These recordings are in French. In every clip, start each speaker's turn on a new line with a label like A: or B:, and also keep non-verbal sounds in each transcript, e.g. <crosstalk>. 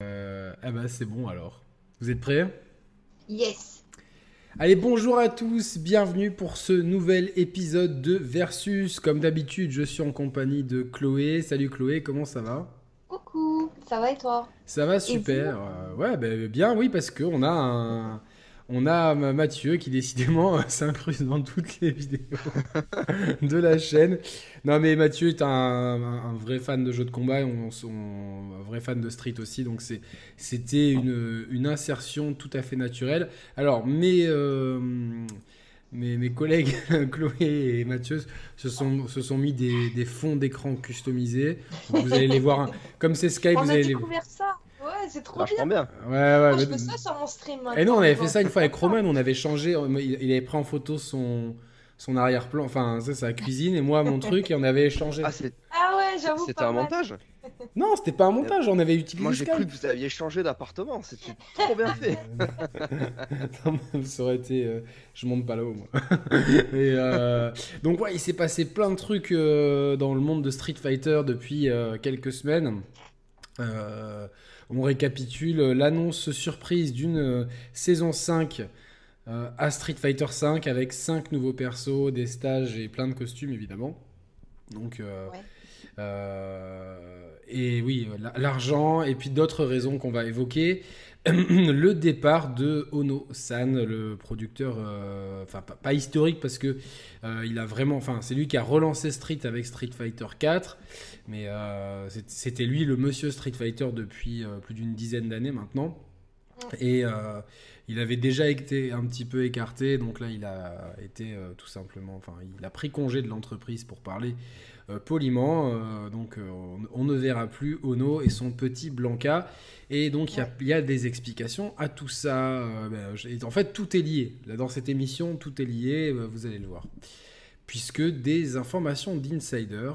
A: Euh, ah bah c'est bon alors. Vous êtes prêts?
B: Yes.
A: Allez, bonjour à tous, bienvenue pour ce nouvel épisode de Versus. Comme d'habitude, je suis en compagnie de Chloé. Salut Chloé, comment ça va?
B: Coucou, ça va et toi?
A: Ça va super. Euh, ouais, bah, bien oui, parce qu'on a un, on a Mathieu qui décidément <laughs> s'incruste dans toutes les vidéos de la chaîne. Non mais Mathieu est un, vrai fan de jeux de combat, on, un vrai fan de Street aussi, donc c'était une, insertion tout à fait naturelle. Alors mes, euh, mes, collègues <laughs> Chloé et Mathieu se sont, se sont mis des, fonds d'écran customisés. vous allez les voir, comme c'est Skype,
B: on
A: vous
B: allez
A: les
B: ça c'est trop bien.
C: bien.
A: Ouais, ouais.
B: Moi, je fais ça sur mon stream.
A: Et nous, on avait fait ça une fois avec Roman. On avait changé. Il avait pris en photo son son arrière-plan, enfin, ça, sa cuisine, et moi, mon truc, et on avait échangé.
B: Ah, ah ouais, j'avoue.
C: C'était un montage <laughs>
A: Non, c'était pas un montage, on avait utilisé.
C: Moi, j'ai cru que vous aviez changé d'appartement, c'était <laughs> trop bien fait. <laughs>
A: ça aurait été. Euh, je monte pas là-haut, moi. et, euh, Donc, ouais, il s'est passé plein de trucs euh, dans le monde de Street Fighter depuis quelques semaines. On récapitule euh, l'annonce surprise d'une euh, saison 5 euh, à Street Fighter 5 avec 5 nouveaux persos, des stages et plein de costumes évidemment. Donc, et oui, l'argent et puis d'autres raisons qu'on va évoquer. <clears throat> le départ de Ono San, le producteur, enfin pas, historique parce que il a vraiment, enfin c'est lui qui a relancé Street avec Street Fighter 4 mais euh, c'était lui le monsieur Street Fighter depuis euh, plus d'une dizaine d'années maintenant. Et euh, il avait déjà été un petit peu écarté, donc là il a été tout simplement, enfin il a pris congé de l'entreprise pour parler poliment. donc on, ne verra plus Ono et son petit Blanca. Et donc il y, a des explications à tout ça. Ben, en fait tout est lié. Là, dans cette émission tout est lié, vous allez le voir. Puisque des informations d'insider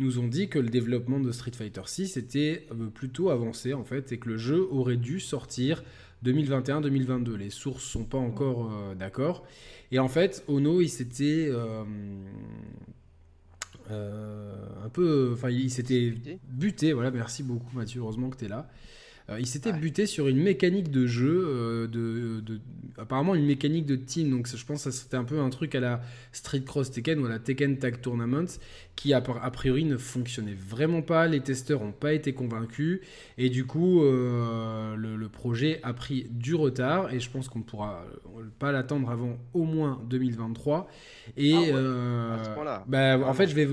A: nous ont dit que le développement de Street Fighter 6 était euh, plutôt avancé en fait et que le jeu aurait dû sortir 2021-2022. Les sources sont pas encore euh, d'accord. Et en fait, Ono, il s'était euh, un peu, enfin, il s'était buté. Voilà, merci beaucoup Mathieu. Heureusement que tu es là. Euh, il s'était buté sur une mécanique de jeu, euh, de, apparemment une mécanique de team. Donc je pense que c'était un peu un truc à la Street Cross Tekken ou à la Tekken Tag Tournament qui a, priori ne fonctionnait vraiment pas. Les testeurs n'ont pas été convaincus. Et du coup euh, le, projet a pris du retard. Et je pense qu'on ne pourra pas l'attendre avant au moins 2023. Et
C: ah
A: bah, en fait je vais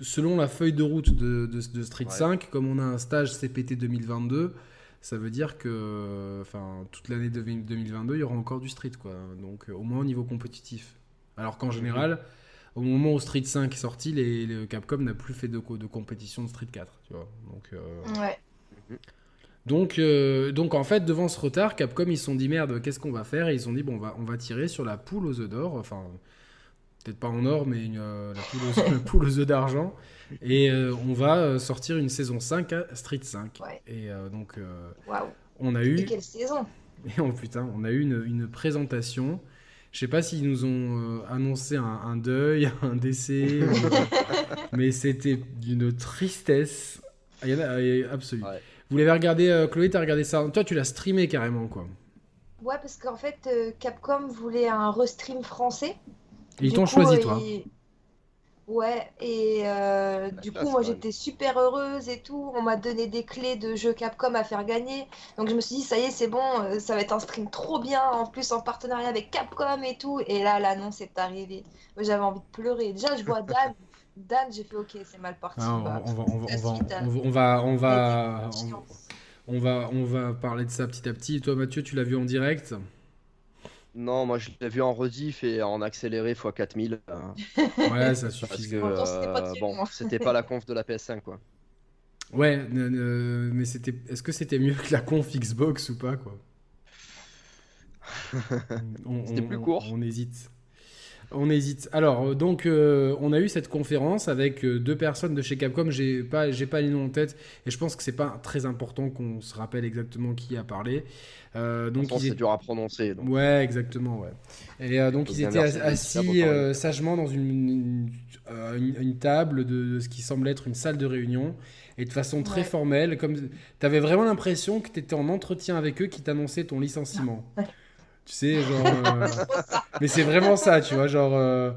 A: selon la feuille de route de, Street 5, comme on a un stage CPT 2022 ça veut dire que enfin, toute l'année 2022, il y aura encore du street, quoi. Donc au moins au niveau compétitif. Alors qu'en général, au moment où Street 5 est sorti, les, Capcom n'a plus fait de, de compétition de Street 4, tu vois. Donc,
B: euh, ouais.
A: Donc, euh, donc en fait, devant ce retard, Capcom ils se sont dit merde, qu'est-ce qu'on va faire? Et ils se sont dit bon, on va, on va tirer sur la poule aux œufs d'or, enfin peut-être pas en or, mais euh, <laughs> la poule aux œufs d'argent. Et euh, on va euh, sortir une saison 5 à Street 5. Et euh, donc, on a eu.
B: quelle saison <laughs>
A: et oh putain, on a eu une, présentation. Je sais pas s'ils nous ont annoncé un, deuil, <laughs> un décès, <laughs> mais c'était d'une tristesse absolue. Vous l'avez regardé, Chloé, t'as regardé ça? Toi, tu l'as streamé carrément, quoi.
B: Ouais, parce qu'en fait, Capcom voulait un restream français.
A: Ils t'ont choisi, toi.
B: Ouais, et euh, du coup, moi j'étais super heureuse et tout. On m'a donné des clés de jeux Capcom à faire gagner. Donc je me suis dit, ça y est, c'est bon, euh, ça va être un stream trop bien. En plus, en partenariat avec Capcom et tout. Et là, l'annonce est arrivée. J'avais envie de pleurer. Déjà, je vois Dan. <laughs> Dan, j'ai fait, ok, c'est mal parti.
A: on, va, on, va, on, va, on va, on va parler de ça petit à petit. Toi, Mathieu, tu l'as vu en direct?
C: Non, moi je l'ai vu en rediff et en accéléré x 4000.
A: Hein. <laughs> Ouais, ça suffit.
C: Parce que euh, bon, c'était pas la conf de la PS5 quoi.
A: Ouais, mais c'était. Est-ce que c'était mieux que la conf Xbox ou pas quoi? <laughs>
C: C'était plus court.
A: on hésite. On hésite. Alors, euh, donc, euh, on a eu cette conférence avec euh, deux personnes de chez Capcom. J'ai pas, j'ai pas les noms en tête, et je pense que c'est pas très important qu'on se rappelle exactement qui a parlé.
C: donc, c'est dur à prononcer.
A: Ouais, exactement, ouais. Et donc, ils étaient assis sagement dans une, une, table de, ce qui semble être une salle de réunion. et de façon très formelle. Comme avais vraiment l'impression que tu étais en entretien avec eux qui t'annonçaient ton licenciement. Tu sais, genre. Euh, mais c'est vraiment ça, tu vois, genre. Euh,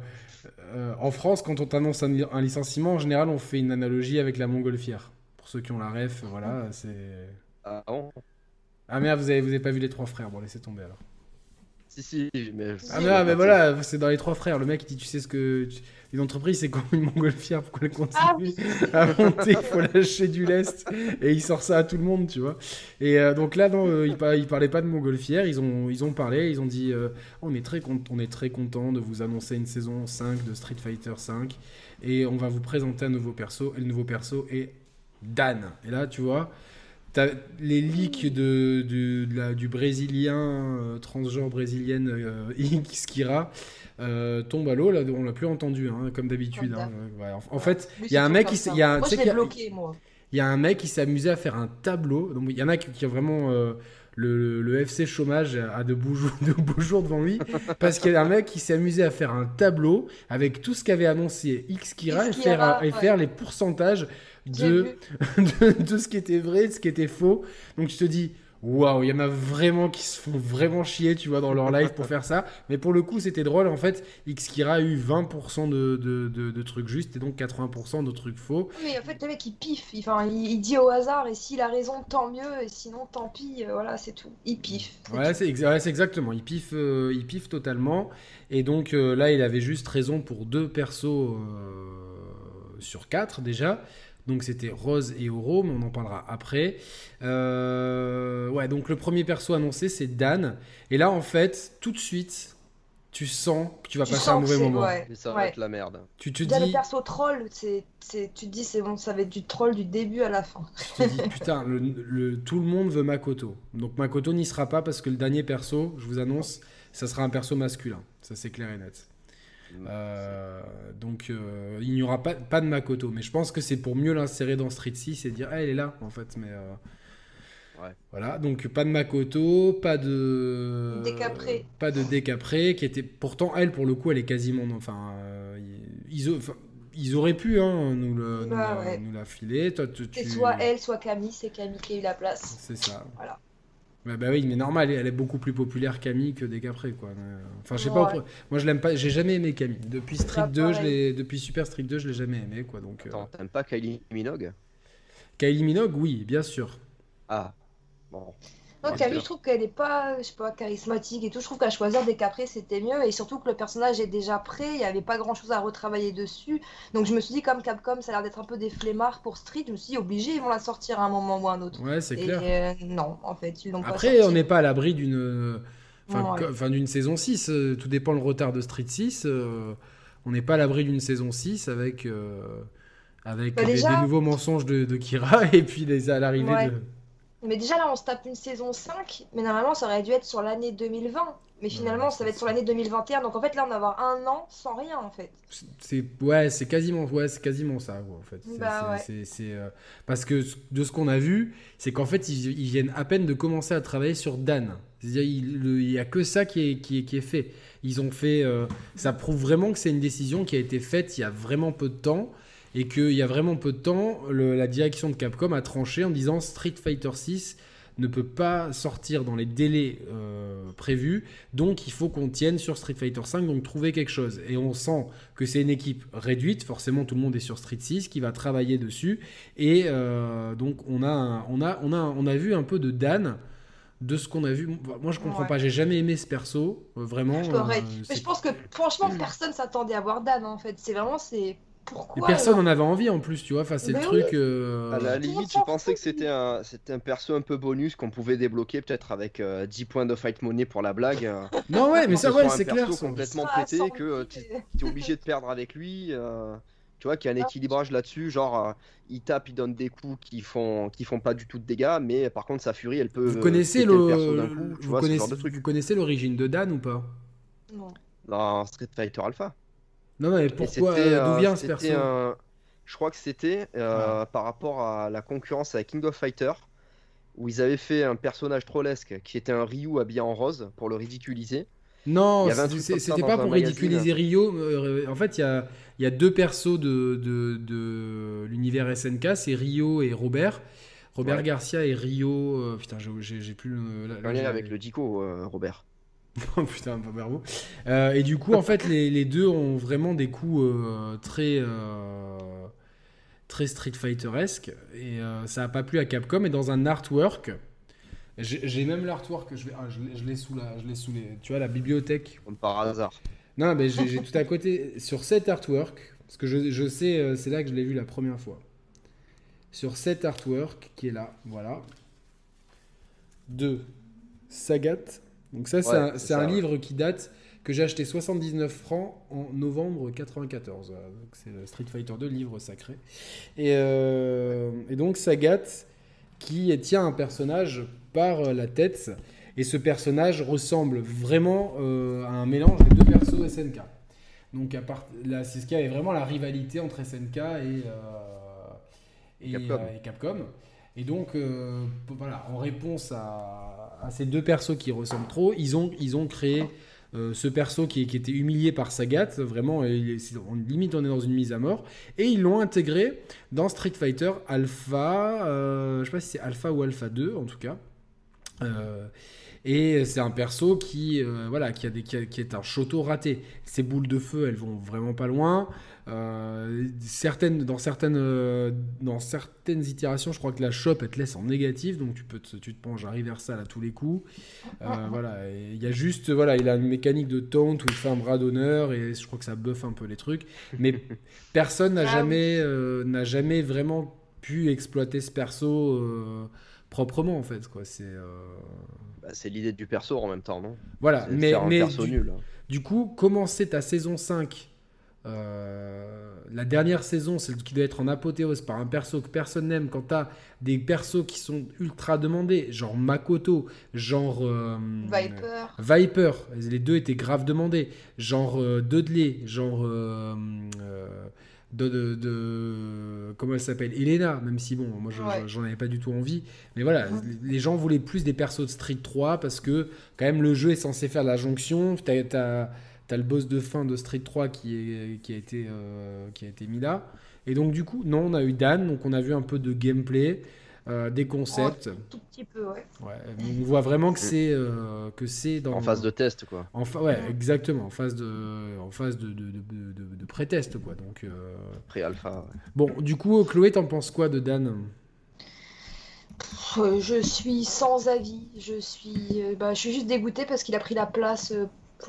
A: euh, en France, quand on t'annonce un, licenciement, en général, on fait une analogie avec la montgolfière. Pour ceux qui ont la ref, voilà, c'est.
C: Ah, bon?
A: Ah merde, vous avez, vous avez pas vu les trois frères. Bon, laissez tomber alors.
C: Si, si, mais.
A: Ah, mais, mais voilà, c'est dans les trois frères. Le mec, il dit Tu sais ce que. Une entreprise, c'est comme une montgolfière. Pour qu'elle continue ah à monter, il faut lâcher du lest. Et il sort ça à tout le monde, tu vois. Et euh, donc là, non, euh, il, il, parlait pas de montgolfière. Ils ont, ils ont parlé. Ils ont dit euh, on, est très on est très content de vous annoncer une saison 5 de Street Fighter 5. Et on va vous présenter un nouveau perso. Et le nouveau perso est Dan. Et là, tu vois les leaks de, du brésilien, transgenre brésilienne euh, <laughs> Xkira euh, tombent à l'eau. Là, on l'a plus entendu, hein, comme d'habitude. Hein. en, fait, il y a un mec qui.
B: Il y a, bloqué, moi.
A: Il y a un mec qui s'est amusé à faire un tableau. Donc, il y en a qui, qui ont vraiment. Le, FC chômage a de beaux, jours, de beaux jours devant lui <laughs> parce qu'il y a un mec qui s'est amusé à faire un tableau avec tout ce qu'avait annoncé Xkira et faire, et faire les pourcentages <laughs> de, de, ce qui était vrai, de ce qui était faux. Donc tu te dis, waouh, il y en a vraiment qui se font vraiment chier, tu vois, dans leur live pour faire ça. <laughs> Mais pour le coup, c'était drôle. En fait, Xkira a eu 20% de, de, de, trucs justes et donc 80% de trucs faux.
B: Mais en fait, le mec, il piffe. Enfin, il, dit au hasard et s'il a raison, tant mieux. Et sinon, tant pis. Euh, voilà, c'est tout. Il piffe.
A: Ouais, c'est exactement. Il piffe, euh, il piffe totalement. Et donc euh, là, il avait juste raison pour deux persos sur quatre déjà. Donc c'était Rose et Oro, mais on en parlera après. Euh, ouais, donc le premier perso annoncé, c'est Dan. Et là, en fait, tout de suite, tu sens que tu vas passer un mauvais moment.
C: ça va être la merde.
A: Tu te dis.
B: le perso troll, c'est, tu te dis, c'est bon, ça va être du troll du début à la fin.
A: tu te dis, <laughs> putain, le, tout le monde veut Makoto. Donc Makoto n'y sera pas parce que le dernier perso, je vous annonce, ça sera un perso masculin. Ça, c'est clair et net. Euh, donc euh, il n'y aura pas, pas de Makoto, mais je pense que c'est pour mieux l'insérer dans Street 6 et dire ah, elle est là en fait. Mais euh, voilà, donc pas de Makoto, pas de
B: Décapré,
A: pas de Décapré qui était pourtant elle pour le coup elle est quasiment enfin ils, ils auraient pu hein, nous, le, nous, bah la, nous, la, filer. Toi,
B: C'est soit elle, soit Camille, c'est Camille qui a eu la place.
A: C'est ça.
B: Voilà.
A: Bah, bah, oui, mais normal, elle est beaucoup plus populaire Camille que Décapré, quoi. Enfin, je sais pas. Moi, je l'aime pas. J'ai jamais aimé Camille. Depuis Street 2, je l'ai. Depuis Super Street 2, je l'ai jamais aimé, quoi. Donc.
C: Euh. Attends, t'aimes pas Kylie Minogue?
A: Kylie Minogue, oui, bien sûr.
C: Ah. Bon.
B: Donc Camille, je trouve qu'elle est pas, je sais pas, charismatique et tout. Je trouve qu'à choisir des caprés, c'était mieux. Et surtout que le personnage est déjà prêt. Il n'y avait pas grand chose à retravailler dessus. Donc je me suis dit, comme Capcom, ça a l'air d'être un peu des flemmards pour Street. Je me suis dit, obligé, ils vont la sortir à un moment ou à un autre.
A: Ouais, c'est clair.
B: Euh, non, en fait, ils
A: Après, on n'est pas à l'abri d'une. Enfin, d'une saison 6. Euh, tout dépend le retard de Street 6. Euh, on n'est pas à l'abri d'une saison 6 avec. avec bah, des, nouveaux mensonges de, Kira <laughs> et puis à l'arrivée de
B: mais déjà là, on se tape une saison 5, mais normalement, ça aurait dû être sur l'année 2020. Mais finalement, ça va être sur l'année 2021. Donc en fait, là, on va avoir un an sans rien, en fait.
A: C'est ouais, c'est quasiment ouais, c'est quasiment ça, en fait.
B: Bah,
A: euh, parce que de ce qu'on a vu, c'est qu'en fait, ils, viennent à peine de commencer à travailler sur Dan. C'est-à-dire, il, y a que ça qui est, qui est, qui est fait. Ils ont fait, euh, ça prouve vraiment que c'est une décision qui a été faite il y a vraiment peu de temps et qu'il y a vraiment peu de temps, la direction de Capcom a tranché en disant Street Fighter 6 ne peut pas sortir dans les délais euh, prévus, donc il faut qu'on tienne sur Street Fighter 5, donc trouver quelque chose. Et on sent que c'est une équipe réduite, forcément tout le monde est sur Street 6 qui va travailler dessus, et euh, donc on a, on, a, on, a, on a vu un peu de Dan de ce qu'on a vu. Moi, je comprends pas. J'ai jamais aimé ce perso, euh, vraiment.
B: mais je pense que franchement, <clears throat> personne s'attendait à voir Dan. En fait, c'est vraiment c'est pourquoi
A: personne n'en avait envie en plus, tu vois. Enfin, c'est le truc. Euh,
C: à la limite, je pensais que c'était un, c'était un perso un peu bonus qu'on pouvait débloquer peut-être avec 10 euh, points de fight money pour la blague. <laughs>
A: non, ouais, mais ça, ouais, c'est clair.
C: C'est complètement pété que tu es obligé de perdre avec lui. Euh, tu vois, qu'il y a un équilibrage là-dessus. Genre, il tape, il donne des coups qui font, qui font pas du tout de dégâts, mais par contre, sa furie, elle peut.
A: Vous connaissez le. vous, connaissez... vous connaissez l'origine de Dan ou pas?
B: Non.
C: Dans Street Fighter Alpha.
A: Non, mais pourquoi euh, D'où vient ce perso
C: Je crois que c'était euh, ah. par rapport à la concurrence avec King of Fighter, où ils avaient fait un personnage trollesque qui était un Ryu habillé en rose pour le ridiculiser.
A: Non, c'était pas pour ridiculiser Rio. Euh, en fait, il y a, y a, deux persos de, de, de l'univers SNK, c'est Rio et Robert. Robert Garcia et Rio. Euh, putain, j'ai plus
C: le. avec le Dico, euh, Robert. <laughs>
A: oh putain, pas euh, et du coup, en fait, les, les, deux ont vraiment des coups très très Street Fighter-esque. Et ça a pas plu à Capcom. Et dans un artwork j'ai même l'artwork je, ah, je, je l'ai sous la je l'ai sous les tu vois la bibliothèque.
C: Comme par hasard.
A: Non mais j'ai tout à côté. Sur cet artwork parce que je, je sais c'est là que je l'ai vu la première fois. Sur cet artwork qui est là, voilà, de Sagat. Donc ça, c'est un, livre qui date que j'ai acheté 79 francs en novembre 94. C'est le Street Fighter 2, livre sacré. Et, euh, et, donc Sagat qui tient un personnage par la tête. Et ce personnage ressemble vraiment euh, à un mélange des deux persos SNK. Donc à part, c'est ce qui avait vraiment la rivalité entre SNK et, euh, euh, et Capcom. et, donc, euh, voilà, en réponse à, ces deux persos qui ressemblent trop, ils ont, ils ont créé euh, ce perso qui, qui, était humilié par Sagat, vraiment, on, limite on est dans une mise à mort, et ils l'ont intégré dans Street Fighter Alpha, je sais pas si c'est Alpha ou Alpha 2 en tout cas. et c'est un perso qui, voilà, qui, a des, qui, qui, est un choto raté. Ces boules de feu, elles vont vraiment pas loin. Euh, certaines, dans, certaines, euh, dans certaines itérations, je crois que la shop elle te laisse en négatif, donc tu, peux te, tu te penches à reversal à tous les coups. Euh, <laughs> voilà, il y a juste, voilà, il a une mécanique de taunt où il fait un bras d'honneur et je crois que ça buff un peu les trucs. Mais <laughs> personne n'a ah jamais, n'a jamais vraiment pu exploiter ce perso proprement en fait quoi c'est
C: bah, c'est l'idée du perso en même temps non?
A: Voilà mais, mais du, hein. du, coup commencer ta saison 5 euh, la dernière saison, celle qui doit être en apothéose par un perso que personne n'aime, quand t'as des persos qui sont ultra demandés, genre Makoto, genre euh,
B: Viper.
A: Viper, les deux étaient grave demandés, genre euh, Dudley, genre de, de, comment elle s'appelle? Elena, même si bon, moi j'en avais pas du tout envie, mais voilà, les gens voulaient plus des persos de Street 3 parce que quand même le jeu est censé faire la jonction, t'as T'as le boss de fin de Street 3 qui, est, qui, a été, euh, qui a été mis là. Et donc, du coup, non, on a eu Dan, donc on a vu un peu de gameplay, euh, des concepts.
B: Oh, tout petit peu, ouais.
A: ouais on voit vraiment que c'est euh, que c'est dans.
C: En phase de test, quoi.
A: En ouais, exactement, en phase de, en phase de, de, de, de pré-test, quoi. Donc.
C: Pré-alpha.
A: Bon, du coup, Chloé, t'en penses quoi de Dan?
B: Je suis sans avis. Je suis, bah, je suis juste dégoûtée parce qu'il a pris la place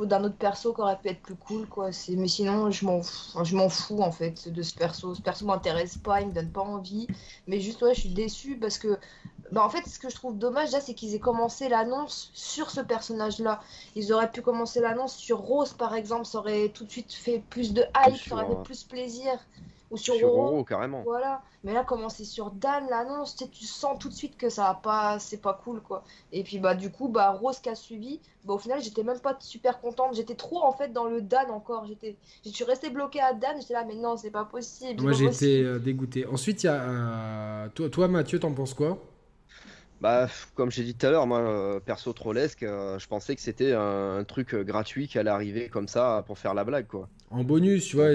B: d'un autre perso qui aurait pu être plus cool quoi. C'est mais sinon je m'en je m'en fous en fait de ce perso. Ce perso m'intéresse pas il me donne pas envie. Mais juste ouais je suis déçu parce que bah en fait ce que je trouve dommage là c'est qu'ils aient commencé l'annonce sur ce personnage là ils auraient pu commencer l'annonce sur Rose par exemple. Ça aurait tout de suite fait plus de hype ça aurait fait plus plaisir ou sur,
C: sur carrément.
B: Voilà. Mais là, comment c'est sur Dan, l'annonce, tu sens tout de suite que ça va pas, c'est pas cool, quoi. Et puis, bah, du coup, bah, Rose qui a suivi, bah, au final, j'étais même pas super contente. J'étais trop, en fait, dans le Dan encore. J'étais, je suis restée bloquée à Dan. J'étais là, mais non, c'est pas possible.
A: Moi, j'étais euh, dégoûté. Ensuite, il y a, euh, toi, toi, Mathieu, t'en penses quoi?
C: Bah, comme j'ai dit tout à l'heure, moi, euh, perso trollesque, euh, je pensais que c'était un, truc euh, gratuit qui allait arriver comme ça pour faire la blague, quoi.
A: En bonus, tu vois,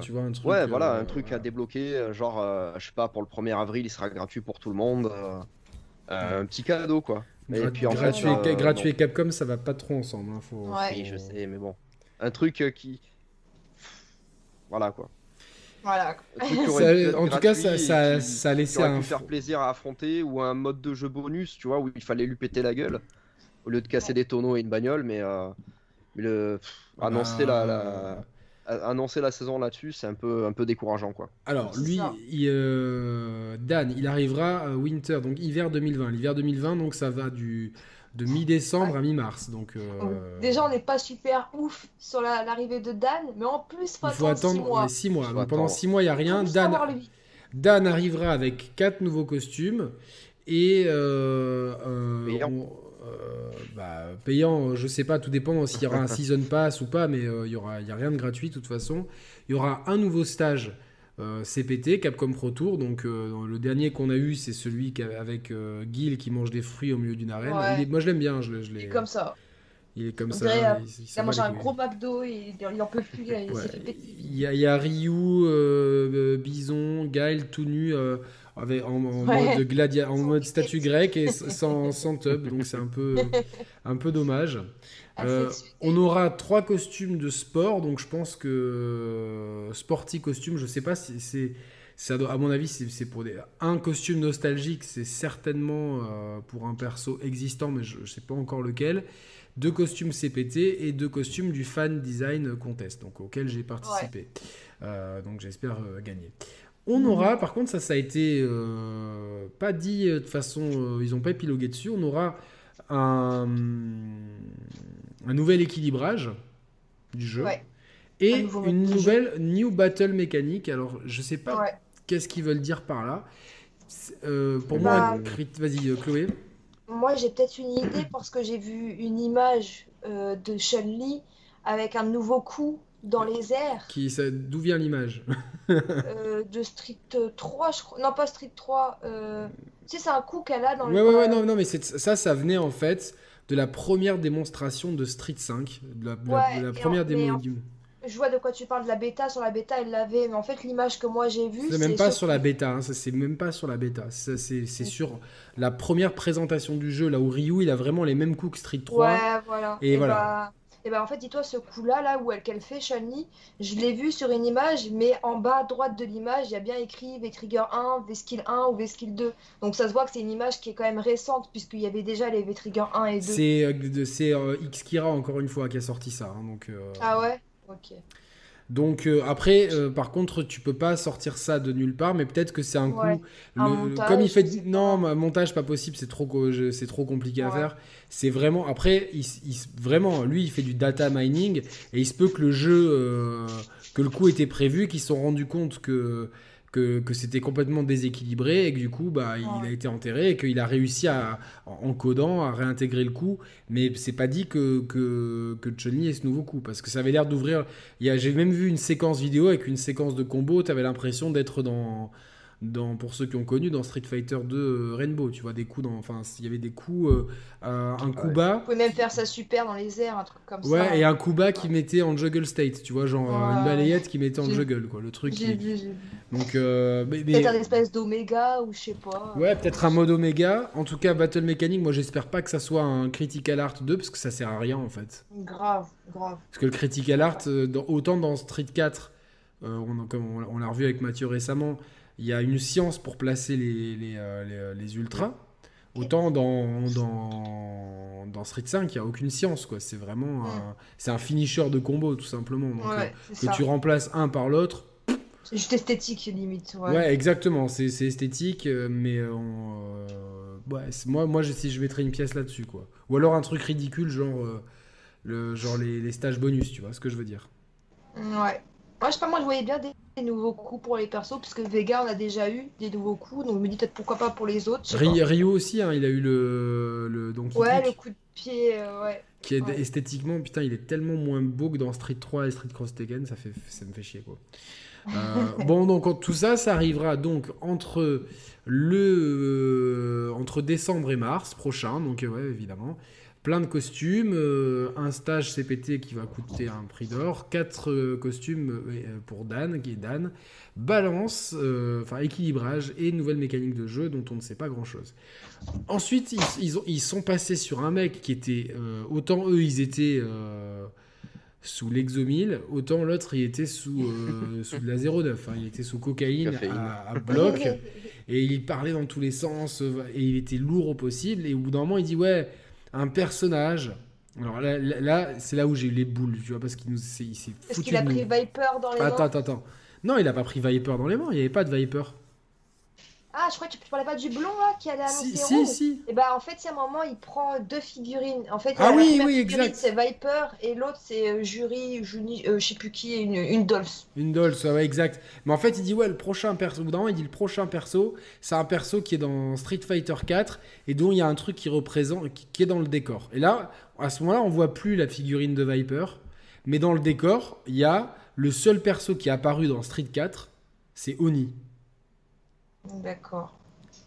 A: tu vois un truc.
C: Ouais, voilà, un truc à débloquer, genre, je sais pas, pour le 1er avril, il sera gratuit pour tout le monde. un petit cadeau, quoi.
A: Et puis en gratuit, fait, gratuit et Capcom, ça va pas trop ensemble. Hein, faut,
C: Oui, je sais, mais bon. Un truc qui. Voilà, quoi.
B: Voilà.
A: en tout cas, ça, ça, ça laissait
C: un. faire plaisir à affronter ou un mode de jeu bonus, tu vois, où il fallait lui péter la gueule au lieu de casser des tonneaux et une bagnole, mais, euh, mais le annoncer la, la, annoncer la saison là-dessus, c'est un peu un peu décourageant, quoi.
A: Alors lui, euh, Dan, il arrivera euh, winter, donc hiver 2020. L'hiver 2020, donc ça va du de mi-décembre à mi-mars. Donc, euh,
B: Déjà, on n'est pas super ouf sur l'arrivée de Dan, mais en plus, il faut attendre 6 mois.
A: mois. pendant 6 mois, il n'y a rien. Dan, Dan arrivera avec 4 nouveaux costumes et euh, euh. Bah, payant, je sais pas, tout dépend s'il y aura un season pass ou pas, mais il y aura, il y a rien de gratuit de toute façon. Il y aura un nouveau stage euh, CPT, Capcom Pro Tour. Donc euh, le dernier qu'on a eu, c'est celui avec euh, Gil qui mange des fruits au milieu d'une arène. moi je l'aime bien. Je,
B: comme ça.
A: Il est comme
B: On
A: ça.
B: dirait, euh,
A: il- il
B: Il a mangé un gros McDo et il en peut plus. Il
A: Ouais.
B: fait.
A: Il y, a- il y a Ryu, euh, euh, Bison, Gaël tout nu euh, avec, en, en
B: Ouais.
A: mode gladia, en
B: Sans
A: mode
B: piquette.
A: statue grecque et <laughs> sans, sans tub, donc c'est un peu, un peu dommage. Euh, on aura trois costumes de sport, donc je pense que euh, Sporty costume, je sais pas si c'est. ça doit- à mon avis, c'est pour des... un costume nostalgique, c'est certainement euh, pour un perso existant, mais je ne sais pas encore lequel. Deux costumes CPT et deux costumes du Fan Design Contest, donc auquel j'ai participé. Euh, donc j'espère euh, gagner. On
B: Mhm.
A: aura, par contre, ça, ça a été euh, pas dit euh, de façon, euh, ils n'ont pas épilogué dessus. On aura un, un nouvel équilibrage du jeu
B: Ouais.
A: et
B: Un nouveau
A: une nouvelle new battle mécanique. Alors, je sais pas
B: Ouais.
A: qu'est-ce qu'ils veulent dire par là. Euh, pour
B: Bah,
A: moi, crit- vas-y, Chloé.
B: Moi, j'ai peut-être une idée parce que j'ai vu une image de Chun-Li avec un nouveau coup dans les airs
A: Qui, d'où vient l'image <laughs>
B: euh, de Street 3, je crois. Non, pas Street 3. euh, Tu sais, c'est un coup qu'elle a dans
A: Ouais,
B: le.
A: ouais, ouais, non, non, mais ça, ça venait en fait de la première démonstration de Street 5, de la,
B: Ouais,
A: de la première
B: en-
A: démo.
B: mais en- Je vois de quoi tu parles de la bêta. Sur la bêta, elle l'avait. Mais en fait, l'image que moi j'ai vue,
A: C'est même pas
B: sur-
A: la bêta, hein, ça c'est même pas sur la bêta. Ça, c'est c'est sur la première présentation du jeu, là où Ryu il a vraiment les mêmes coups que Street 3.
B: Ouais, voilà.
A: Et voilà.
B: Bah, et bah, en fait, dis-toi, ce coup-là, là où elle qu'elle fait, Chun-Li, je l'ai vu sur une image, mais en bas à droite de l'image, il y a bien écrit V-Trigger 1, V-Skill 1 ou V-Skill 2. Donc ça se voit que c'est une image qui est quand même récente, puisqu'il y avait déjà les V-Trigger 1 et 2.
A: C'est euh, euh, Xkira encore une fois qui a sorti ça. hein, donc euh,
B: Ah ouais? Ok.
A: Donc euh, après, euh, par contre, tu peux pas sortir ça de nulle part, mais peut-être que c'est un coup.
B: Un montage,
A: comme il fait,
B: je
A: non, montage pas possible, c'est trop, c'est trop compliqué à faire. C'est vraiment après, il, il vraiment, lui, il fait du data mining et il se peut que le jeu, euh, que le coup était prévu, qu'ils se sont rendus compte que que, que c'était complètement déséquilibré et que du coup, bah, il a été enterré et qu'il a réussi à, en codant, à réintégrer le coup. Mais c'est pas dit que que que Chun-Li ait ce nouveau coup parce que ça avait l'air d'ouvrir. J'ai même vu une séquence vidéo avec une séquence de combo. T'avais l'impression d'être dans dans, pour ceux qui ont connu, dans Street Fighter 2 euh, Rainbow, tu vois, des coups dans, enfin, il y avait des coups, euh, euh, un coup
C: Ouais.
A: bas,
B: Vous pouvez même faire ça super dans les airs, un truc comme ça.
A: ouais, et un coup bas qui mettait en juggle state, tu vois, genre euh, une balayette qui mettait en juggle, quoi, le truc.
B: J'ai
A: Qui...
B: vu, j'ai vu.
A: Donc, euh, mais, mais-
B: Peut-être un espèce d'oméga ou je sais pas.
A: ouais, peut-être un mode Omega. En tout cas, Battle Mechanic, moi, j'espère pas que ça soit un Critical Art 2 parce que ça sert à rien en fait.
B: Grave, grave.
A: Parce que le Critical Art, dans- autant dans Street 4, euh, on, comme on, on l'a revu avec Mathieu récemment, il y a une science pour placer les, les, euh, les- les ultras. Autant dans, dans, dans Street 5, il n'y a aucune science. quoi. C'est vraiment un, c'est un finisher de combo, tout simplement. Donc,
B: ouais,
A: euh, que
B: ça.
A: tu remplaces un par l'autre,
B: C'est juste esthétique, limite. Ouais.
A: ouais, exactement. C'est c'est esthétique, euh, mais on, euh, moi, moi je, si je mettrais une pièce là-dessus. quoi. Ou alors un truc ridicule, genre, euh, le, genre les, les stages bonus, tu vois ce que je veux dire.
B: Ouais. Moi, je sais pas, moi, je voyais bien des, des nouveaux coups pour les persos, parce que Vega, on a déjà eu des nouveaux coups, donc je me dis peut-être pourquoi pas pour les autres.
A: Ryo aussi, hein, il a eu le, le
B: pas. Ouais, le coup de pied, euh, ouais.
A: qui est
B: ouais.
A: esthétiquement, putain, il est tellement moins beau que dans Street 3 et Street Cross Tekken, ça, fait, ça me fait chier, quoi. Euh, <laughs> bon, donc tout ça, ça arrivera donc entre le euh, entre décembre et mars prochain, donc ouais, évidemment. Plein de costumes, euh, un stage CPT qui va coûter un prix d'or, quatre euh, costumes euh, pour Dan, qui est Dan, balance, enfin équilibrage et nouvelle mécanique de jeu dont on ne sait pas grand chose. Ensuite, ils, ils ont- ils sont passés sur un mec qui était. autant eux, ils étaient sous l'exomile, autant l'autre, il était sous, euh, sous de la 09. hein, il était sous cocaïne à, à bloc. Et il parlait dans tous les sens. Et il était lourd au possible. Et au bout d'un moment, il dit Ouais, un personnage. Alors là, là, là, c'est là où j'ai eu les boules, tu vois, parce qu'il nous s'est
B: Est-ce
A: foutu
B: qu'il a pris. Viper dans les
A: Attends,
B: mains?
A: attends, attends. Non, il a pas pris Viper dans les mains. Il n'y avait pas de Viper.
B: Ah, je crois que tu parlais pas du blond, là, qui allait
A: Si,
B: annoncer
A: si,
B: Rouge
A: si.
B: Et bah, en fait, c'est un moment, il prend deux figurines. En fait,
A: Ah oui, oui, exact.
B: c'est Viper, et l'autre, c'est euh, Jury, Juni, euh, je sais plus qui, une, une Dolph.
A: Une doll, ça va exact. Mais en fait, il dit ouais, le prochain perso. Au bout d'un moment, il dit le prochain perso, c'est un perso qui est dans Street Fighter 4 et dont il y a un truc qui représente, qui, qui est dans le décor. Et là, à ce moment-là, on voit plus la figurine de Viper, mais dans le décor, il y a le seul perso qui est apparu dans Street 4, c'est Oni.
B: D'accord.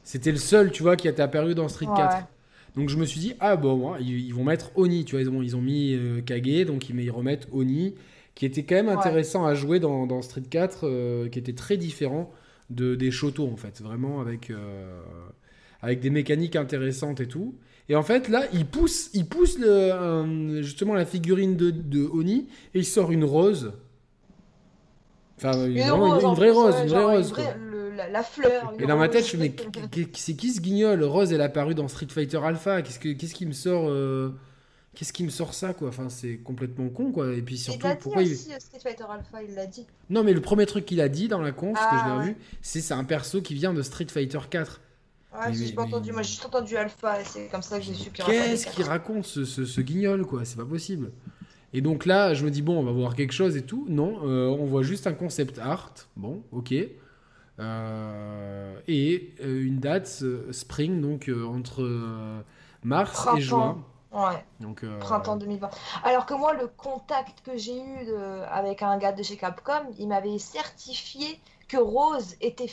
A: C'était le seul, tu vois, qui était apparu dans Street
B: Ouais.
A: 4. Donc je me suis dit, ah bon, ils, vont mettre Oni, tu vois, ils ont, ils ont mis euh, Kage, donc ils, ils remettent Oni, qui était quand même intéressant à jouer dans, dans Street 4, euh, qui était très différent de, des Shoto en fait, vraiment avec, euh, avec des mécaniques intéressantes et tout. Et en fait, là, il pousse, il pousse le, justement la figurine de, de Oni et il sort une rose. Enfin, une, vraie rose, une vraie rose.
B: La, fleur.
A: Et dans ma tête, je me dis, mais c'est qui ce guignol Rose, elle est apparue dans Street Fighter Alpha. Qu'est-ce, que, qu'est-ce qui me sort euh, Qu'est-ce qui me sort ça, quoi? Enfin, c'est complètement con, quoi. Et puis surtout,
B: il pourquoi aussi, Street Fighter Alpha, il l'a dit.
A: Non, mais le premier truc qu'il a dit dans la conf, que je l'ai ah, revu, c'est c'est un perso qui vient de Street Fighter 4.
B: Ouais, j'ai pas entendu. Moi, j'ai juste entendu Alpha, et c'est comme ça que j'ai su
A: qu'il Qu'est-ce qu'il raconte, ce, ce, ce guignol, quoi? C'est pas possible. Et donc là, je me dis, bon, on va voir quelque chose et tout. Non, euh, on voit juste un concept art. Bon, ok. Euh, et euh, une date spring, donc entre mars et juin.
B: Ouais. Donc, Printemps 2020. Alors que moi, le contact que j'ai eu avec un gars de chez Capcom, il m'avait certifié que Rose était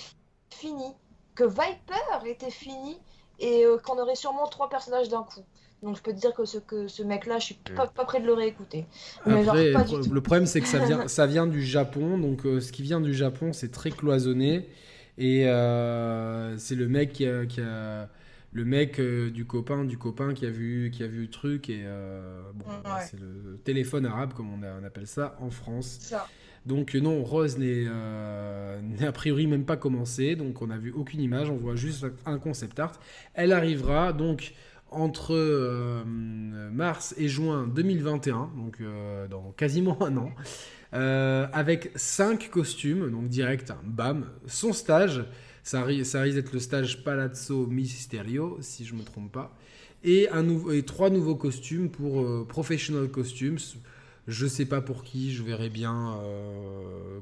B: fini, que Viper était fini et qu'on aurait sûrement trois personnages d'un coup. Donc je peux te dire que ce, que ce mec-là, je suis pas, pas, prêt de le réécouter.
A: Après, le problème c'est que ça vient, <laughs> ça vient du Japon, donc euh, ce qui vient du Japon c'est très cloisonné et euh, c'est le mec qui a, qui a le mec euh, du copain du copain qui a vu qui a vu le truc et bon c'est le téléphone arabe comme on, on appelle ça en France. Ça. Donc non, Rose n'est <laughs> a priori même pas commencé, donc on n'a vu aucune image, on voit juste un concept art. Elle arrivera donc entre euh, mars et juin 2021, donc euh, dans quasiment un an, euh, avec 5 costumes, donc direct, bam, son stage, ça, risque d'être le stage Palazzo Mysterio, si je ne me trompe pas, et, un trois nouveaux costumes pour Professional Costumes. Je sais pas pour qui, je verrai bien.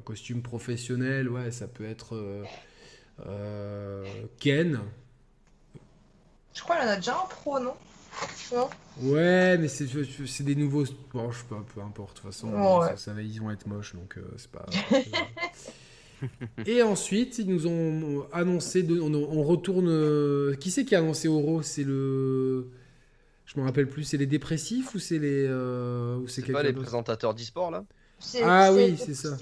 A: costume professionnel, ouais, ça peut être Ken,
B: je crois qu'il en a déjà un pro, non?
A: Ouais, mais c'est des nouveaux. Bon, je sais pas, peu importe. De toute façon, ça, va, ils vont être moches, donc euh, c'est pas. <laughs> Et ensuite, ils nous ont annoncé. De, on, retourne. Euh, qui c'est qui a annoncé Oro? C'est le. Je me rappelle plus. C'est les dépressifs ou c'est les. Euh,
C: c'est pas les présentateurs d'e-sport là?
A: Ah oui, c'est ça.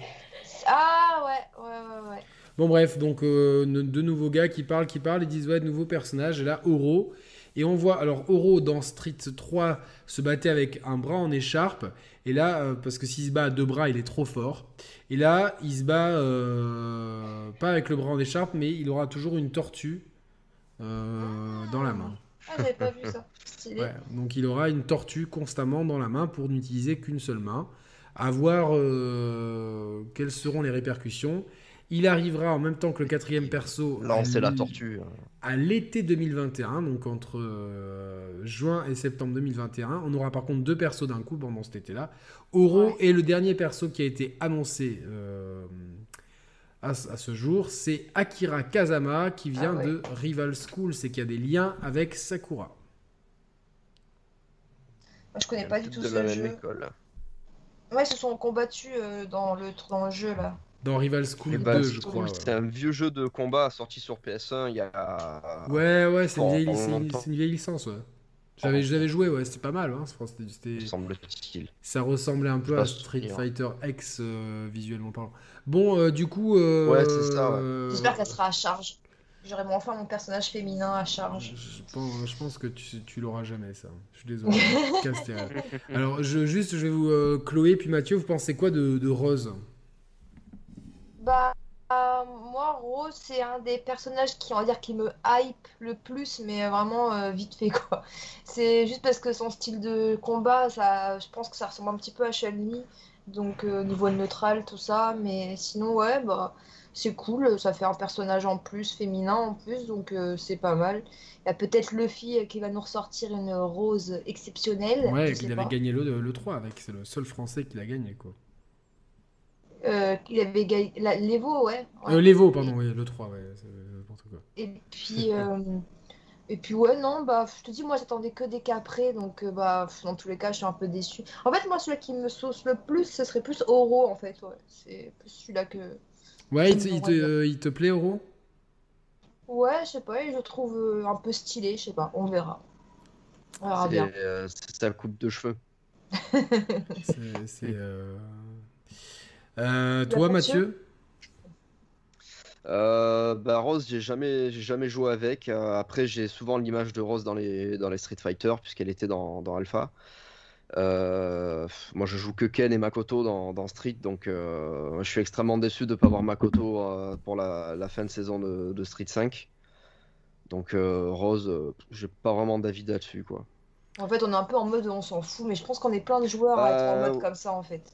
B: Ah ouais, ouais, ouais, ouais.
A: Bon, bref, donc euh, deux nouveaux gars qui parlent, qui parlent, ils disent ouais, de nouveaux personnages. Et là, Oro. Et on voit, alors Oro dans Street 3 se battait avec un bras en écharpe. Et là, euh, parce que s'il se bat à deux bras, il est trop fort. Et là, il se bat euh, pas avec le bras en écharpe, mais il aura toujours une tortue dans la main.
B: Ah, j'avais pas vu ça.
A: donc il aura une tortue constamment dans la main pour n'utiliser qu'une seule main. À voir quelles seront les répercussions. Il arrivera en même temps que le quatrième perso.
C: Lancer la tortue.
A: À l'été 2021, donc entre euh, juin et septembre 2021. On aura par contre deux persos d'un coup pendant cet été-là. Oro et le dernier perso qui a été annoncé euh, à, ce jour, c'est Akira Kazama qui vient ah de Rival School. C'est qu'il y a des liens avec Sakura.
B: Moi, je connais pas du tout ce jeu. École. Ouais, ils se sont combattus euh, dans, le, dans le jeu là.
A: Dans Rival School 2, je crois.
C: C'est un vieux jeu de combat sorti sur PS1 il y
A: a. Ouais, ouais, c'est une, vieille licence, ouais. J'avais, j'avais joué, ouais, c'était pas mal. Hein, c'était, Ça ressemblait un peu à Street Fighter X euh, visuellement parlant. Bon, euh, du coup. Euh,
C: ouais, c'est ça. Ouais.
B: J'espère qu'elle sera à charge. J'aurai enfin mon personnage féminin à charge.
A: Je, pense, que tu, tu l'auras jamais, ça. Je suis désolé. <laughs> Alors, je, juste, je vais vous. Chloé puis Mathieu, vous pensez quoi de, de Rose?
B: Bah, euh, moi, Rose, c'est un des personnages qui, on va dire, qui me hype le plus, mais vraiment euh, vite fait, quoi. C'est juste parce que son style de combat, ça, je pense que ça ressemble un petit peu à chun donc euh, niveau neutral, tout ça, mais sinon, ouais, bah, c'est cool, ça fait un personnage en plus, féminin en plus, donc c'est pas mal. Il y a peut-être Luffy qui va nous ressortir une Rose exceptionnelle.
A: Ouais, il avait gagné le, le 3 avec, c'est le seul français qui l'a gagné, quoi.
B: Euh, il avait gagné l'Evo, ouais.
A: Euh, L'Evo, pardon, oui, le 3, ouais,
B: quoi. Et puis, euh, et puis, ouais, non, bah, je te dis, moi, j'attendais que des caprés, donc, bah, dans tous les cas, je suis un peu déçu. En fait, moi, celui qui me sauce le plus, ce serait plus Oro, en fait, ouais. C'est plus celui-là que.
A: Ouais, il te, il, te, il te, plaît, Oro?
B: Ouais, je sais pas, je le trouve un peu stylé, je sais pas, on verra. Ah, bien.
C: C'est sa coupe de cheveux. <laughs>
A: c'est. Toi, Mathieu?
C: Euh, bah Rose, j'ai jamais, j'ai jamais joué avec. Euh, après, j'ai souvent l'image de Rose dans les, dans les Street Fighter, puisqu'elle était dans, dans Alpha. Euh, moi, je joue que Ken et Makoto dans, dans Street, donc je suis extrêmement déçu de ne pas avoir Makoto pour la, la, fin de saison de, de Street 5. Donc Rose, j'ai pas vraiment d'avis là-dessus, quoi.
B: En fait, on est un peu en mode on s'en fout, mais je pense qu'on est plein de joueurs à être en bah, mode comme ça, en fait.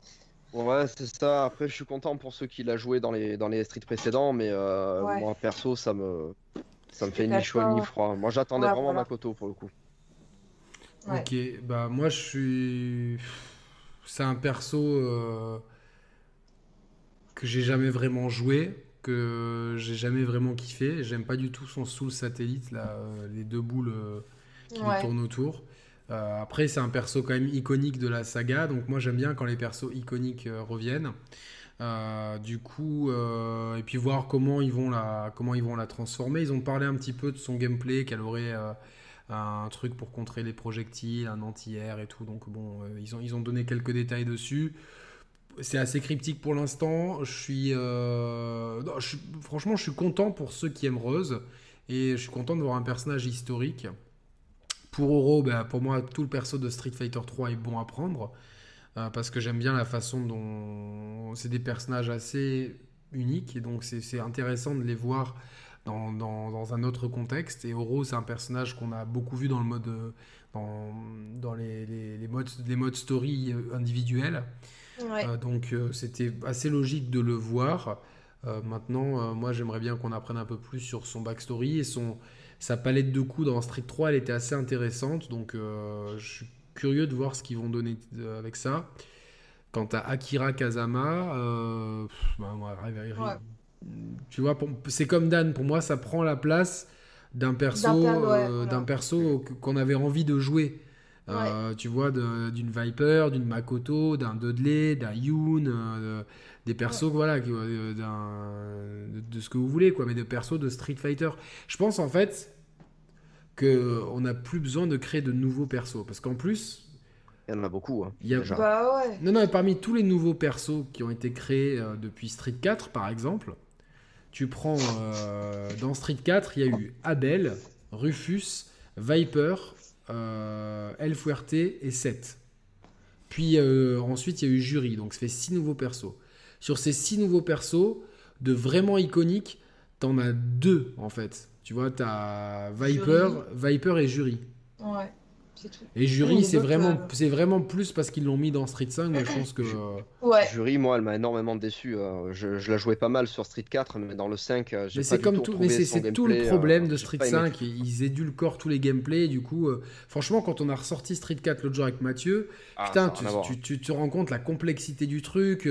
C: Ouais, c'est ça. Après, je suis content pour ceux qui l'ont joué dans les, dans les streets précédents, mais euh, moi, perso, ça me, ça me fait ni chaud ni froid. Moi, j'attendais vraiment Makoto pour le coup.
A: Ok, bah moi, je suis. C'est un perso euh, que j'ai jamais vraiment joué, que j'ai jamais vraiment kiffé. J'aime pas du tout son soul satellite, là, euh, les deux boules qui tournent autour. Euh, après, c'est un perso quand même iconique de la saga, donc moi j'aime bien quand les persos iconiques euh, reviennent. Euh, du coup, et puis voir comment ils, vont la, comment ils la transformer. Ils ont parlé un petit peu de son gameplay, qu'elle aurait un truc pour contrer les projectiles, un anti-air et tout. Donc bon, ils, ont, donné quelques détails dessus. C'est assez cryptique pour l'instant. Franchement, je suis content pour ceux qui aiment Rose. Et je suis content de voir un personnage historique. Pour Oro, ben, pour moi, tout le perso de Street Fighter 3 est bon à prendre. Euh, parce que j'aime bien la façon dont c'est des personnages assez uniques. Et donc, c'est intéressant de les voir dans, dans, un autre contexte. Et Oro, c'est un personnage qu'on a beaucoup vu dans le mode. dans, dans les, les, modes, les modes story individuels. Euh, donc, euh, c'était assez logique de le voir. maintenant, moi, j'aimerais bien qu'on apprenne un peu plus sur son backstory et son sa palette de coups dans Street 3, elle était assez intéressante. Donc, euh, je suis curieux de voir ce qu'ils vont donner euh, avec ça. Quant à Akira Kazama, euh, bah, tu vois, c'est comme Dan. Pour moi, ça prend la place d'un perso, d'un perso qu'on avait envie de jouer. Tu vois, d'une Viper, d'une Makoto, d'un Dudley, d'un Yoon, des persos, voilà, de, de, ce que vous voulez, quoi, mais des persos de Street Fighter. Je pense en fait qu'on n'a plus besoin de créer de nouveaux persos. Parce qu'en plus.
C: Il y en a beaucoup. Hein,
B: y a... Bah ouais.
A: Non, non, parmi tous les nouveaux persos qui ont été créés euh, depuis Street 4, par exemple, tu prends. Euh, dans Street 4, il y a eu Abel, Rufus, Viper, euh, El Fuerte et Seth. Puis ensuite, il y a eu Jury, donc ça fait six nouveaux persos. Sur ces six nouveaux persos, de vraiment iconiques, t'en as deux en fait. Tu vois, tu as Viper, Viper et Jury.
B: Ouais, tout.
A: Et Jury, c'est vraiment, c'est vraiment plus parce qu'ils l'ont mis dans Street 5, mais je pense que.
B: Ouais.
C: Jury, moi, elle m'a énormément déçu. Euh, je, je, la jouais pas mal sur Street 4, mais dans le 5, euh, j'ai pas
A: c'est comme
C: tout,
A: mais c'est tout le problème euh, de Street 5. Ils édulcorent tous les gameplays. Du coup, franchement, quand on a ressorti Street 4 l'autre jour avec Mathieu, ah, putain, tu, tu, te rends compte la complexité du truc.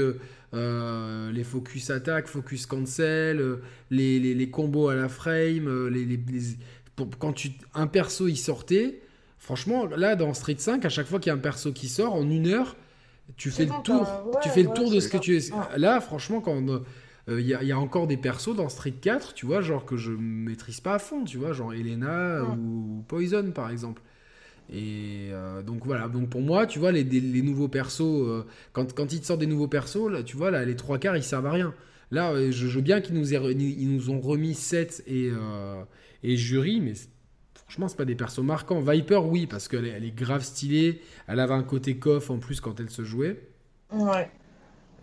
A: Euh, les focus attack, focus cancel, euh, les, les, combos à la frame, euh, les, quand tu, un perso il sortait, franchement, là dans Street 5, à chaque fois qu'il y a un perso qui sort, en une heure, tu fais le tour, tu fais le tour de ce que tu es. Là, franchement, quand il y, y, a encore des persos dans Street 4, tu vois, genre que je maîtrise pas à fond, tu vois, genre Elena ou Poison par exemple. Et euh, donc voilà, donc pour moi, tu vois, les, les nouveaux persos, euh, quand, quand ils te sortent des nouveaux persos, là, tu vois, là, les trois quarts, ils servent à rien. Là, euh, je, veux bien qu'ils nous, ils nous ont remis 7 et, et Jury, mais franchement, c'est pas des persos marquants. Viper, oui, parce qu'elle est, elle est grave stylée. Elle avait un côté coff en plus quand elle se jouait.
B: Ouais.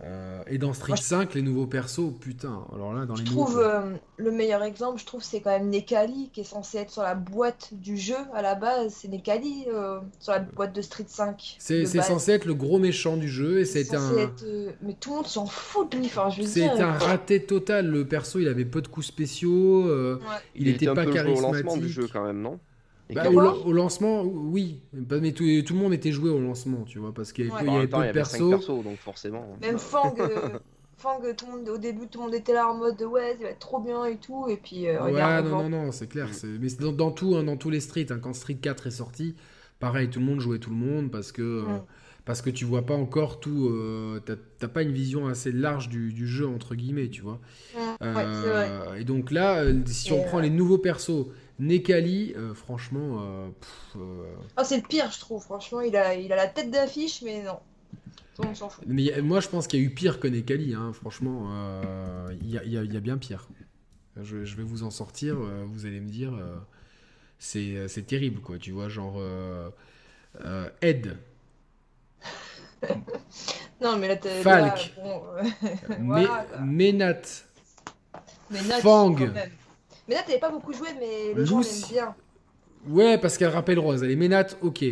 A: Euh, et dans Street 5, les nouveaux persos, putain. Alors là, dans
B: je
A: les
B: trouve euh, le meilleur exemple, je trouve, c'est quand même Nekali qui est censé être sur la boîte du jeu à la base. C'est Nekali euh, sur la boîte de Street 5.
A: C'est censé être le gros méchant du jeu et c'est un.
B: Mais tout le monde s'en fout de lui. Enfin,
A: c'est un raté total. Le perso, il avait peu de coups spéciaux. Il, était, pas charismatique. au lancement
C: du jeu quand même, non?
A: Bah, au, lancement, oui. Mais tout, tout, le monde était joué au lancement, tu vois, parce qu'il y avait, peu de persos.
C: donc forcément.
B: Même Fang, euh, <laughs> Fang tout le monde, au début, tout le monde était là en mode ouais, il va être trop bien et tout. Et puis, euh,
A: ouais, non, non, non, c'est clair. Mais dans, dans, tout, hein, dans tous les streets, hein, quand Street 4 est sorti, pareil, tout le monde jouait tout le monde parce que. Euh, parce que tu vois pas encore tout, euh, t'as pas une vision assez large du, du, jeu entre guillemets, tu vois.
B: Ouais, vrai.
A: Et donc là, si on prend les nouveaux persos, Nekali, euh, franchement. euh, euh,
B: Ah, c'est le pire, je trouve. Franchement, il a, il a la tête d'affiche, mais non. On s'en fout.
A: Mais a- moi, je pense qu'il y a eu pire que Nekali. Hein. Franchement, euh, il y, a, y a- y a bien pire. Je, je vais vous en sortir. vous allez me dire, c'est terrible, quoi. Tu vois, genre Ed, <laughs>
B: Non, mais là, t'es.
A: Falk.
B: là, bon, euh,
A: Me- <laughs>
B: Voilà, quoi.
A: Menat,
B: mais Nat,
A: Fang.
B: quand même. Mais Nat, elle pas beaucoup joué, mais les gens
A: Lucy.
B: l'aiment bien.
A: Ouais, parce qu'elle rappelle Rose. Elle est Menat, ok.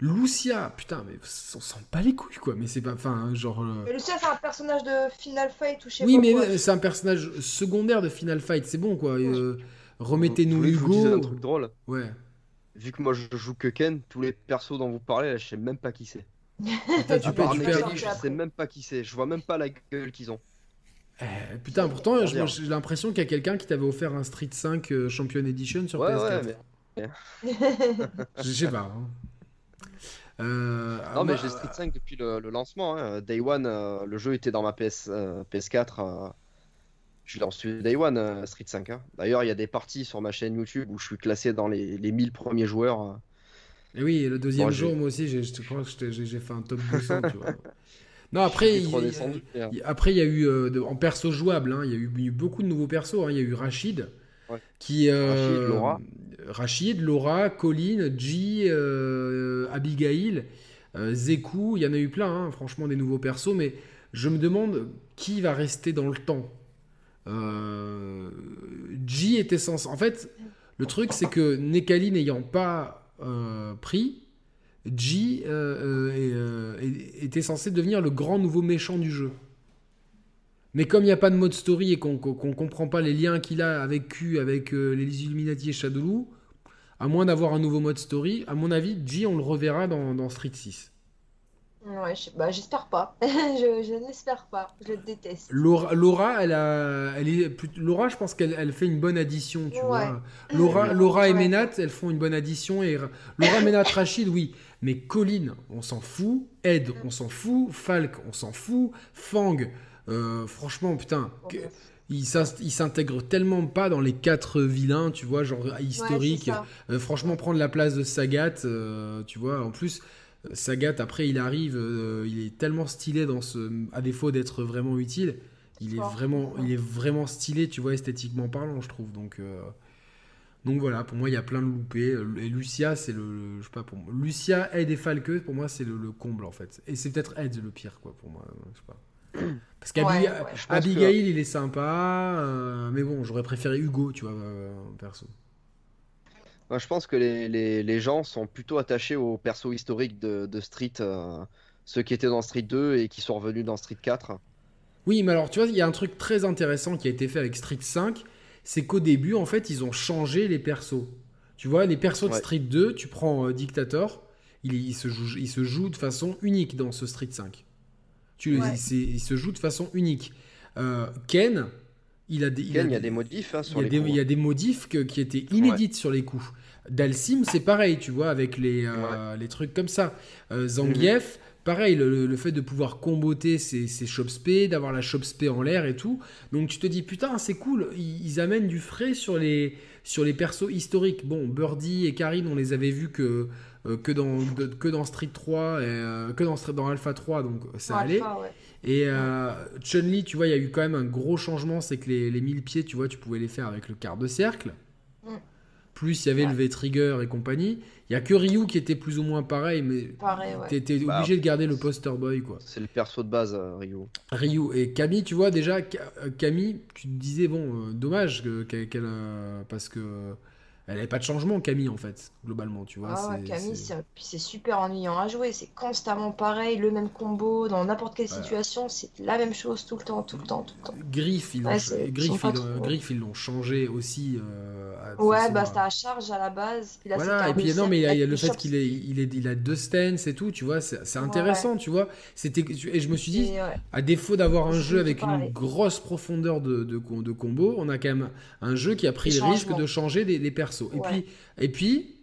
A: Lucia, putain, mais on s'en bat les couilles, quoi. Mais c'est pas. Enfin, genre. euh,
B: Mais Lucia, c'est un personnage de Final Fight ou je sais
A: Oui,
B: pas
A: mais euh, c'est un personnage secondaire de Final Fight, c'est bon, quoi. Euh,
C: Vous
A: Remettez-nous
C: dise un
A: Hugo.
C: truc drôle.
A: Ouais.
C: Vu que moi je joue que Ken, tous les persos dont vous parlez, là, je sais même pas qui c'est.
A: Putain, tu tu perds-
C: Nekali, je sais même pas qui c'est. Je vois même pas la gueule qu'ils ont.
A: Eh, putain, pourtant, j'ai l'impression qu'il y a quelqu'un qui t'avait offert un Street 5 euh, Champion Edition sur
C: Ouais,
A: PS4.
C: ouais, mais. <laughs>
A: Je sais pas. hein. Euh,
C: Non, mais j'ai Street 5 depuis le, le lancement. hein. Day One, euh, le jeu était dans ma PS, euh, PS4. euh, je l'ai reçu Day One, Street 5. hein. D'ailleurs, il y a des parties sur ma chaîne YouTube où je suis classé dans les, les 1000 premiers joueurs. euh.
A: Et oui, le deuxième
C: Bon,
A: jour, moi aussi, je crois que j'ai fait un top 200, tu vois. <laughs> Non, après, il, après, il y a eu, euh, en perso jouable, hein, il y a eu, beaucoup de nouveaux persos. hein. Il y a eu Rachid,
C: Ouais.
A: qui, euh,
C: Rachid, Laura.
A: Rachid, Laura, Colin, G, euh, Abigail, Zeku, il y en a eu plein, hein, franchement, des nouveaux persos, mais je me demande qui va rester dans le temps. G était censé. En fait, le truc, c'est que Nekali n'ayant pas pris, G euh, euh, est, euh, était censé devenir le grand nouveau méchant du jeu. Mais comme il n'y a pas de mode story et qu'on qu'on comprend pas les liens qu'il a avec Q, avec les Illuminati et Shadowloo, à moins d'avoir un nouveau mode story, à mon avis, G, on le reverra dans, dans Street 6.
B: Ouais, je bah, j'espère pas. <laughs> je je n'espère pas. Je le déteste.
A: Laura, Laura, elle a, elle est Laura, je pense qu'elle elle fait une bonne addition, tu
B: Ouais.
A: vois. Laura,
B: Ouais.
A: Laura et. Ménat, elles font une bonne addition. Et Laura, Ménat, Rachid, oui. Mais Colin, on s'en fout. Ed, on s'en fout. Falk, on s'en fout. Fang, euh, franchement, putain, que- il s'intègre tellement pas dans les quatre vilains, tu vois, genre
B: c'est
A: historique. Euh, franchement, prendre la place de Sagat, euh, tu vois, en plus, euh, Sagat, après, il arrive, euh, il est tellement stylé dans ce. À défaut d'être vraiment utile, il est, vraiment, il est vraiment stylé, tu vois, esthétiquement parlant, je trouve. Donc, euh, donc voilà, pour moi, il y a plein de loupés. Et Lucia, c'est le, le- Je sais pas, pour moi. Lucia, Ed et Falke, pour moi, c'est le, le comble, en fait. Et c'est peut-être Ed le pire, quoi, pour moi. Je sais pas. Parce
B: Ouais,
A: qu'Abigail,
B: ouais.
A: Abigail, il est sympa, euh, mais bon, j'aurais préféré Hugo, tu vois, euh, perso.
C: Moi, je pense que les, les- les gens sont plutôt attachés aux persos historiques de, de Street, euh, ceux qui étaient dans Street 2 et qui sont revenus dans Street 4.
A: Oui, mais alors tu vois, il y a un truc très intéressant qui a été fait avec Street 5, c'est qu'au début, en fait, ils ont changé les persos. Tu vois, les persos de
C: Ouais.
A: Street 2, tu prends euh, Dictator, il, il se joue, il se joue de façon unique dans ce Street 5. Tu,
B: Ouais.
A: il, il se joue de façon unique. Euh, Ken, il a des,
C: Ken, il y a des modifs hein,
A: il
C: sur
A: y, a
C: les
A: des,
C: coups.
A: il y a des modifs que- qui étaient inédites sur les coups. Dalsim, c'est pareil, tu vois, avec les, euh, les trucs comme ça. Euh, Zangief, pareil, le, le fait de pouvoir comboter ses, ses chopspé, d'avoir la chopspé en l'air et tout. Donc tu te dis, putain, c'est cool, ils, ils amènent du frais sur les, sur les persos historiques. Bon, Birdie et Karine, on les avait vus que, euh, que, dans, de- que dans Street 3, et, euh, que dans, Alpha 3, donc ça
B: Ouais,
A: allait.
B: ouais.
A: Et euh, Chun-Li, tu vois, il y a eu quand même un gros changement, c'est que les, les 1000 pieds, tu vois, tu pouvais les faire avec le quart de cercle.
B: Mm.
A: Plus il y avait le V-Trigger et compagnie. Il y a que Ryu qui était plus ou moins pareil, mais
B: Pareil, ouais.
A: t'étais
C: Bah.
A: obligé de garder le poster boy, quoi.
C: C'est le perso de base, euh, Ryu.
A: Ryu et Camille, tu vois, déjà, Ka- euh, Camille, tu te disais, bon, euh, dommage que- qu'elle. euh, parce que. Euh, elle n'avait pas de changement, Camille, en fait, globalement, tu vois.
B: Ah ouais, Camille,
A: c'est-
B: c'est puis c'est super ennuyant à jouer. C'est constamment pareil, le même combo dans n'importe quelle
A: Voilà.
B: situation. C'est la même chose tout le temps, tout le temps, tout le temps.
A: Griff, ils l'ont
B: Ouais,
A: l'ont-
B: trop-
A: Griff, ils l'ont changé aussi. euh, à-
B: Ouais,
A: façon
B: bah
A: à-
B: c'était à charge à la base. Puis là,
A: Voilà, et puis non, mais il y a, y le fait qu'il il il a deux stances et tout, tu vois, c'est intéressant, tu vois. C'était, et je me suis dit, à défaut d'avoir un jeu avec une grosse profondeur de, de, co- de combo, on a quand même un jeu qui a pris
B: Des
A: le risque de changer les, les Et
B: Ouais.
A: puis, et puis,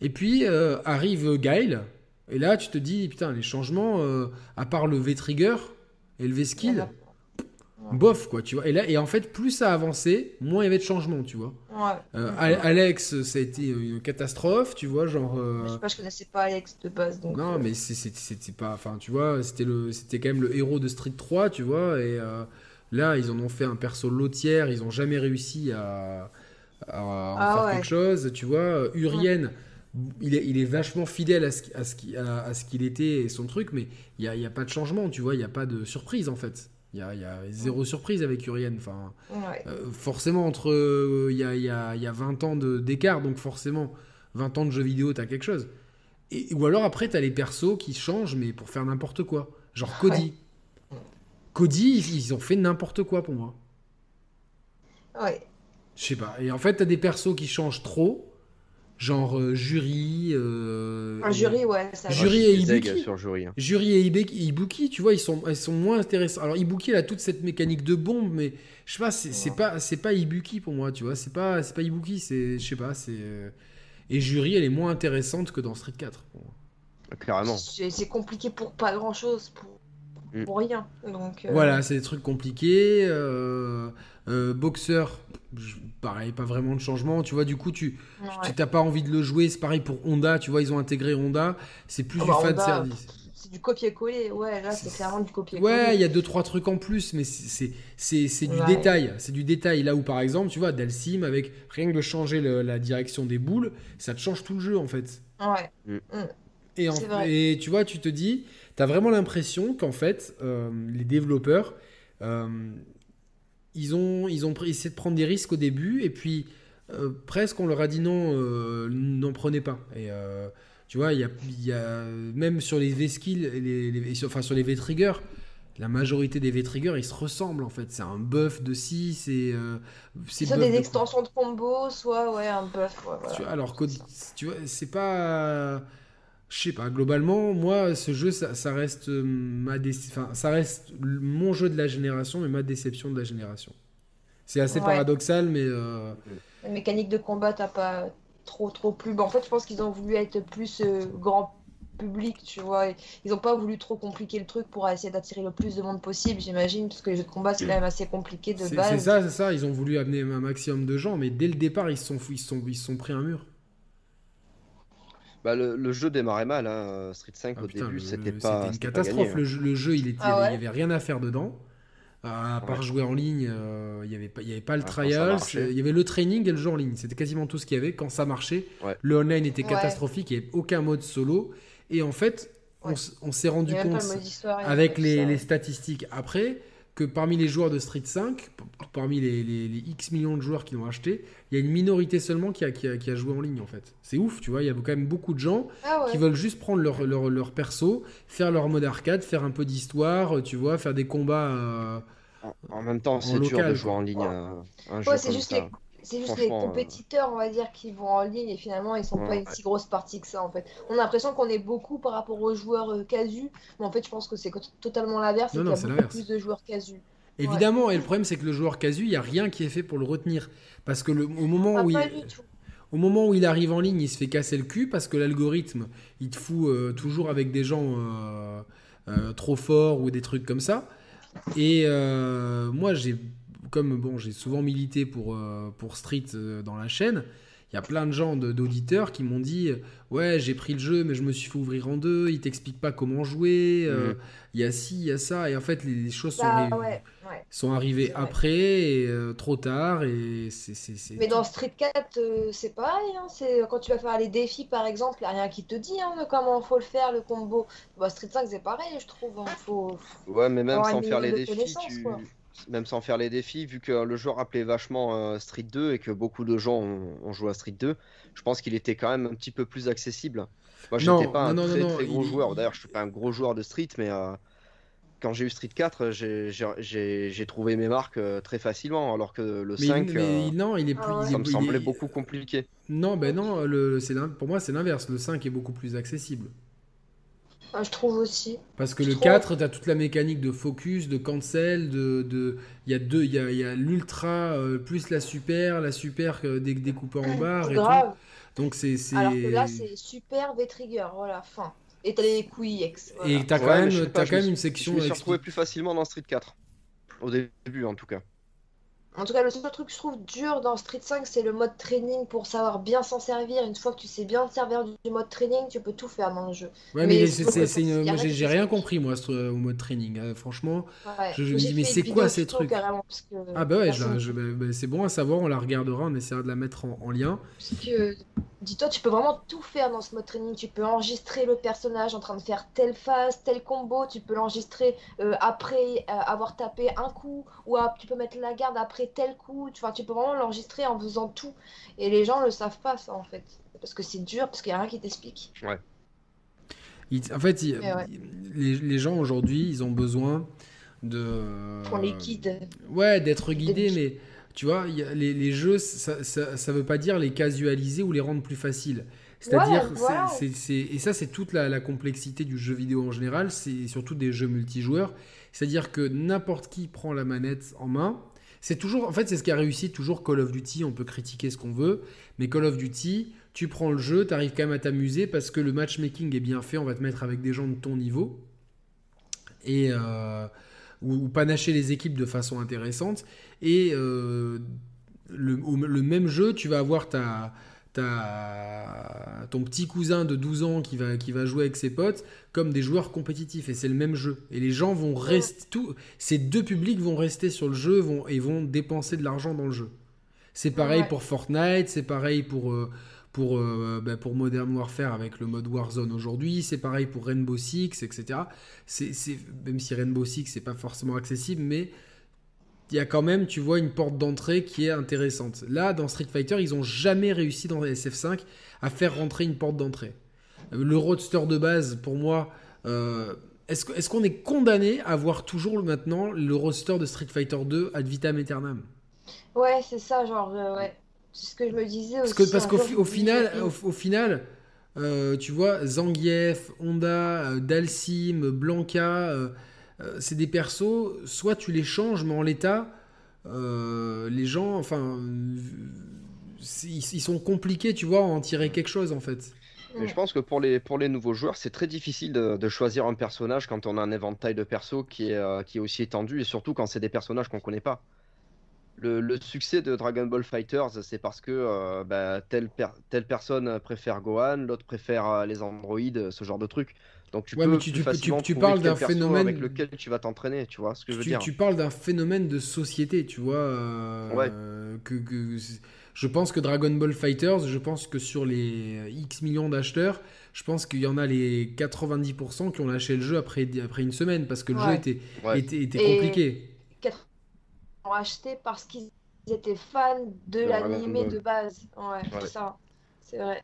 A: et puis euh, arrive Guile, et là tu te dis, putain, les changements, euh, à part le V-Trigger et le V-Skill, bof, quoi, tu vois. Et là, et en fait, plus ça avançait, moins il y avait de changements, tu vois.
B: Ouais.
A: Euh, Al- Alex, ça a été une catastrophe, tu vois, genre.
B: Je sais pas, je connaissais pas Alex de base. Donc,
A: Non, mais c'était pas. Enfin, tu vois, c'était le, c'était quand même le héros de Street 3, tu vois. Et là, ils en ont fait un perso lotière. Ils ont jamais réussi à, à en
B: Ah
A: faire
B: ouais.
A: quelque chose, tu vois. Urien, il, est, il est vachement fidèle à ce, qui- à ce, qui- à, à ce qu'il était et son truc, mais il n'y a, y a pas de changement, tu vois. Il n'y a pas de surprise, en fait. Il y a, il y a zéro surprise avec Urien. Enfin,
B: ouais.
A: euh, forcément, entre. euh, Il y, a, y a- il y a 20 ans d'écart, donc forcément, 20 ans de jeux vidéo, t'as quelque chose. Et, ou alors après, t'as les persos qui changent, mais pour faire n'importe quoi. Genre Cody. Cody, ils, ils ont fait n'importe quoi pour moi.
B: Ouais.
A: Je sais pas. Et en fait, t'as des persos qui changent trop. Genre euh, Jury. euh,
B: Un jury, ouais. Ça va.
A: Jury et Ibuki.
C: sur jury. hein.
A: Jury et Ibuki, tu vois, ils sont, ils sont moins intéressants. Alors Ibuki, elle a toute cette mécanique de bombe, mais je sais pas, c'est
B: Ouais.
A: pas, c'est pas Ibuki pour moi, tu vois. C'est pas, c'est pas Ibuki, c'est, je sais pas, c'est. euh, Et Jury, elle est moins intéressante que dans Street 4. pour moi.
C: Carrément.
B: C'est c'est compliqué pour pas grand chose, pour,
C: Mm.
B: pour rien. Donc, euh,
A: Voilà, c'est des trucs compliqués. euh, euh, boxeur, pareil, pas vraiment de changement. Tu vois, du coup, tu,
B: ouais.
A: tu t'as pas envie de le jouer. C'est pareil pour Honda, tu vois, ils ont intégré Honda. C'est plus
B: Ah
A: du
B: bah,
A: fan
B: Honda,
A: service.
B: C'est du copier-coller. Ouais, là, c'est clairement du copier-coller.
A: Ouais, il y a deux trois trucs en plus, mais c'est c'est- c'est c'est du
B: Ouais.
A: détail. C'est du détail. Là où par exemple, tu vois, Dalsim avec rien que de changer le- la direction des boules, ça te change tout le jeu en fait.
B: Ouais.
A: Et, en-
B: C'est vrai.
A: et tu vois, tu te dis, t'as vraiment l'impression qu'en fait, euh, les développeurs, euh, ils ont ils ont essayé de prendre des risques au début et puis euh, presque on leur a dit non, euh, n'en prenez pas. Et euh, tu vois, il y a, il y a même sur les V-skills, les, les- enfin sur les V-triggers, la majorité des V-triggers, ils se ressemblent en fait. C'est un buff de ci, c'est c'est
B: Soit des
A: de-
B: extensions de combo, soit ouais, un buff. ouais, voilà.
A: alors que tu vois, c'est pas, je sais pas. Globalement, moi, ce jeu, ça, ça reste euh, ma, dé- enfin, ça reste mon jeu de la génération, mais ma déception de la génération. C'est assez
B: Ouais.
A: paradoxal, mais euh,
B: La mécanique de combat, t'as pas trop trop plu. Bah, en fait, je pense qu'ils ont voulu être plus euh, grand public, tu vois. Ils ont pas voulu trop compliquer le truc pour essayer d'attirer le plus de monde possible, j'imagine, parce que les jeux de combat, c'est quand même assez compliqué de
A: c'est c'est
B: base.
A: ça, c'est ça. Ils ont voulu amener un maximum de gens, mais dès le départ, ils se sont, ils sont, ils se sont pris un mur.
C: Bah, le, le jeu démarrait mal. hein. Street 5
A: Ah,
C: au
A: putain,
C: début, c'était pas,
A: une
C: c'était pas
A: catastrophe.
C: gagné,
A: le, jeu, le jeu, il était,
B: Ah ouais
A: il y avait rien à faire dedans. À part
C: Ouais.
A: jouer en ligne, euh, il n'y avait, pas- il y avait pas le trial, il y avait le training et le jeu en ligne. C'était quasiment tout ce qu'il y avait. Quand ça marchait,
C: Ouais.
A: le online était
B: Ouais.
A: catastrophique, il n'y avait aucun mode solo. Et en fait, on
B: Ouais.
A: s- on, s'est rendu compte, avec les statistiques après, que parmi les joueurs de Street 5, p- parmi les, les- les X millions de joueurs qui l'ont acheté, il y a une minorité seulement qui a, qui a- qui a joué en ligne en fait. C'est ouf, tu vois, il y a quand même beaucoup de gens
B: Ah ouais.
A: qui veulent juste prendre leur, leur, leur perso, faire leur mode arcade, faire un peu d'histoire, tu vois, faire des combats. euh,
C: En, en même temps, c'est dur de jouer en ligne
B: Ouais.
C: un, un jeu
B: Ouais, c'est
C: comme
B: juste
C: ça.
B: les C'est juste les
C: euh,
B: compétiteurs, on va dire, qui vont en ligne et finalement ils sont
C: Ouais,
B: pas une
C: ouais.
B: si grosse partie que ça en fait. On a l'impression qu'on est beaucoup par rapport aux joueurs euh, casus, mais en fait je pense que c'est totalement l'inverse, qu'il y
A: non,
B: a
A: c'est
B: beaucoup
A: l'inverse.
B: plus de joueurs casus.
A: Évidemment, et le problème c'est que le joueur casu, il n'y a rien qui est fait pour le retenir. Parce que le, au, moment
B: Ah,
A: où
B: pas
A: il,
B: du tout.
A: au moment où il arrive en ligne, il se fait casser le cul parce que l'algorithme, il te fout euh, toujours avec des gens euh, euh, trop forts ou des trucs comme ça. Et euh, moi, j'ai, comme bon, j'ai souvent milité pour, euh, pour Street euh, dans la chaîne, il y a plein de gens, d'auditeurs qui m'ont dit Ouais, j'ai pris le jeu, mais je me suis fait ouvrir en deux, il t'explique pas comment jouer, euh,
C: Mhm.
A: il y a ci, il y a ça. Et en fait, les, les choses sont,
B: Bah
A: arri-
B: ouais, ouais.
A: sont arrivées après, et, euh, trop tard, et c'est. c'est- c'est-
B: Mais dans Street 4, euh, c'est pareil. hein, c'est quand tu vas faire les défis, par exemple, il n'y a rien qui te dit hein, comment faut le faire, le combo. Bah, Street 5, c'est pareil, je trouve. hein, faut...
C: Ouais, mais même sans faire les défis, tu... même sans faire les défis, vu que le jeu rappelait vachement euh, Street 2 et que beaucoup de gens ont, ont joué à Street 2, je pense qu'il était quand même un petit peu plus accessible. Moi, j'étais pas un
A: non,
C: très
A: non,
C: très gros
A: il-
C: joueur. D'ailleurs, je suis pas un gros joueur de Street, mais euh, quand j'ai eu Street 4, j'ai- trouvé mes marques euh, très facilement, alors que le
A: Mais,
C: 5,
A: il- mais
C: euh,
A: non, il est plus.
B: Ouais.
A: il est-
C: ça me semblait
A: est-
C: beaucoup compliqué.
A: Non, ben non, le, pour moi c'est l'inverse. Le 5 est beaucoup plus accessible.
B: Ah, je trouve aussi.
A: Parce que
B: Je
A: le
B: trouve.
A: 4, tu as toute la mécanique de focus, de cancel, de. de- Il y a deux, il y a, il y a l'ultra euh, plus la super, la super euh, dé- découpée en <clears throat> barres et
B: Grave.
A: tout. Donc c'est. c'est-
B: Alors que là, c'est super V-Trigger, voilà, fin. Et t'as les couilles X. voilà.
A: Et t'as quand
C: Ouais,
A: même,
C: je pas,
A: t'as
C: je
A: quand
C: me
A: même une
C: suis- Je
A: section.
C: me suis retrouvé plus facilement dans Street 4. Au début, en tout cas.
B: En tout cas, le seul truc que je trouve dur dans Street 5, c'est le mode training pour savoir bien s'en servir. Une fois que tu sais bien te servir du mode training, tu peux tout faire dans le jeu.
A: Ouais, mais, j'ai rien compris, moi, au mode training. Euh, franchement, je, me dis, mais c'est quoi ces trucs Ah, bah ouais, bah, c'est bon à savoir, on la regardera, on essaiera de la mettre en, lien.
B: Parce que, dis-toi, tu peux vraiment tout faire dans ce mode training. Tu peux enregistrer le personnage en train de faire telle phase, tel combo. Tu peux l'enregistrer euh, après euh, avoir tapé un coup, ou tu peux mettre la garde après tel coup. Tu, vois, tu peux vraiment l'enregistrer en faisant tout. Et les gens le savent pas, ça, en fait. Parce que c'est dur, parce qu'il n'y a rien qui t'explique.
C: Ouais.
A: en fait, les, gens aujourd'hui, ils ont besoin de.
B: Pour les guides.
A: Ouais, d'être guidés, mais tu vois, les, les, jeux, ça, ça, veut pas dire les casualiser ou les rendre plus faciles. C'est-à-dire, c'est, et ça, c'est toute la, la, complexité du jeu vidéo en général, c'est surtout des jeux multijoueurs. C'est-à-dire que n'importe qui prend la manette en main, c'est toujours, en fait, c'est ce qui a réussi toujours Call of Duty. On peut critiquer ce qu'on veut, mais Call of Duty, tu prends le jeu, tu arrives quand même à t'amuser parce que le matchmaking est bien fait. On va te mettre avec des gens de ton niveau et euh, ou, panacher les équipes de façon intéressante. Et euh, le, le, même jeu, tu vas avoir ta t'as ton petit cousin de 12 ans qui va, qui va jouer avec ses potes comme des joueurs compétitifs et c'est le même jeu. Et les gens vont rester tout ces deux publics vont rester sur le jeu vont, et vont dépenser de l'argent dans le jeu. C'est pareil pour Fortnite c'est pareil pour euh, pour, euh, bah, pour Modern Warfare avec le mode Warzone aujourd'hui, c'est pareil pour Rainbow Six, etc. C'est, même si Rainbow Six c'est pas forcément accessible, mais il y a quand même, tu vois, une porte d'entrée qui est intéressante. Là, dans Street Fighter, ils n'ont jamais réussi dans SF5 à faire rentrer une porte d'entrée. Euh, le roadster de base, pour moi, euh, est-ce qu'on est, condamné à voir toujours maintenant le roadster de Street Fighter 2 ad vitam aeternam?
B: Ouais, c'est ça, genre, euh, ouais. C'est ce que je me disais
A: parce
B: aussi.
A: Parce qu'au final, au, final tu vois, Zangief, Honda, Dalsim, Blanca euh, c'est des persos, soit tu les changes, mais en l'état, euh, les gens, enfin, ils, sont compliqués, tu vois, à en tirer quelque chose en fait.
C: Je pense que pour les, pour les nouveaux joueurs, c'est très difficile de, choisir un personnage quand on a un éventail de persos qui est, euh, qui est aussi étendu, et surtout quand c'est des personnages qu'on connaît pas. Le, succès de Dragon Ball Fighters, c'est parce que bah, telle, telle personne préfère Gohan, l'autre préfère les androïdes, ce genre de truc. Donc tu peux tu, tu, parles d'un phénomène avec lequel tu vas t'entraîner, tu vois ce que je veux dire.
A: Tu parles d'un phénomène de société, tu vois. Euh, que, je pense que Dragon Ball Fighters, je pense que sur les X millions d'acheteurs, je pense qu'il y en a les 90% qui ont lâché le jeu après, après une semaine parce que le jeu était, était, était compliqué.
B: ont acheté parce qu'ils étaient fans de l'animé de base. Ouais, c'est ça. C'est vrai.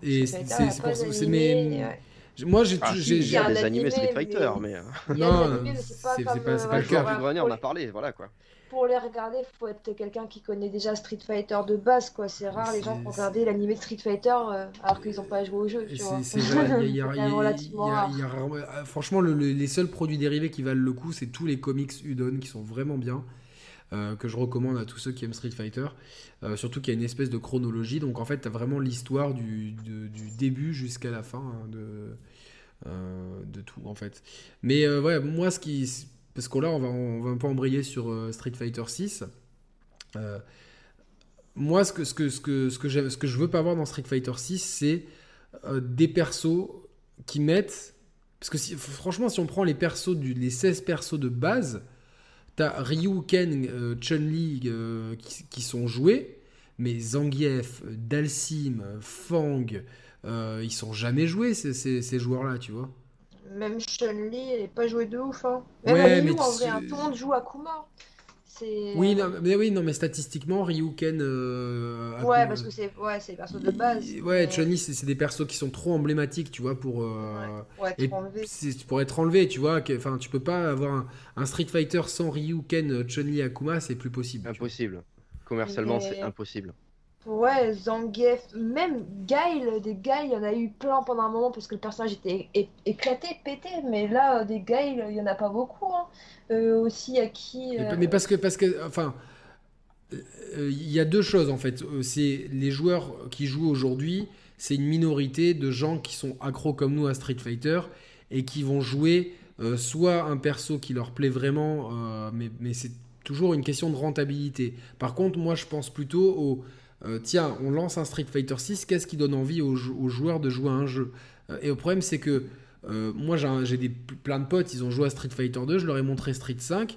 A: Et c'est pour ça. Mais... Moi, j'ai.
C: Ah, il y a des animés Street Fighter, mais.
A: Euh, non, c'est pas, pas, le cas.
C: on a parlé, voilà quoi.
B: Pour les regarder, il faut être quelqu'un qui connaît déjà Street Fighter de base, quoi. C'est rare les gens qui ont regardé l'animé Street Fighter euh, alors qu'ils n'ont pas joué au jeu. C'est
A: Franchement, les seuls produits dérivés qui valent le coup, c'est tous les comics Udon qui sont vraiment bien. Euh, que je recommande à tous ceux qui aiment Street Fighter. Euh, surtout qu'il y a une espèce de chronologie. Donc en fait, tu as vraiment l'histoire du, du, début jusqu'à la fin hein, de, euh, de tout en fait. Mais ouais, moi ce qui. Parce que là, on va, on va un peu embrayer sur Street Fighter 6. moi, ce que, ce, que, ce, que, ce, que ce que je veux pas voir dans Street Fighter 6, c'est des persos qui mettent. Parce que si, franchement, si on prend les persos, du, les 16 persos de base, T'as Ryu, Ken, euh, Chun-Li euh, qui, sont joués, mais Zangief, Dalsim, Fang, euh, ils sont jamais joués ces, joueurs-là, tu vois.
B: Même Chun-Li, elle n'est pas jouée de ouf. Hein. Même Ryu, en vrai, tout le monde joue Akuma.
A: Oui, non, mais oui, non, mais statistiquement, Ryuken.
B: Euh, ouais, parce que c'est ouais, des persos de base.
A: Ouais, mais... c'est des persos qui sont trop emblématiques, tu vois, pour.
B: Euh, ouais, être enlevé.
A: Pour être enlevé, tu vois. Enfin, tu peux pas avoir un, Street Fighter sans Ryuken, Chun-Li, Akuma, c'est plus possible.
C: Impossible. Commercialement, c'est impossible.
B: Ouais, Zangief, même Guile, des Guile, il y en a eu plein pendant un moment parce que le personnage était éclaté, pété, mais là, des Guile, il y en a pas beaucoup. Hein. Euh, aussi à qui.
A: Mais parce que, parce que, enfin, euh, il y a deux choses en fait. Euh, c'est les joueurs qui jouent aujourd'hui, c'est une minorité de gens qui sont accros comme nous à Street Fighter et qui vont jouer euh, soit un perso qui leur plaît vraiment, euh, mais, mais c'est toujours une question de rentabilité. Par contre, moi, je pense plutôt au euh, tiens, on lance un Street Fighter 6, qu'est-ce qui donne envie aux, aux, joueurs de jouer à un jeu? Et le problème, c'est que moi, j'ai des, plein de potes, ils ont joué à Street Fighter 2, je leur ai montré Street 5.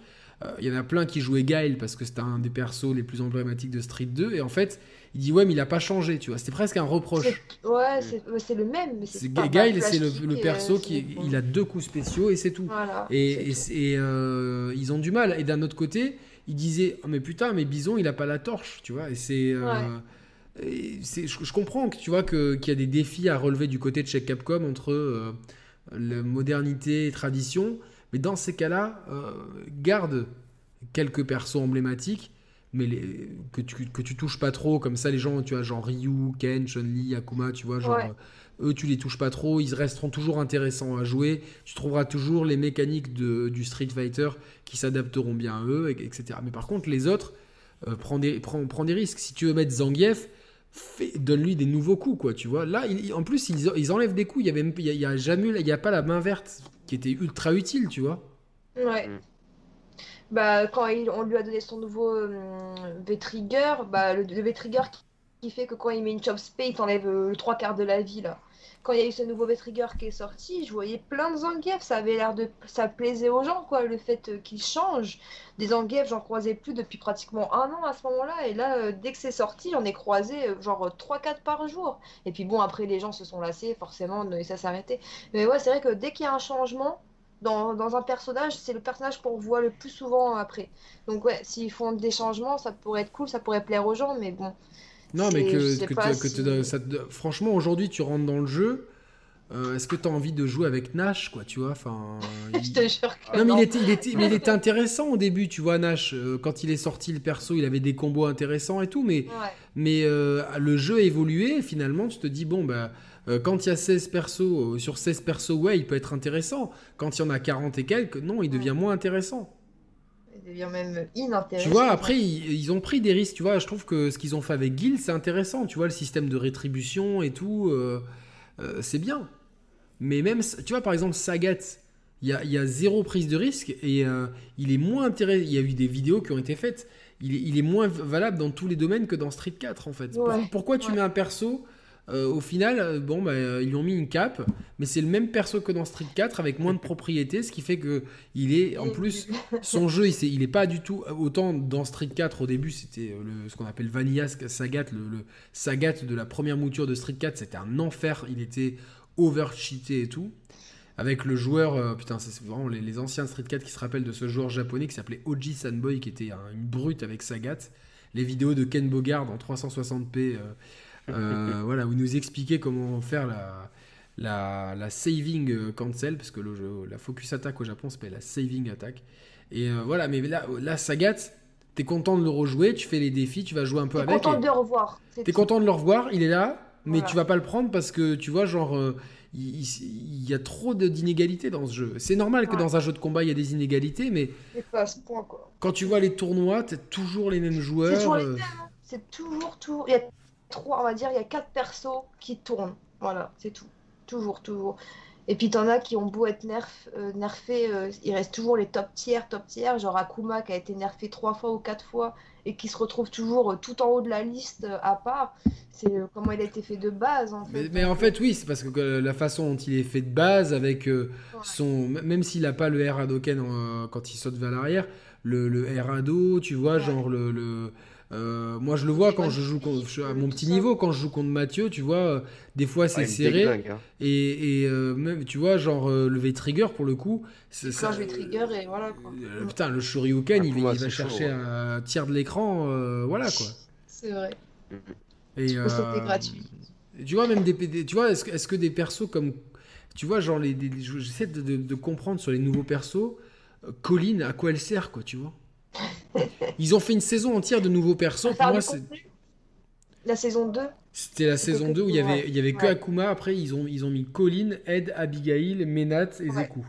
A: Il y en a plein qui jouaient Guile parce que c'était un des persos les plus emblématiques de Street 2. Et en fait, il dit ouais mais il a pas changé tu vois. C'était presque un reproche.
B: Ouais c'est le même mais
A: c'est Guile c'est le, perso qui il a deux coups spéciaux et c'est tout. Et, et, euh, ils ont du mal. Et d'un autre côté il disait oh, mais putain mais Bison il a pas la torche tu vois. Et c'est euh, je, je, comprends que tu vois qu'il y a des défis à relever du côté de chez Capcom entre euh, la modernité et tradition. Mais dans ces cas-là garde quelques persos emblématiques mais les, que, tu, que tu touches pas trop, comme ça les gens, tu vois, genre Ryu, Ken, Chun-Li, Akuma, tu vois, genre, eux tu les touches pas trop, ils resteront toujours intéressants à jouer, tu trouveras toujours les mécaniques de, du Street Fighter qui s'adapteront bien à eux, etc. Mais par contre, les autres, euh, prends, des, prends, prends, des risques. Si tu veux mettre Zangief, donne-lui des nouveaux coups, quoi, tu vois. Là, en plus, ils, ils, enlèvent des coups, il y, avait, il y a, jamais, il y a pas la main verte qui était ultra utile, tu vois.
B: Ouais. Mm bah, quand on lui a donné son nouveau euh, V-Trigger, bah, le, V-Trigger qui, fait que quand il met une chop spade, il t'enlève euh, le trois quarts de la vie là. Quand il y a eu ce nouveau V-Trigger qui est sorti, je voyais plein de Zangief, ça avait l'air de. ça plaisait aux gens quoi, le fait euh, qu'il change. Des Zangief, j'en croisais plus depuis pratiquement un an à ce moment-là, et là, dès que c'est sorti, j'en ai croisé genre 3-4 par jour. Et puis bon, après les gens se sont lassés forcément, et ça s'est arrêté. Mais ouais, c'est vrai que dès qu'il y a un changement, dans, un personnage, c'est le personnage qu'on voit le plus souvent après. Donc ouais, s'ils font des changements, ça pourrait être cool, ça pourrait plaire aux gens, mais bon.
A: Non, mais que, que, franchement, aujourd'hui, tu rentres dans le jeu. Euh, est-ce que tu as envie de jouer avec Nash, quoi, tu vois enfin, <laughs>
B: Je te jure que
A: non, mais il était, il était, mais il était intéressant au début, tu vois, Nash. Euh, quand il est sorti, le perso, il avait des combos intéressants et tout, mais, mais euh, le jeu a évolué. finalement, tu te dis, bon, bah, euh, quand il y a 16 persos, sur 16 persos, ouais, il peut être intéressant. Quand il y en a 40 et quelques, non, il devient moins intéressant.
B: Devient même inintéressant.
A: Tu vois, après, ils, ont pris des risques. Tu vois, je trouve que ce qu'ils ont fait avec Gil, c'est intéressant. Tu vois, le système de rétribution et tout, euh, c'est bien. Mais même, tu vois, par exemple, Sagat, il y a, zéro prise de risque et il est moins intéressant. Il y a eu des vidéos qui ont été faites. Il est, moins valable dans tous les domaines que dans Street 4, en fait. pourquoi tu mets un perso euh, au final, euh, bon, bah, euh, ils lui ont mis une cape, mais c'est le même perso que dans Street 4 avec moins de propriété, ce qui fait que il est en plus <laughs> son jeu, il, il est pas du tout autant dans Street 4 au début, c'était ce qu'on appelle Vanilla Sagat, le, Sagat de la première mouture de Street 4, c'était un enfer, il était over cheaté et tout. Avec le joueur, putain, c'est vraiment les, anciens Street 4 qui se rappellent de ce joueur japonais qui s'appelait Oji Sanboy, qui était une brute avec Sagat. Les vidéos de Ken Bogard en 360p euh, voilà, où nous expliquait comment faire la, la, la, saving cancel, parce que le la focus attack au Japon s'appelle la saving attack. Et euh, voilà, mais là, là Sagat, t'es content de le rejouer, tu fais les défis, tu vas jouer un peu avec.
B: T'es content de le revoir.
A: T'es content de le revoir, il est là, mais tu vas pas le prendre parce que tu vois, genre, euh, il, y a trop d'inégalités dans ce jeu. C'est normal que dans un jeu de combat, il y a des inégalités, mais.
B: Pas ce point, quoi.
A: Quand tu vois les tournois, t'as toujours les mêmes joueurs.
B: C'est toujours, toujours. Il y a trois, on va dire, il y a quatre persos qui tournent. Voilà, c'est tout. Toujours, toujours. Et puis t'en as qui ont beau être nerf, euh, nerfés, euh, il reste toujours les top tiers, top tiers, genre Akuma qui a été nerfé trois fois ou quatre fois et qui se retrouve toujours euh, tout en haut de la liste à part. C'est comment il a été fait de base en fait.
A: Mais, en fait oui, c'est parce que la façon dont il est fait de base avec son, même s'il n'a pas le R Hadoken quand il saute vers l'arrière, le, le R Hado, tu vois, genre le euh, moi, je le vois quand je joue à mon petit niveau, quand je joue contre Mathieu, tu vois, euh, des fois c'est serré. Hein. Et, et euh, même, tu vois, genre le V-Trigger pour le coup.
B: C'est ça. V-Trigger et voilà quoi.
A: putain, le Shoryuken, ah, il, va chercher un tiers de l'écran, voilà quoi.
B: C'est vrai.
A: Et, c'était gratuit. Tu vois, même des. Tu vois, est-ce est que des persos comme. Tu vois, genre, les, j'essaie de, de, de, comprendre sur les nouveaux persos. Colline, à quoi elle sert, quoi, tu vois? Ils ont fait une saison entière de nouveaux persos. Pour moi, c'est...
B: La saison 2
A: C'était la saison 2 où il y avait, il y avait que Akuma. Après, ils ont, ils ont mis Colin, Ed, Abigail, Menat et Zeku.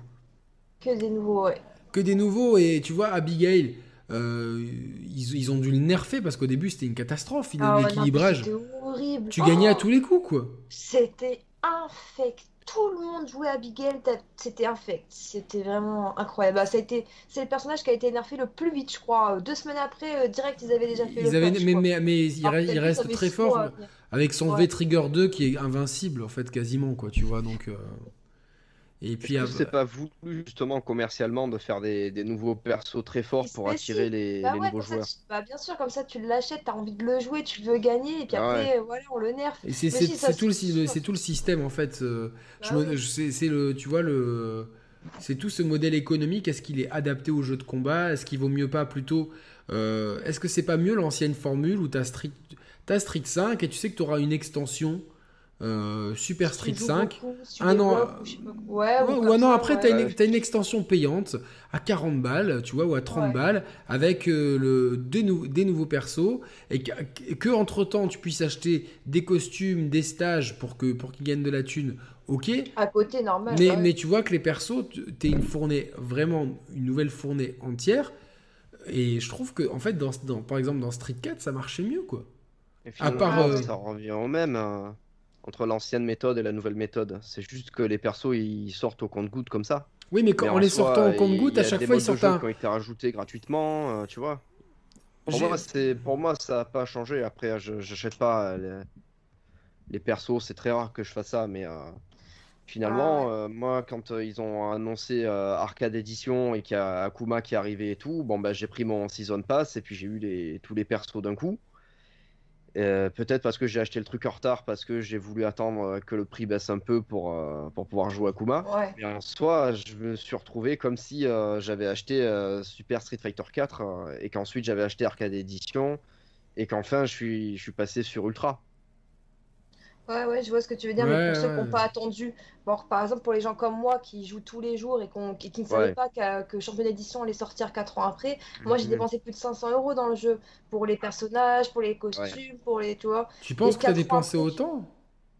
B: Que des nouveaux, ouais.
A: Que des nouveaux. Et tu vois, Abigail, euh, ils, ils, ont dû le nerfer parce qu'au début, c'était une catastrophe. Ah l'équilibrage.
B: C'était horrible.
A: Tu gagnais à oh tous les coups, quoi.
B: C'était infect. Tout le monde jouait Abigail, c'était infect. C'était vraiment incroyable. Bah, ça a été... C'est le personnage qui a été nerfé le plus vite, je crois. Deux semaines après, euh, direct, ils avaient déjà fait
A: ils
B: le
A: avaient... mais, mais, mais, il,
B: Alors,
A: reste, il très fort
B: à venir.
A: avec son
B: Ouais.
A: V-Trigger 2 qui est invincible, en fait, quasiment, quoi, tu vois. Donc. euh, Et puis. Av-
C: c'est pas voulu justement commercialement de faire des, des nouveaux persos très forts pour
B: si,
C: attirer les,
B: Bah
C: les
B: ouais,
C: nouveaux
B: ça,
C: joueurs?
B: tu- bah, bien sûr, comme ça tu l'achètes, t'as envie de le jouer, tu veux gagner, et puis
C: Ah
B: après, voilà, on le nerf.
A: Et c'est
B: si,
A: tout, le, tout système en fait. euh,
B: Bah
A: je me-
B: oui.
A: je- c'est le, tu vois le, c'est tout ce modèle économique. Est-ce qu'il est adapté au jeu de combat Est-ce qu'il vaut mieux pas plutôt euh, Est-ce que c'est pas mieux l'ancienne formule où t'as Street, t'as Street 5 et tu sais que tu auras une extension euh, Super
B: Tu
A: Street
B: joues
A: 5
B: beaucoup, tu
A: un an-
B: ou. Ouais,
A: Ouais, un an après,
B: ouais.
A: t'as une,
C: Ouais.
A: t'as une extension payante à 40 balles, tu vois, ou à 30
B: Ouais.
A: balles, avec euh, le, des, nou- des nouveaux persos, et que, que entre temps tu puisses acheter des costumes, des stages pour que pour qu'ils gagnent de la thune, ok.
B: À côté, normal.
A: Mais,
B: ouais.
A: mais tu vois que les persos, tu- t'es une fournée, vraiment une nouvelle fournée entière. Et je trouve que, en fait, dans, dans- par exemple, dans Street 4, ça marchait mieux, quoi.
C: Et
A: À part,
B: euh,
C: ça revient au même euh, entre l'ancienne méthode et la nouvelle méthode. C'est juste que les persos ils sortent au compte-goutte comme ça.
A: Oui, mais quand,
C: Mais
A: en les
C: soi,
A: sortant au compte-goutte, à chaque
C: des
A: fois, ils
C: modes de
A: sortent
C: jeu
A: un.
C: qui ont été rajoutés gratuitement, euh, tu vois. Pour moi, c'est pour moi ça n'a pas changé. Après, je j'achète pas euh, les... les persos, c'est très rare que je fasse ça, mais euh, finalement,
B: Ah
C: euh, moi, quand euh, ils ont annoncé euh, Arcade Edition et qu'il y a Akuma qui est arrivé et tout, bon bah j'ai pris mon Season Pass et puis j'ai eu les... tous les persos d'un coup. Euh, Peut-être parce que j'ai acheté le truc en retard, parce que j'ai voulu attendre euh, que le prix baisse un peu pour, euh, pour pouvoir jouer Akuma.
B: Ouais.
C: Mais en soi, je me suis retrouvé comme si euh, j'avais acheté Super Street Fighter 4 euh, et qu'ensuite j'avais acheté Arcade Edition et qu'enfin je suis, je suis passé sur Ultra.
B: Ouais, ouais, je vois ce que tu veux dire,
A: Ouais,
B: mais pour ceux qui
A: ouais.
B: n'ont pas attendu, bon, par exemple, pour les gens comme moi qui jouent tous les jours et qu'on- qui, qui ne savaient
C: Ouais.
B: pas qu'à- que Champion d'édition allait sortir 4 ans après, moi j'ai
C: Mhm.
B: dépensé plus de 500 euros dans le jeu pour les personnages, pour les costumes, pour les. Tu vois.
A: Tu penses que t'as
B: quatre
A: dépensé
B: ans après,
A: autant?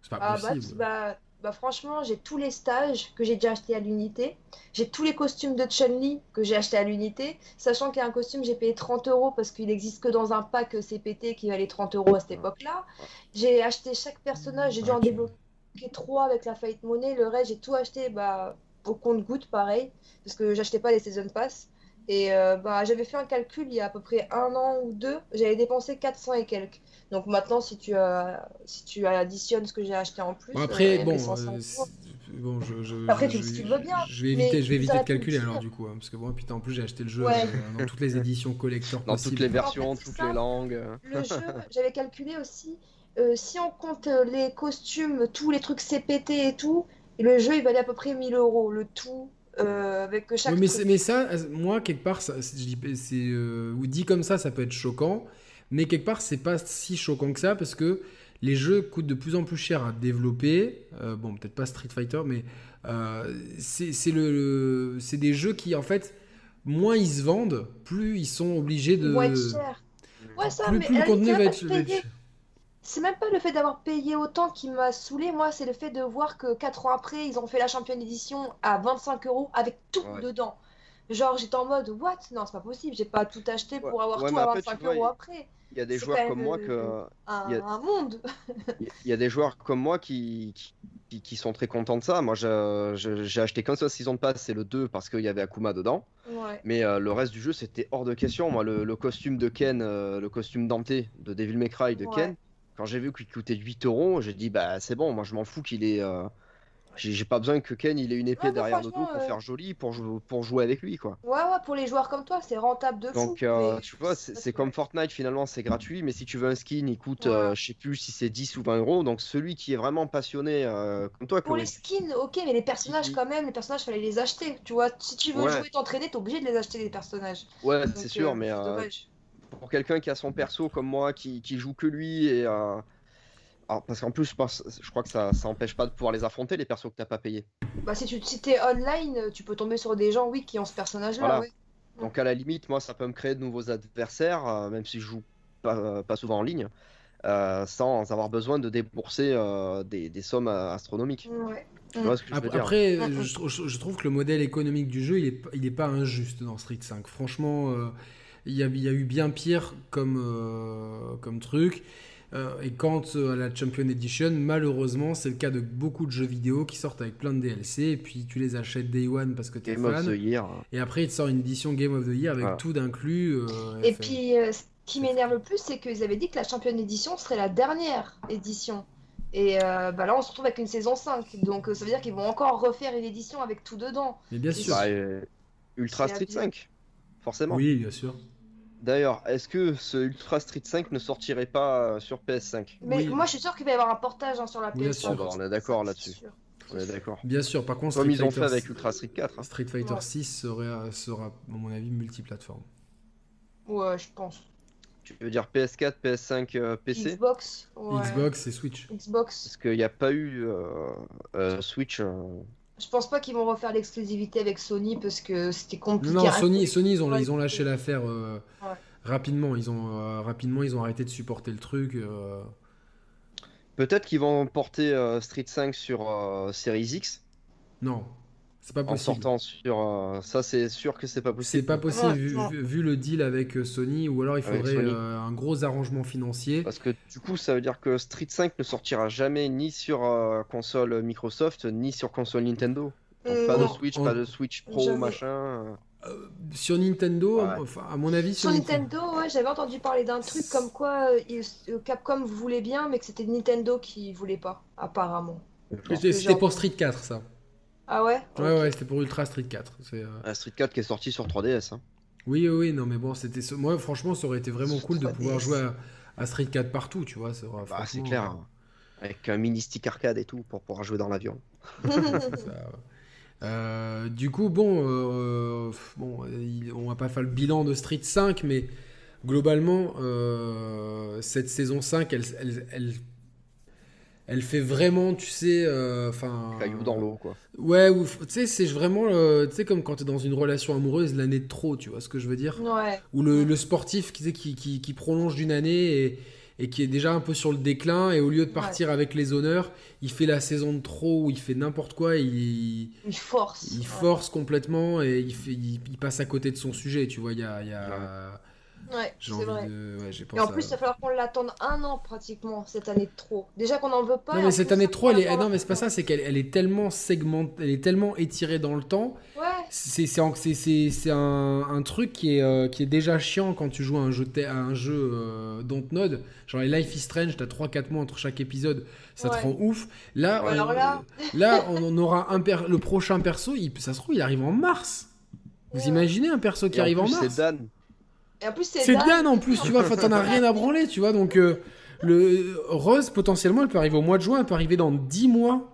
A: C'est pas
B: Ah bah,
A: possible.
B: bah, bah, franchement, j'ai tous les stages que j'ai déjà achetés à l'unité. J'ai tous les costumes de Chun-Li que j'ai achetés à l'unité. Sachant qu'il y a un costume, j'ai payé 30 euros parce qu'il n'existe que dans un pack CPT qui valait 30 euros à cette époque-là. J'ai acheté chaque personnage, j'ai dû en débloquer 3 avec la Fight Money. Le reste, j'ai tout acheté bah, au compte-goutte, pareil, parce que j'achetais pas les Season Pass. Et euh, bah, j'avais fait un calcul il y a à peu près un an ou deux, j'avais dépensé 400 et quelques. Donc maintenant, si tu, as, si tu additionnes ce que j'ai acheté en plus,
A: Bon,
B: euh,
A: après,
B: il y avait
A: bon,
B: 500
A: euh, c'est- bon, je, je-
B: Après,
A: je-
B: tu- veux bien,
A: Je vais éviter, je vais éviter de calculer alors du coup, hein, parce que bon, putain, en plus j'ai acheté le jeu
B: Ouais.
A: euh, dans toutes les <laughs> éditions collector
C: Dans
A: possibles.
C: toutes les versions,
B: En fait,
C: toutes
B: ça.
C: les langues.
B: Le jeu, <laughs> j'avais calculé aussi, euh, si on compte euh, les costumes, tous les trucs CPT et tout, le jeu il valait à peu près 1000 euros, le tout, euh, avec chaque
A: Ouais, mais,
B: truc.
A: c'est- mais ça, euh, moi, quelque part, ça, c'est- je dis- c'est, euh, ou dit comme ça, ça peut être choquant, mais quelque part, c'est pas si choquant que ça parce que les jeux coûtent de plus en plus cher à développer. Euh, bon, peut-être pas Street Fighter, mais c'est c'est le, le- c'est des jeux qui, en fait, moins ils se vendent, plus ils sont obligés de.
B: Être chers. Ouais, ça,
A: Plus,
B: mais
A: plus le contenu va être.
B: C'est même pas le fait d'avoir payé autant qui m'a saoulé, moi, c'est le fait de voir que 4 ans après, ils ont fait la championne édition à 25 euros avec tout
C: Ouais.
B: dedans. Genre, j'étais en mode, what? Non, c'est pas possible, j'ai pas tout acheté pour
C: Ouais.
B: avoir
C: Ouais,
B: tout à
C: après, tu
B: 25
C: vois,
B: euros après.
C: Il y a des joueurs comme moi
B: euh,
C: que.
B: Un,
C: Il y a-
B: un monde. <laughs>
C: Il y a des joueurs comme moi qui, qui, qui sont très contents de ça. Moi, j'ai acheté qu'un seul Season Pass, c'est le 2 parce qu'il y avait Akuma dedans.
B: Ouais.
C: Mais euh, le reste du jeu, c'était hors de question. Moi, le, le costume de Ken, euh, le costume Dante de Devil May Cry de. Ken, quand j'ai vu qu'il coûtait 8 euros, j'ai dit, bah c'est bon, moi je m'en fous qu'il ait. euh, J'ai pas besoin que Ken il ait une épée
B: Ouais,
C: derrière le dos pour
B: euh,
C: faire joli, pour, jou- pour jouer avec lui, quoi.
B: Ouais, ouais, pour les joueurs comme toi, c'est rentable de fou.
C: Donc, euh,
B: mais
C: tu vois, c'est comme Fortnite finalement, c'est gratuit, mais si tu veux un skin, il coûte,
B: Ouais.
C: je sais plus si c'est 10 ou 20 euros. Donc, celui qui est vraiment passionné, comme toi,
B: Pour les skins, ok, mais les personnages
C: Mhm.
B: quand même, les personnages, fallait les acheter. Tu vois, si tu veux
C: Ouais.
B: jouer, t'entraîner, t'es obligé de les acheter, les personnages.
C: ouais, c'est sûr, mais. Pour quelqu'un qui a son perso comme moi, qui, qui joue que lui, et euh, alors, parce qu'en plus, je, pense, je crois que ça, ça empêche pas de pouvoir les affronter, les persos que t'as pas payés.
B: Bah, si tu si t'es online, tu peux tomber sur des gens, oui, qui ont ce personnage-là,
C: Voilà.
B: ouais.
C: Donc, à la limite, moi, ça peut me créer de nouveaux adversaires, euh, même si je joue pas, pas souvent en ligne, euh, sans avoir besoin de débourser euh, des, des sommes euh, astronomiques.
B: Ouais.
C: Tu vois ce que je veux
A: Après,
C: dire?
A: je, je- je trouve que le modèle économique du jeu, il est, pas- il est pas injuste dans Street 5. Franchement, euh, il y, a, il y a eu bien pire comme, euh, comme truc. Euh, et quand à la Champion Edition, malheureusement, c'est le cas de beaucoup de jeux vidéo qui sortent avec plein de DLC, et puis tu les achètes Day One parce que tu es
C: Game of the Year.
A: et après il te sort une édition Game of the Year avec
C: Voilà.
A: tout d'inclus. euh,
B: Et
A: fait-
B: puis, euh, ce qui m'énerve le plus, c'est qu'ils avaient dit que la championne édition serait la dernière édition. Et euh, bah là, on se retrouve avec une saison 5. Donc, euh, ça veut dire qu'ils vont encore refaire une édition avec tout dedans.
A: Mais bien sûr.
C: Bah, euh, Ultra Street
B: abusé.
C: 5, forcément.
A: Oui, bien sûr.
C: D'ailleurs, est-ce que ce Ultra Street 5 ne sortirait pas euh, sur PS5
B: Mais
A: Oui.
B: moi, je suis sûr qu'il va y avoir un portage hein, sur la
A: Bien
B: PS5.
A: sûr.
C: Bon, on est d'accord là-dessus.
B: sûr.
C: On est d'accord.
A: Bien sûr. Par contre,
C: Comme
A: Street
C: ils ont fait
A: Fighter-
C: avec Ultra Street 4. hein.
A: Street Fighter
B: Ouais.
A: 6 serait, sera, à mon avis, multiplateforme.
B: Ouais, je pense.
C: Tu veux dire PS4, PS5, euh, PC
B: Xbox. ouais.
A: Xbox et Switch.
B: Xbox.
C: Parce qu'il n'y a pas eu euh, euh, Switch.
B: Je pense pas qu'ils vont refaire l'exclusivité avec Sony parce que c'était compliqué.
A: Non, Sony, Sony ils, ont, ils ont lâché l'affaire euh,
B: Ouais.
A: rapidement. Ils ont, euh, rapidement. Ils ont arrêté de supporter le truc. euh.
C: Peut-être qu'ils vont porter euh, Street 5 sur euh, Series X
A: Non, c'est pas
C: en
A: possible.
C: sortant sur. euh, Ça, c'est sûr que c'est pas
A: C'est
C: possible.
A: pas possible
B: Ouais,
A: vu,
B: non.
A: vu- vu le deal avec euh, Sony, ou alors il faudrait euh, un gros arrangement financier.
C: Parce que du coup, ça veut dire que Street 5 ne sortira jamais ni sur euh, console Microsoft ni sur console Nintendo. Donc, pas de. Switch,
A: On-
C: pas de Switch Pro,
B: Jamais.
C: machin. euh.
A: Sur Nintendo,
C: Ouais.
A: enfin, à mon avis,
B: Sur
A: sur
B: Nintendo, ouais, j'avais entendu parler d'un truc comme quoi euh, Capcom voulait bien, mais que c'était Nintendo qui voulait pas, apparemment.
A: C'était pour Street 4, ça.
B: Ah ouais
A: Ouais, ouais, c'était pour Ultra Street 4. C'est, euh,
C: Un Street 4 qui est sorti sur 3DS. hein.
A: Oui, oui, oui, non, mais bon, c'était. Moi, franchement, ça aurait été vraiment cool de
B: 3DS.
A: pouvoir jouer à, à Street 4 partout, tu vois. ça aurait-
C: Bah, c'est
A: franchement,
C: clair. hein. Avec un mini stick arcade et tout pour pouvoir jouer dans l'avion. <laughs>
A: Ça, euh, du coup, bon, euh, bon, il- on va pas faire le bilan de Street 5, mais globalement, euh, cette saison 5, elle, elle, elle, elle fait vraiment, tu sais, euh, enfin.
C: Caillou dans l'eau, quoi.
A: Ouais, ou- tu sais, c'est vraiment, euh, tu sais, comme quand t'es dans une relation amoureuse, l'année de trop, tu vois ce que je veux dire?
B: Ouais.
A: Ou le, le sportif qui, qui, qui, qui prolonge d'une année et, et qui est déjà un peu sur le déclin, et au lieu de partir avec les honneurs, il fait la saison de trop, où il fait n'importe quoi, il,
B: Il force.
A: il
B: ouais.
A: force complètement et il, fait, il, il passe à côté de son sujet, tu vois. Il y a, il y a-
B: Ouais,
A: j'ai
B: c'est
A: envie
B: vrai.
A: de. Ouais, j'ai
B: Et en plus,
A: à-
B: il va falloir qu'on l'attende un an pratiquement cette année de trop. Déjà qu'on n'en veut pas.
A: Non mais
B: en
A: cette
B: plus,
A: année
B: ça
A: 3, elle est... non mais c'est pas ça, c'est qu'elle elle est tellement segmentée, elle est tellement étirée dans le temps.
B: Ouais,
A: C'est c'est en- c'est- c'est- c'est un, un truc qui est, euh, qui est déjà chiant quand tu joues à un jeu, te- à un jeu euh, Dontnod. Genre les Life is Strange, t'as 3-4 mois entre chaque épisode, ça te
B: Ouais.
A: rend ouf. Là,
B: Ouais,
A: on,
B: alors là-
A: là, on en aura un per- le prochain perso, il- ça se trouve, il arrive en mars. Vous
B: Ouais.
A: imaginez un perso qui
C: Et
A: arrive en,
C: plus,
A: mars?
C: C'est Dan.
B: Et en plus,
A: C'est Dan en plus, tu vois, enfin, t'en as rien à branler, tu vois, donc euh, le Rose, potentiellement, elle peut arriver au mois de juin, elle peut arriver dans 10 mois.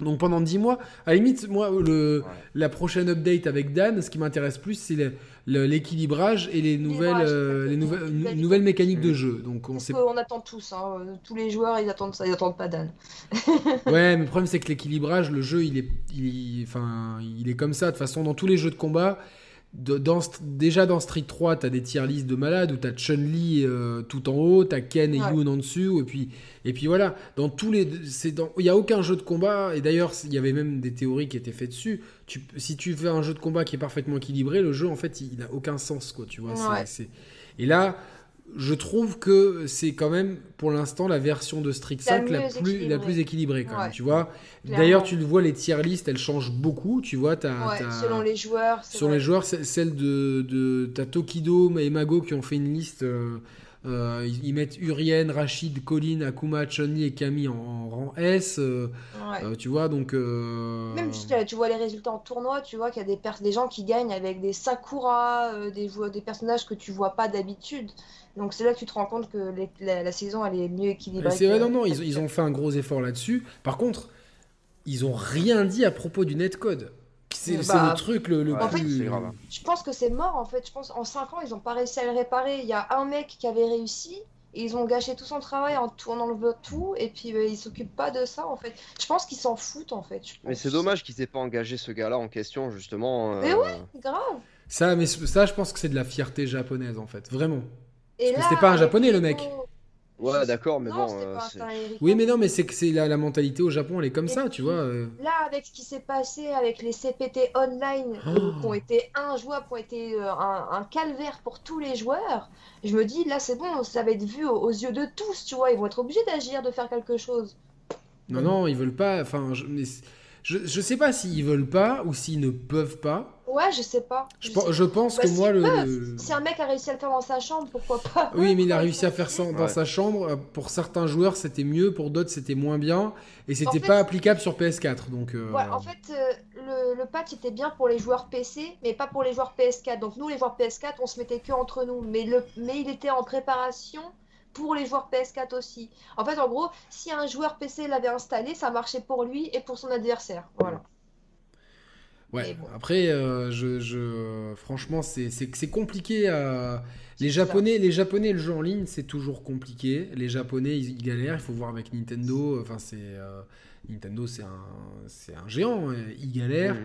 A: Donc pendant 10 mois, à la limite, moi, le,
C: Ouais.
A: la prochaine update avec Dan, ce qui m'intéresse plus, c'est le- le- l'équilibrage et les nouvelles, euh, les nouvelles, nouvelles mécaniques de
C: Mm.
A: jeu. Donc on
B: Parce
A: sait.
B: qu'on attend tous, hein. tous les joueurs ils attendent ça, ils attendent pas Dan. <laughs>
A: Ouais, mais le problème c'est que l'équilibrage, le jeu, il est, il, enfin, il est comme ça. De toute façon, dans tous les jeux de combat, de- dans, St- déjà dans Street 3, t'as des tier lists de malades où t'as Chun-Li euh, tout en haut, t'as Ken et
B: Ouais.
A: Yoon en dessous, et puis, et puis voilà. Dans tous les, c'est dans, il y a aucun jeu de combat. Et d'ailleurs, il y avait même des théories qui étaient faites dessus. Tu, si tu fais un jeu de combat qui est parfaitement équilibré, le jeu en fait, il, il a aucun sens, quoi. Tu vois.
B: Ouais.
A: Et là. Je trouve que c'est quand même pour l'instant la version de Street
B: La
A: 5 la plus, la
B: équilibrée.
A: plus équilibrée quand même, tu vois. D'ailleurs, tu le vois, les tier lists, elles changent beaucoup. Tu vois,
B: Ouais,
A: t'as-
B: selon les joueurs. vrai.
A: les joueurs, celle de, de t'as Tokido et Mago qui ont fait une liste. euh, euh, ils, ils mettent Urien, Rachid, Colin, Akuma, Chun-Li et Camille en, en rang S. euh,
B: Ouais.
A: euh, tu vois, donc. euh,
B: Même tu vois les résultats en tournoi, tu vois qu'il y a des, gens qui gagnent avec des Sakura, des, des personnages que tu vois pas d'habitude. Donc c'est là que tu te rends compte que les- la, la saison elle est mieux équilibrée.
A: c'est vrai, non, non, ils, ils ont fait un gros effort là-dessus. Par contre, ils ont rien dit à propos du netcode. C'est
B: Bah,
A: le truc le, le
C: ouais,
B: en fait,
A: plus.
C: hein.
B: Je pense que c'est mort en fait. Je pense en 5 ans ils ont pas réussi à le réparer. Il y a un mec qui avait réussi et ils ont gâché tout son travail en tournant le tout et puis euh, ils s'occupent pas de ça en fait. Je pense qu'ils s'en foutent en fait.
C: Mais c'est dommage qu'ils aient pas engagé ce gars-là en question, justement.
B: Mais
C: euh,
B: Grave.
A: Ça, mais ça, je pense que c'est de la fierté japonaise en fait, vraiment.
B: Et
A: Parce que
B: là,
A: c'était pas un
B: avec
A: Japonais, le mec.
C: Ouais, d'accord, mais
B: Non,
C: bon. euh,
B: pas.
A: Oui, mais non, mais c'est que c'est la, la mentalité au Japon, elle est comme
B: Et
A: ça,
B: puis,
A: tu vois. euh.
B: Là, avec ce qui s'est passé avec les CPT online euh,
A: Oh.
B: qui ont été injouables, qui ont été euh, un, un calvaire pour tous les joueurs, je me dis là c'est bon, ça va être vu aux, aux yeux de tous, tu vois, ils vont être obligés d'agir, de faire quelque chose.
A: Non, non, ils veulent pas. Enfin, je, mais je, je sais pas s'ils veulent pas ou s'ils ne peuvent pas.
B: Ouais, je sais pas.
A: Je, pense
B: Bah,
A: que moi, le. le-
B: Si un mec a réussi à le faire dans sa chambre, pourquoi pas?
A: Oui, mais il a réussi à faire ça dans
C: Ouais.
A: sa chambre. Pour certains joueurs, c'était mieux, pour d'autres, c'était moins bien. Et c'était
B: fait,
A: pas applicable sur PS4. Donc, euh,
B: Ouais, en fait, euh, le, le patch était bien pour les joueurs PC, mais pas pour les joueurs PS4. Donc nous, les joueurs PS4, on se mettait que entre nous. Mais, le, mais il était en préparation pour les joueurs PS4 aussi. En fait, en gros, si un joueur PC l'avait installé, ça marchait pour lui et pour son adversaire. Voilà.
A: Ouais,
B: bon.
A: après, euh, je, je- franchement, c'est compliqué à. Les
B: ça.
A: Japonais, les Japonais, le jeu en ligne, c'est toujours compliqué. Les Japonais, ils, ils galèrent. Il faut voir avec Nintendo. Enfin, c'est euh, Nintendo, c'est un, c'est un géant. hein, Ils galèrent.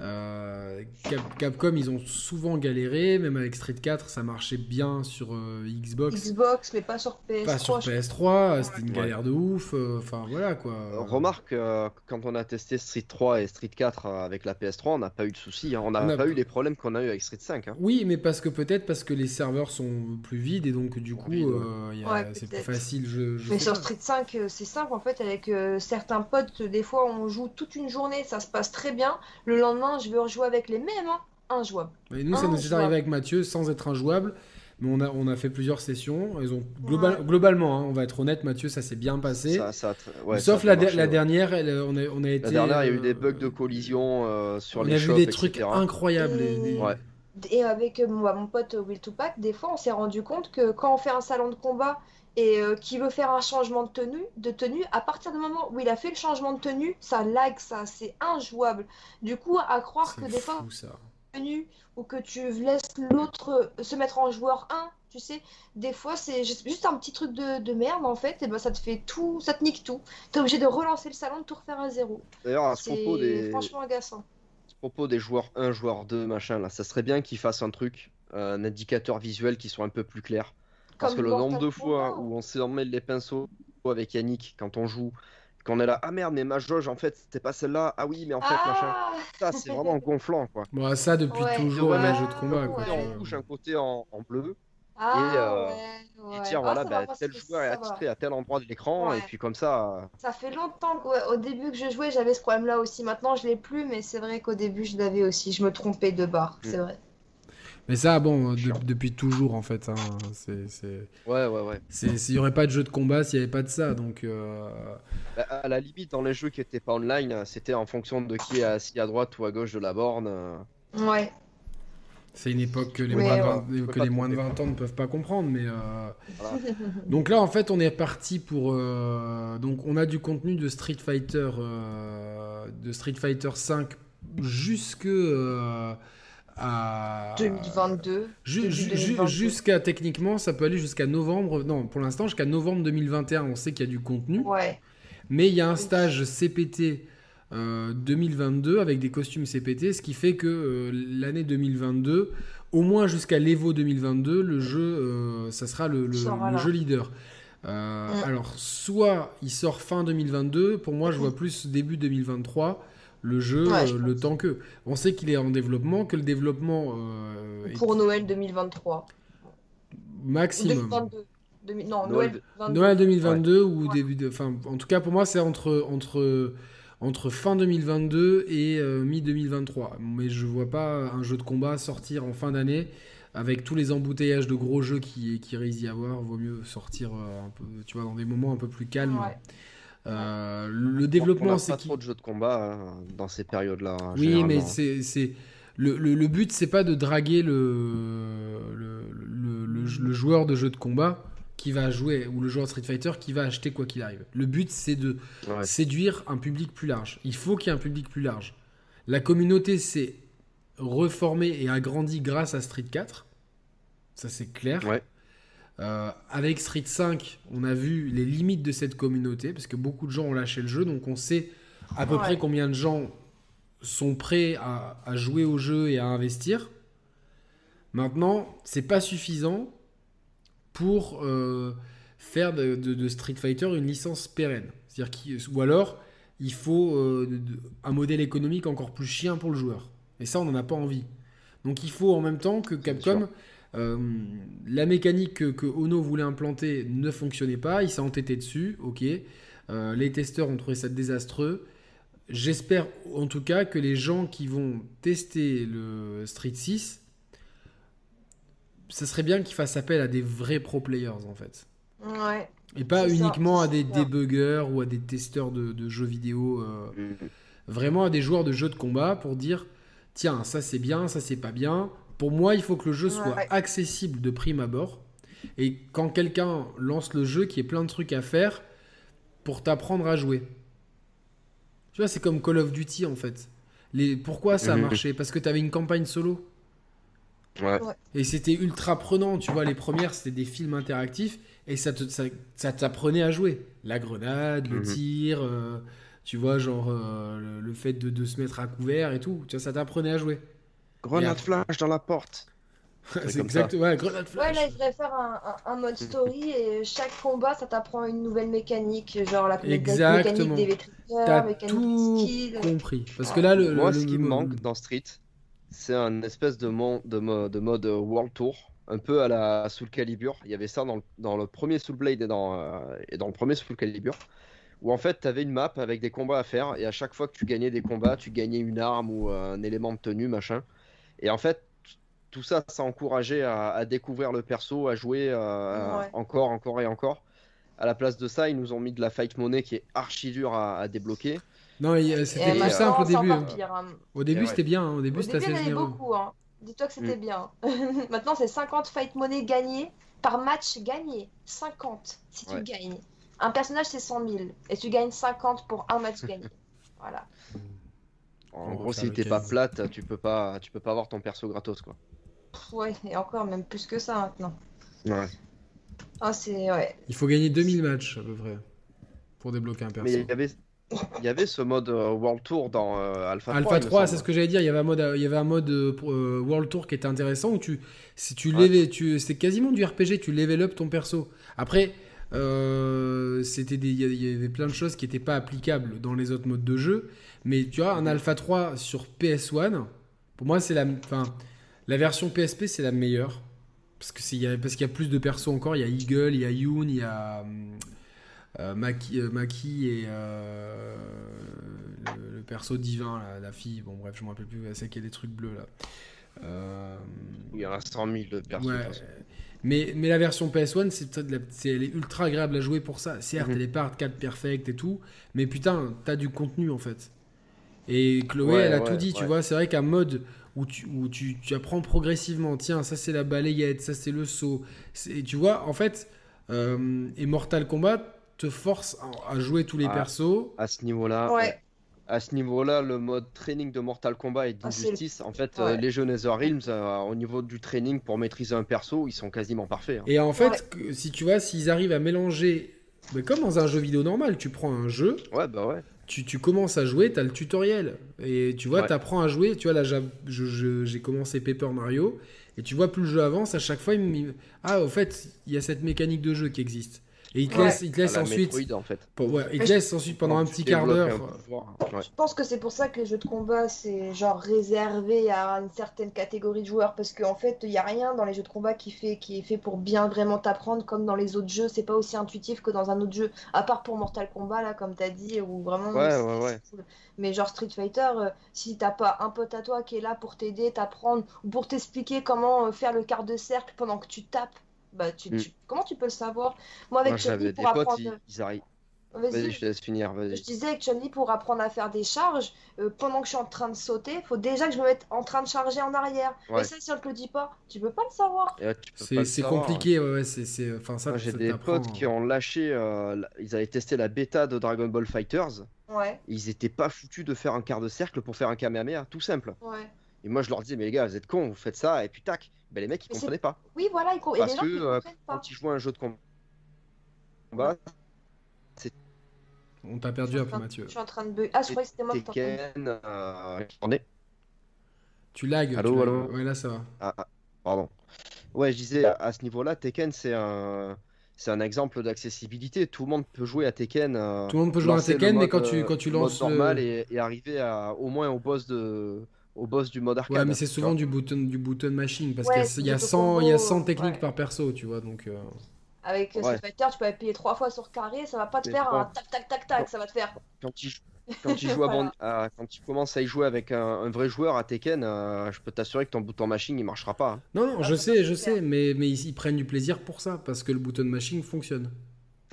A: Euh, Cap- Capcom, ils ont souvent galéré. Même avec Street 4, ça marchait bien sur euh, Xbox,
B: Xbox, mais pas sur PS3.
A: pas sur
B: je-
A: PS3. C'était une
C: Ouais.
A: galère de ouf. euh, Enfin, voilà quoi.
C: Remarque, euh, quand on a testé Street 3 et Street 4 euh, avec la PS3, on n'a pas eu de soucis. hein. On n'a pas
A: pas-
C: eu les problèmes qu'on a eu avec Street 5. hein.
A: Oui, mais parce que peut-être parce que les serveurs sont plus vides et donc du coup,
C: ouais.
A: euh, c'est plus facile. Je, je
B: Mais sur
A: pas.
B: Street 5, euh, c'est simple en fait, avec euh, certains potes, des fois on joue toute une journée, ça se passe très bien. Le lendemain, je veux rejouer avec les mêmes, hein, injouable.
A: Et nous, ça nous est arrivé avec Mathieu sans être injouable. Mais on a, on a fait plusieurs sessions. Ils ont global-
B: Ouais.
A: globalement, hein, on va être honnête, Mathieu, ça s'est bien passé.
C: Ça- ça a tr- ouais,
A: Sauf
C: ça a
A: la,
C: bien
A: der-
C: marché,
A: la
C: ouais.
A: dernière, elle, on, a, on a été.
C: La dernière, il y a eu des
A: euh,
C: bugs de collision euh, sur
A: on
C: les
A: a vu
C: shops,
A: des trucs
C: etc.
A: incroyables.
B: Et-
A: des- des-
C: Ouais.
B: Et avec euh, moi, mon pote Will Tupac, des fois on s'est rendu compte que quand on fait un salon de combat et euh, qu'il veut faire un changement de tenue, de tenue, à partir du moment où il a fait le changement de tenue, ça lag, ça, c'est injouable. Du coup, à croire que des fois,
A: ça.
B: tenue ou que tu laisses l'autre euh, se mettre en joueur 1, tu sais, des fois c'est juste un petit truc de, de merde en fait, et ben ça te fait tout, ça te nique tout. T'es obligé de relancer le salon, de tout refaire à zéro.
C: D'ailleurs, à ce propos
B: C'est
C: des,
B: franchement agaçant.
C: à ce propos des joueurs 1, joueurs 2, machin, là, ça serait bien qu'ils fassent un truc, euh, un indicateur visuel qui soit un peu plus clair. Parce que le nombre de fois où on s'en mêle les pinceaux avec Yannick quand on joue, qu'on est là, ah merde, mais ma jauge en fait c'était pas celle-là, ah oui, mais en fait machin.
B: Ah
C: Ça c'est vraiment <laughs> gonflant quoi.
A: Bon, ça depuis
B: Ouais.
A: toujours,
C: Ouais,
A: les jeux de combat. Quoi,
C: on touche un côté en, en bleu
B: Ah,
C: Et, euh,
B: ouais,
C: et
B: ouais.
C: dire
B: Ah,
C: voilà, bah, tel joueur est attitré à tel endroit de l'écran
B: Ouais.
C: et puis comme ça. euh,
B: Ça fait longtemps qu'au début que je jouais, j'avais ce problème-là aussi. Maintenant, je l'ai plus, mais c'est vrai qu'au début, je l'avais aussi. Je me trompais de barre,
C: Mm.
B: c'est vrai.
A: Mais ça, bon, de- depuis toujours en fait. hein, c'est, c'est...
C: Ouais, ouais, ouais.
A: C'est- S'il n'y aurait pas de jeu de combat, s'il n'y avait pas de ça. Donc, euh,
C: Bah, à la limite, dans les jeux qui étaient pas online, euh, c'était en fonction de qui est assis à droite ou à gauche de la borne. euh.
B: Ouais.
A: c'est une époque que les, moins, de
C: ouais,
A: 20
C: tu peux
A: que les moins de
C: tromper.
A: 20 ans ne peuvent pas comprendre. Mais euh,
C: Voilà. <laughs>
A: donc là, en fait, on est parti pour. euh, Donc, on a du contenu de Street Fighter, euh, de Street Fighter 5 jusque euh, à
B: 2022.
A: Ju-
B: début
A: ju- ju-
B: 2022.
A: jusqu'à techniquement, ça peut aller jusqu'à novembre. Non, pour l'instant, jusqu'à novembre 2021, on sait qu'il y a du contenu.
B: Ouais.
A: Mais il y a un stage CPT euh, 2022 avec des costumes CPT, ce qui fait que euh, l'année 2022, au moins jusqu'à l'Evo 2022, le jeu, euh, ça sera le, le-
B: Sera
A: le
B: là.
A: jeu leader. Euh,
B: Mm.
A: Alors, soit il sort fin 2022, pour moi je vois plus début 2023, le jeu,
B: Ouais, je
A: euh, le temps que. On sait qu'il est en développement, que le développement euh, est
B: Pour Noël 2023. Ou
A: maximum.
B: 2022. Demi- Non,
C: Noël-
B: Noël 22.
A: Noël 2022 ou
B: Ouais.
A: début de. Enfin, en tout cas, pour moi, c'est entre, entre, entre fin 2022 et euh, mi-2023. Mais je vois pas un jeu de combat sortir en fin d'année. Avec tous les embouteillages de gros jeux qui, qui risquent d'y avoir, vaut mieux sortir euh, un peu, tu vois, dans des moments un peu plus calmes.
B: Ouais.
A: Euh, le développement,
C: a
A: c'est
C: pas trop de jeux de combat hein, dans ces périodes-là. hein,
A: Oui, mais c'est le, le, le but, c'est pas de draguer le, le, le, le- le joueur de jeu de combat qui va jouer ou le joueur de Street Fighter qui va acheter quoi qu'il arrive. Le but, c'est de
C: Ouais.
A: séduire un public plus large. Il faut qu'il y ait un public plus large. La communauté s'est reformée et agrandie grâce à Street 4. Ça, c'est clair.
C: Ouais.
A: Euh, avec Street 5, on a vu les limites de cette communauté parce que beaucoup de gens ont lâché le jeu, donc on sait à peu
B: Ouais.
A: près combien de gens sont prêts à, à jouer au jeu et à investir. Maintenant, c'est pas suffisant pour euh, faire de, Street Fighter une licence pérenne. C'est-à-dire ou alors il faut euh, un modèle économique encore plus chien pour le joueur. Et ça, on n'en a pas envie. Donc il faut en même temps que Capcom, euh, la mécanique que, Ono voulait implanter ne fonctionnait pas, il s'est entêté dessus, ok. Euh, les testeurs ont trouvé ça désastreux. J'espère en tout cas que les gens qui vont tester le Street 6, ça serait bien qu'ils fassent appel à des vrais pro players en fait.
B: Ouais.
A: Et pas uniquement à des débuggers ou à des testeurs de, jeux vidéo. Euh. Vraiment à des joueurs de jeux de combat pour dire tiens, ça c'est bien, ça c'est pas bien. Pour moi, il faut que le jeu soit accessible de prime abord. Et quand quelqu'un lance le jeu, qui est plein de trucs à faire pour t'apprendre à jouer. Tu vois, c'est comme Call of Duty en fait. Les... Pourquoi ça a mhm. marché Parce que tu avais une campagne solo.
C: Ouais.
A: Et c'était ultra prenant, tu vois, les premières c'était des films interactifs et ça, ça, t'apprenait à jouer. La grenade, le mhm. tir, euh, tu vois, genre euh, le, fait de, se mettre à couvert et tout, tu vois, ça t'apprenait à jouer.
C: Grenade flash dans la porte.
A: c'est exact, ouais, grenade flash.
B: Ouais, là, il devrait faire un, un, mode story et chaque combat, ça t'apprend une nouvelle mécanique, genre la
A: Exactement. mécanique des T'as tout compris. Parce que là, le,
C: Moi, ce qui me manque dans Street, c'est un espèce de, de, de mode World Tour un peu à la Soul Calibur. Il y avait ça dans le, dans le premier Soul Blade et dans, euh, et dans le premier Soul Calibur. Où en fait, tu avais une map avec des combats à faire. Et à chaque fois que tu gagnais des combats, tu gagnais une arme ou un élément de tenue, machin. Et en fait, tout ça, ça encourageait à, à découvrir le perso, à jouer euh, encore, encore et encore. À la place de ça, ils nous ont mis de la fight money qui est archi dur à, débloquer.
A: Non, c'était plus simple au début. Hein. Hein. Au début, c'était bien. Hein. Au début, c'était
B: assez beaucoup. Hein. Dis-toi que c'était mm. bien. <laughs> Maintenant, c'est 50 fight money gagnés par match gagné. 50 si tu gagnes. Un personnage, c'est 100 000. Et tu gagnes 50 pour un match gagné. <laughs> Voilà.
C: En gros, si t'es pas plate, tu peux pas, tu peux pas avoir ton perso gratos, quoi.
B: Ouais, et encore, même plus que ça maintenant.
C: Ouais.
B: Ah, c'est. Ouais.
A: Il faut gagner 2000 matchs, à peu près, pour débloquer un perso.
C: Mais il y avait, il y avait ce mode euh, World Tour dans euh, Alpha 3.
A: Alpha 3, c'est ce que j'allais dire. Il y avait un mode, il y avait un mode euh, World Tour qui était intéressant où tu, si tu ouais. tu, c'était quasiment du RPG. Tu level up ton perso. Après, c'était il y avait plein de choses qui n'étaient pas applicables dans les autres modes de jeu. Mais tu vois, un Alpha 3 sur PS1, pour moi, c'est la, enfin, la version PSP, c'est la meilleure parce que c'est, parce qu'il y a plus de persos encore. Il y a Eagle, il y a Yoon, il y a euh, Maki, euh, Maki, et euh, le, perso divin, la fille, bon bref, je me rappelle plus, c'est qu'il y a des trucs bleus là.
C: Il y en a 100 000 de persos.
A: Mais, mais la version PS1, c'est, elle est ultra agréable à jouer pour ça. Certes, mhm. elle est pas 4 perfect et tout, mais putain, t'as du contenu en fait. Et Chloé, elle a tout dit, tu vois. C'est vrai qu'un mode où, tu, où tu, tu, apprends progressivement, tiens, ça c'est la balayette, ça c'est le saut. tu vois, en fait, euh, et Mortal Kombat, te force à, jouer tous les ah, persos.
C: À ce niveau-là,
B: ouais.
C: À ce niveau-là, le mode training de Mortal Kombat et d'Injustice, ah, en fait, euh, les jeux Netherrealms, euh, au niveau du training pour maîtriser un perso, ils sont quasiment parfaits. Hein.
A: Et en fait, si tu vois, s'ils arrivent à mélanger, mais comme dans un jeu vidéo normal, tu prends un jeu.
C: Ouais, bah ouais.
A: Tu, tu, commences à jouer, tu as le tutoriel. Et tu vois, tu apprends à jouer. Tu vois, là, j'ai commencé Paper Mario. Et tu vois, plus le jeu avance, à chaque fois, il me... Ah, au fait, il y a cette mécanique de jeu qui existe. Et il te laisse, il te laisse ensuite.
C: en fait.
A: il te laisse ensuite pendant un petit quart d'heure.
B: Je pense que c'est pour ça que les jeux de combat, c'est genre réservé à une certaine catégorie de joueurs. Parce qu'en fait, il n'y a rien dans les jeux de combat qui, fait, qui est fait pour bien vraiment t'apprendre comme dans les autres jeux. C'est pas aussi intuitif que dans un autre jeu. À part pour Mortal Kombat, là, comme tu as dit, où vraiment.
C: Ouais, ouais, ouais.
B: Mais genre Street Fighter, euh, si t'as pas un pote à toi qui est là pour t'aider, t'apprendre, ou pour t'expliquer comment euh, faire le quart de cercle pendant que tu tapes bah, tu, mm. comment tu peux le savoir? Moi, avec
C: Chun-Li, pour apprendre. ils, arrivent. Vas-y, je te laisse finir.
B: Je disais que Chun-Li, pour apprendre à faire des charges, euh, pendant que je suis en train de sauter, il faut déjà que je me mette en train de charger en arrière. Et ça, si on te le dit pas, tu peux pas le savoir.
A: C'est compliqué, ouais, c'est. Enfin, ça,
C: J'ai des potes qui ont lâché. Euh, ils avaient testé la bêta de Dragon Ball Fighters.
B: Ouais.
C: Ils étaient pas foutus de faire un quart de cercle pour faire un Kamehameha, tout simple.
B: Ouais.
C: Et moi, je leur disais, mais les gars, vous êtes cons, vous faites ça, et puis tac. Ben, les mecs, ils comprenaient pas.
B: Oui, voilà, ils comprenaient
C: Parce que euh, quand ils jouent un jeu de combat, c'est.
A: On t'a perdu un peu, Mathieu.
B: Je suis en train de. Ah, je croyais que c'était moi
C: Tekken, euh...
A: Tu lags.
C: Allô, allô
A: Ouais, là, ça va.
C: Ah, ah, pardon. Ouais, je disais, à ce niveau-là, Tekken, c'est un. c'est un exemple d'accessibilité. Tout le monde peut jouer à Tekken. euh,
A: Tout le monde peut jouer à Tekken, mais quand tu,
C: euh,
A: quand tu lances. le-
C: normal et, et arriver à, au moins au boss de au boss du mode arcade.
A: Ouais, mais c'est souvent
C: vois.
A: du button, du button machine parce
B: Ouais,
A: qu'il y a-
B: c'est
A: il y, a
B: du
A: 100, il y a
B: combo,
A: 100 techniques
B: ouais.
A: par perso, tu vois. Donc, euh,
B: Avec
C: Ouais.
B: Street Fighter, tu peux appuyer trois fois sur carré, ça va pas te
C: Mais
B: faire
C: bon.
B: un tac tac tac tac, ça va te faire.
C: quand tu <laughs> quand tu joues à
B: Voilà.
C: bon- à- quand tu commences à y jouer avec un, un vrai joueur à Tekken, euh, je peux t'assurer que ton bouton machine il marchera pas. hein.
A: Non, non,
B: Ah,
A: je sais, je sais, mais, mais ils, ils prennent du plaisir pour ça parce que le button machine fonctionne.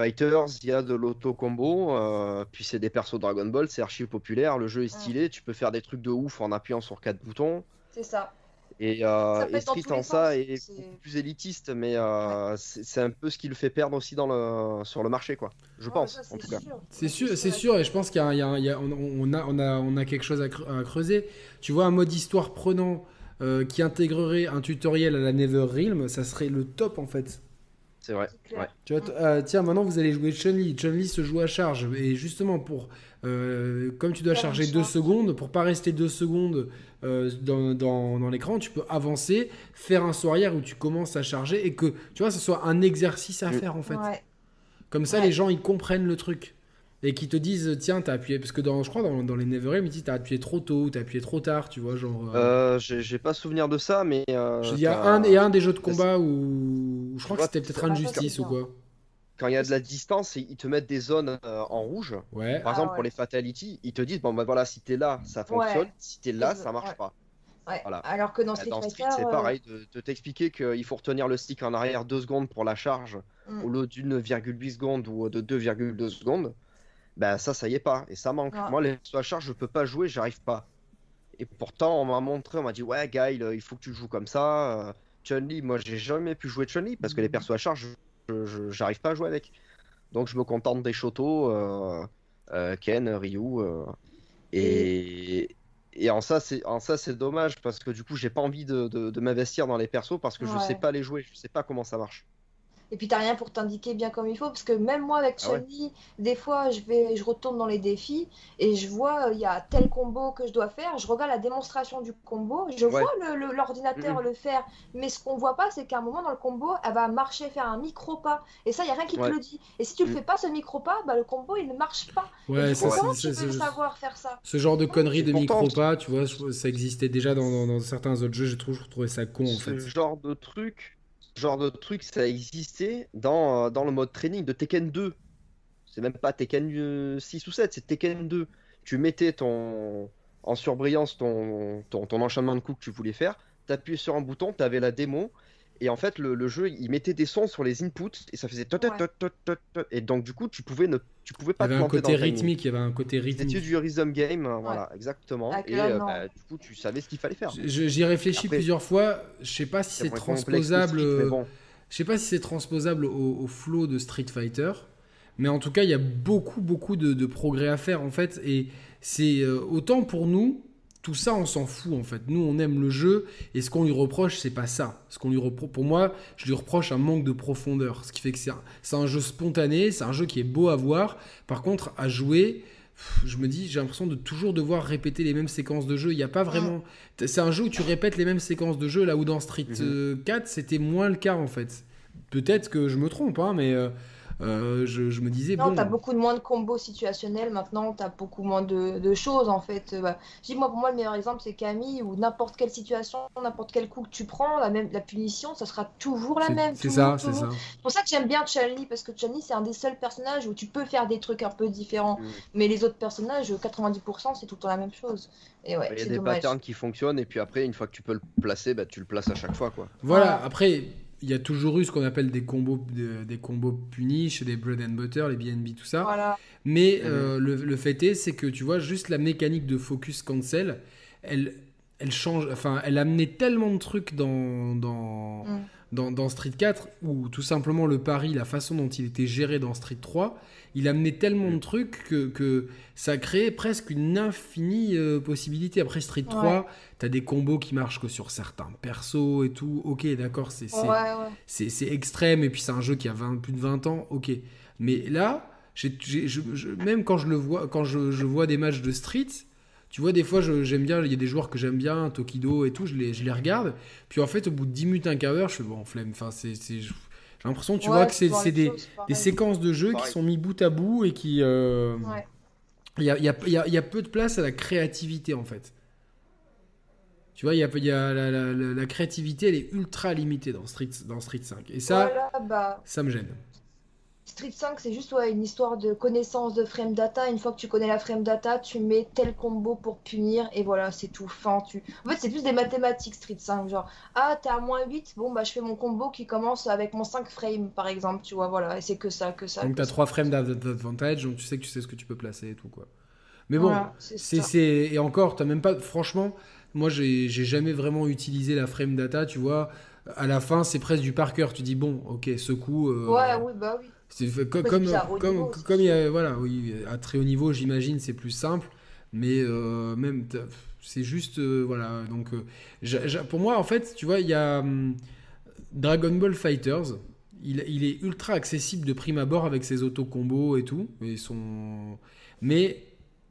C: Fighters, il y a de l'auto-combo, euh, puis c'est des persos Dragon Ball, c'est archi populaire, le jeu est stylé, tu peux faire des trucs de ouf en appuyant sur quatre boutons.
B: C'est ça.
C: Et, euh, et Street en ça est beaucoup plus élitiste, mais euh, c'est c'est un peu ce qui le fait perdre aussi dans le, sur le marché, quoi. Je
B: Ouais,
C: pense,
B: ça,
C: en
B: c'est
C: tout cas.
B: sûr.
A: C'est sûr, c'est sûr, et je pense y a, on, on, on quelque chose à, cre- à creuser. Tu vois, un mode histoire prenant euh, qui intégrerait un tutoriel à la Netherrealm, ça serait le top en fait.
C: C'est vrai. Ouais.
A: Tu vois, euh, tiens, maintenant vous allez jouer Chun-Li. Chun-Li se joue à charge. Et justement, pour, euh, comme tu dois
B: Faire
A: charger deux secondes, pour pas rester deux secondes euh, dans, dans, dans l'écran, tu peux avancer, faire un saut arrière où tu commences à charger et que, tu vois, ce soit un exercice à faire en fait.
B: Ouais.
A: Comme ça,
B: Ouais.
A: les gens, ils comprennent le truc. Et qui te disent, tiens, t'as appuyé. Parce que dans, je crois, dans, dans les Neverham, ils disent, t'as appuyé trop tôt, ou t'as appuyé trop tard, tu vois, genre. euh,
C: Euh, j'ai pas souvenir de ça, mais. euh,
A: il y a un, et un des jeux de combat où. Je crois que c'était peut-être Injustice ou quoi.
C: Quand il y a de la distance, ils te mettent des zones euh, en rouge.
A: Ouais.
C: Par
B: Ah
C: exemple,
B: ouais.
C: pour les fatalities, ils te disent bon, bah voilà, si t'es là, ça fonctionne.
B: Ouais.
C: Si t'es là, ça marche
B: ouais.
C: pas.
B: Ouais.
C: Voilà.
B: Alors que dans
C: Euh,
B: Street
C: Dans
B: Fighter,
C: Street, c'est
B: euh,
C: pareil, de, de t'expliquer qu'il faut retenir le stick en arrière 2 secondes pour la charge
B: Mm.
C: au lieu d'une 1,8 secondes ou de 2,2 secondes. Ben ça, ça y est pas. Et ça manque.
B: Ouais.
C: Moi, les persos à charge, je peux pas jouer, j'arrive pas. Et pourtant, on m'a montré, on m'a dit, ouais, Guile, il faut que tu joues comme ça. Euh, Chun-Li, moi, j'ai jamais pu jouer Chun-Li parce que les persos à charge, je- je- j'arrive pas à jouer avec. Donc, je me contente des Shoto, euh, euh, Ken, Ryu. euh, et. Et en ça, c'est en ça c'est dommage parce que du coup, j'ai pas envie de, de- de m'investir dans les persos parce que je
B: Ouais.
C: sais pas les jouer, je sais pas comment ça marche.
B: Et puis t'as rien pour t'indiquer bien comme il faut, parce que même moi avec
C: Ah ouais.
B: Chun-Li, des fois je vais, je retourne dans les défis et je vois euh, il y a tel combo que je dois faire, je regarde la démonstration du combo, je
C: Ouais.
B: vois le- le- l'ordinateur
C: Mhm.
B: le faire, mais ce qu'on voit pas c'est qu'à un moment dans le combo, elle va marcher, faire un micro pas, et ça il y a rien qui
C: Ouais.
B: te le dit. Et si tu le
C: Mhm.
B: fais pas ce micro pas, bah le combo il ne marche pas. Et
A: Ouais,
B: du
A: ça,
B: comment
A: c'est-
B: tu peux savoir faire ça?
A: Ce genre de conneries de
C: Et pourtant,
A: micro-pas, tu vois, ça existait déjà dans, dans- dans certains autres jeux, j'ai toujours trouvé ça con en
C: Ce
A: fait.
C: genre de truc, ce genre de truc, ça existait dans, euh, dans le mode training de Tekken 2. C'est même pas Tekken euh, 6 ou 7, c'est Tekken 2. Tu mettais ton en surbrillance ton, ton, ton enchaînement de coups que tu voulais faire, t'appuyais sur un bouton, t'avais la démo, et en fait le, le jeu il mettait des sons sur les inputs et ça faisait tot, tot, tot, tot, tot, tot. et donc du coup tu pouvais ne tu pouvais
A: Il y
C: pas
A: avait un côté rythmique, il y avait un côté
C: C'était
A: rythmique.
C: du rhythm game, euh, voilà, exactement.
B: Avec
C: Et euh, bah, du coup tu savais ce qu'il fallait faire.
A: J'y réfléchis
C: Après-
A: plusieurs fois, je sais pas si
C: C'est complexe
A: transposable. Euh,
C: bon.
A: Je sais pas si c'est transposable au, au flow de Street Fighter, mais en tout cas, il y a beaucoup, beaucoup de, de progrès à faire en fait. Et c'est euh, autant pour nous, tout ça, on s'en fout en fait. Nous, on aime le jeu et ce qu'on lui reproche, c'est pas ça. Ce qu'on lui repro- pour moi, je lui reproche un manque de profondeur, ce qui fait que c'est un, c'est un jeu spontané, c'est un jeu qui est beau à voir. Par contre, à jouer. Je me dis, j'ai l'impression de toujours devoir répéter les mêmes séquences de jeu. Il n'y a pas vraiment. C'est un jeu où tu répètes les mêmes séquences de jeu, là où dans Street
C: Mhm.
A: euh, 4, c'était moins le cas en fait. Peut-être que je me trompe, hein, mais euh, euh, je, je me disais,
B: Non,
A: bon.
B: t'as beaucoup de moins de combos situationnels maintenant, t'as beaucoup moins de, de choses en fait. Euh, bah, je dis, moi, pour moi, le meilleur exemple, c'est Camille, où n'importe quelle situation, n'importe quel coup que tu prends, la, même, la punition, ça sera toujours la même.
A: C'est ça, c'est ça.
B: C'est pour ça que j'aime bien Chun-Li, parce que Chun-Li, c'est un des seuls personnages où tu peux faire des trucs un peu différents. Mais les autres personnages, 90%, c'est tout le temps la même chose. Et ouais,
C: Il y a des
B: dommage.
C: patterns qui fonctionnent et puis après, une fois que tu peux le placer, bah, tu le places à chaque fois. quoi.
A: Voilà, après, il y a toujours eu ce qu'on appelle des combos, de- des combos punish, des bread and butter, les BNB, tout ça.
B: Voilà.
A: Mais
C: Mhm.
A: euh, le, le fait est, c'est que tu vois, juste la mécanique de focus cancel, elle, elle change, enfin, elle amenait tellement de trucs dans, dans,
B: Mm.
A: Dans, dans Street 4, ou tout simplement le pari, la façon dont il était géré dans Street 3, il amenait tellement de trucs que, que ça créait presque une infinie euh, possibilité. Après Street 3, t'as des combos qui marchent que sur certains persos et tout. Ok, d'accord, c'est c'est-
B: Ouais, ouais.
A: c'est c'est extrême et puis c'est un jeu qui a 20 plus de 20 ans, ok. Mais là, je- je- même quand je le vois, quand je, je vois des matchs de street, tu vois, des fois je- j'aime bien, il y a des joueurs que j'aime bien, Tokido et tout, je les, je les regarde. Puis en fait, au bout de 10 minutes, un quart d'heure, je fais bon, flemme, enfin, c'est. c'est- je- J'ai l'impression, tu vois, que c'est des, des, séquences de jeux qui sont mis bout à bout et qui. Euh, il y, a, y, a, y, a, peu de place à la créativité en fait. Tu vois, il y a, y a la, la, la, créativité, elle est ultra limitée dans Street, dans Street 5. Et ça, bah, ça me gêne.
B: Street 5, c'est juste ouais, une histoire de connaissance de frame data. Une fois que tu connais la frame data, tu mets tel combo pour punir et voilà, c'est tout. Fin, tu... En fait, c'est plus des mathématiques Street 5. Genre, ah, t'es à moins 8, bon, bah je fais mon combo qui commence avec mon 5 frames par exemple, tu vois, voilà. Et c'est que ça, que ça.
A: Donc t'as 3 frames d'advantage, donc tu sais que tu sais ce que tu peux placer et tout, quoi. Mais bon, c'est. Et encore, t'as même pas. Franchement, moi, j'ai jamais vraiment utilisé la frame data, tu vois. À la fin, c'est presque du par cœur. Tu dis, bon, ok, ce coup.
B: Euh, ouais, oui, bah oui.
A: C'est comme, comme, comme, comme il y a, voilà, oui, à très haut niveau, j'imagine, c'est plus simple. Mais euh, même, c'est juste, euh, voilà. Donc, euh, pour moi, en fait, tu vois, il y a hum, Dragon Ball Fighters. Il, il, est ultra accessible de prime abord avec ses auto-combos et tout. Et son... Mais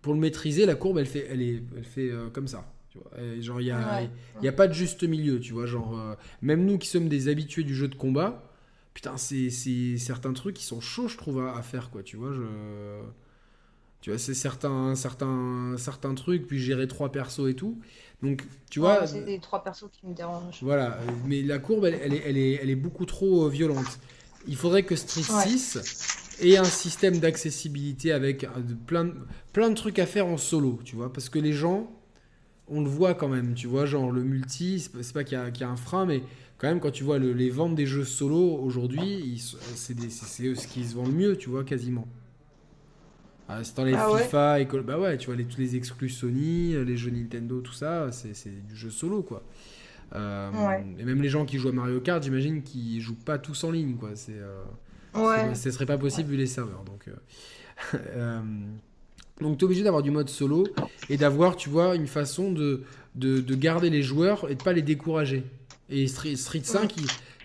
A: pour le maîtriser, la courbe, elle fait, elle est, elle fait comme ça. Tu vois. genre, il n'y a, y a pas de juste milieu, tu vois. Genre, même nous qui sommes des habitués du jeu de combat, putain, c'est certains trucs qui sont chauds, je trouve, à, faire, quoi. Tu vois, je. Tu vois, c'est certains, certains, certains trucs, puis gérer trois persos et tout. Donc, tu vois.
B: c'est les trois persos qui me dérangent.
A: Voilà, mais la courbe, elle, elle, est, elle, est, elle est, beaucoup trop euh, violente. Il faudrait que Street 6 ait un système d'accessibilité avec euh, plein de, plein de trucs à faire en solo, tu vois. Parce que les gens, on le voit quand même, tu vois, genre le multi, c'est pas qu'il y, y, a un frein, mais quand même, quand tu vois les ventes des jeux solo aujourd'hui, c'est ce qui se vend le mieux, tu vois, quasiment. Ah, c'est dans les ah FIFA, et, bah ouais, tu vois, les, tous les exclus Sony, les jeux Nintendo, tout ça, c'est du jeu solo, quoi. Euh, et même les gens qui jouent à Mario Kart, j'imagine qu'ils jouent pas tous en ligne, quoi. C'est, euh, ce serait pas possible vu les serveurs. Donc, euh, <laughs> euh donc tu es obligé d'avoir du mode solo et d'avoir, tu vois, une façon de, de, de, garder les joueurs et de pas les décourager. Et Street, 5,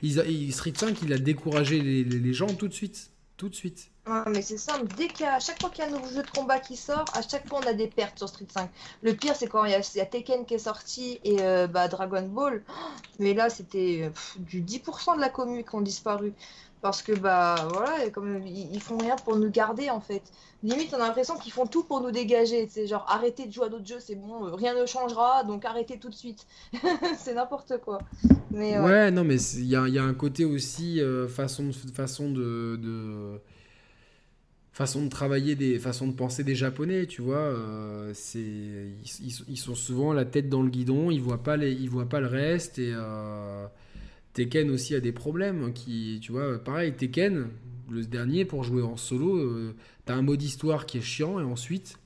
A: il, Street 5, il a découragé les, gens tout de suite. Tout de suite.
B: mais c'est simple, dès qu'à chaque fois qu'il y a un nouveau jeu de combat qui sort, à chaque fois on a des pertes sur Street 5. Le pire c'est quand il y, a, Tekken qui est sorti et euh, bah, Dragon Ball, mais là c'était du 10% de la commune qui ont disparu. Parce que bah voilà, comme ils, font rien pour nous garder en fait. Limite, on a l'impression qu'ils font tout pour nous dégager. C'est genre arrêtez de jouer à d'autres jeux, c'est bon, euh, rien ne changera, donc arrêtez tout de suite. <laughs> c'est n'importe quoi.
A: Mais, ouais. non, mais il y a, un côté aussi euh, façon façon de, façon de travailler des façons de penser des japonais, tu vois. Euh, c'est ils, ils, sont souvent la tête dans le guidon, ils voient pas les, ils voient pas le reste et Tekken aussi a des problèmes. Qui, tu vois, pareil, Tekken, le dernier, pour jouer en solo, euh, t'as un mode histoire qui est chiant et ensuite.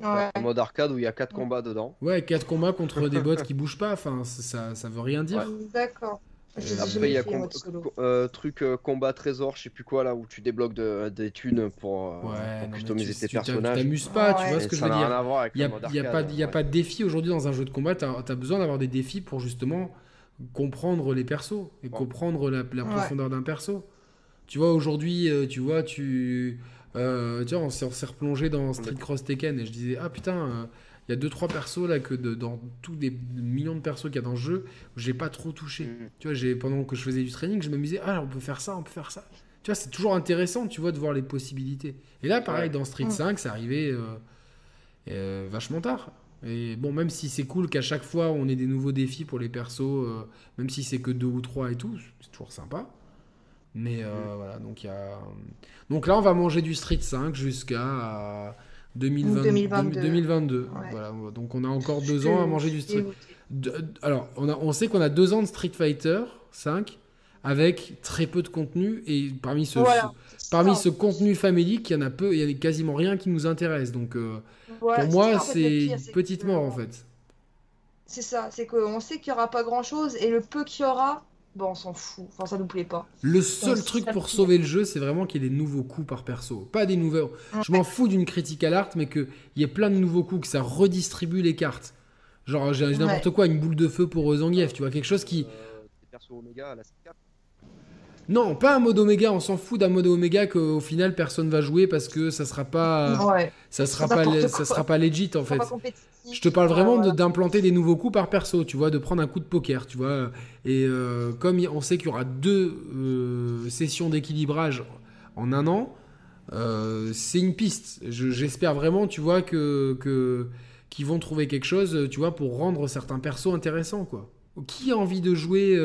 C: Ouais. Un mode arcade où il y a 4 combats dedans.
A: Ouais, 4 combats contre des bots <laughs> qui bougent pas, enfin, ça, ça veut rien dire.
B: D'accord.
C: Après, il y a euh, truc euh, combat trésor, je sais plus quoi là, où tu débloques des thunes pour, customiser tes personnages.
A: Tu t'amuses pas, tu vois ce que je veux dire. Il n'y a, a, pas, y a pas de défi aujourd'hui dans un jeu de combat, tu as, besoin d'avoir des défis pour justement comprendre les persos et comprendre la, profondeur d'un perso. Tu vois, aujourd'hui, euh, tu vois, tu. Euh, tu vois, on s'est replongé dans Street Cross Tekken et je disais, ah putain, euh, il y a 2-3 persos là que dans tous les millions de persos qu'il y a dans le jeu, j'ai pas trop touché. Mm. Tu vois, pendant que je faisais du training, je m'amusais, ah, on peut faire ça, on peut faire ça. Tu vois, c'est toujours intéressant, tu vois, de voir les possibilités. Et là, pareil, dans Street 5, mm. c'est arrivé vachement tard. Et bon, même si c'est cool qu'à chaque fois on ait des nouveaux défis pour les persos, euh, même si c'est que deux ou trois et tout, c'est toujours sympa. Mais euh, voilà, donc il y a. Donc là, on va manger du Street 5 jusqu'à 2022. 2022. Voilà, donc on a encore deux ans à manger du Street. Alors, on, a, on sait qu'on a deux ans de Street Fighter 5 avec très peu de contenu et parmi ce, parmi ce contenu familique, il y en a peu, il y a quasiment rien qui nous intéresse. Donc euh, pour moi, c'est une petite mort en fait.
B: C'est ça, c'est qu'on sait qu'il y aura pas grand chose et le peu qu'il y aura, bon, on s'en fout. Enfin, ça nous plaît pas.
A: Le seul truc pour sauver le jeu, c'est vraiment qu'il y ait des nouveaux coups par perso. Pas des nouvelles. Je m'en fous d'une critique à l'art, mais qu'il y ait plein de nouveaux coups, que ça redistribue les cartes. Genre, j'ai n'importe quoi, une boule de feu pour Zangief, tu vois, quelque chose qui.
C: Euh, perso Omega à la
A: Non, pas un mode Oméga, on s'en fout d'un mode Oméga qu'au final personne va jouer parce que ça sera pas.
B: Ouais.
A: Ça sera pas, ça
B: quoi.
A: sera pas legit en fait. Je te parle
B: Ouais,
A: vraiment
B: voilà.
A: d'implanter des nouveaux coups par perso, tu vois, de prendre un coup de poker, tu vois. Et euh, comme on sait qu'il y aura deux euh, sessions d'équilibrage en un an, euh, c'est une piste. Je- J'espère vraiment, tu vois, que, que qu'ils vont trouver quelque chose, tu vois, pour rendre certains persos intéressants, quoi. Qui a envie de jouer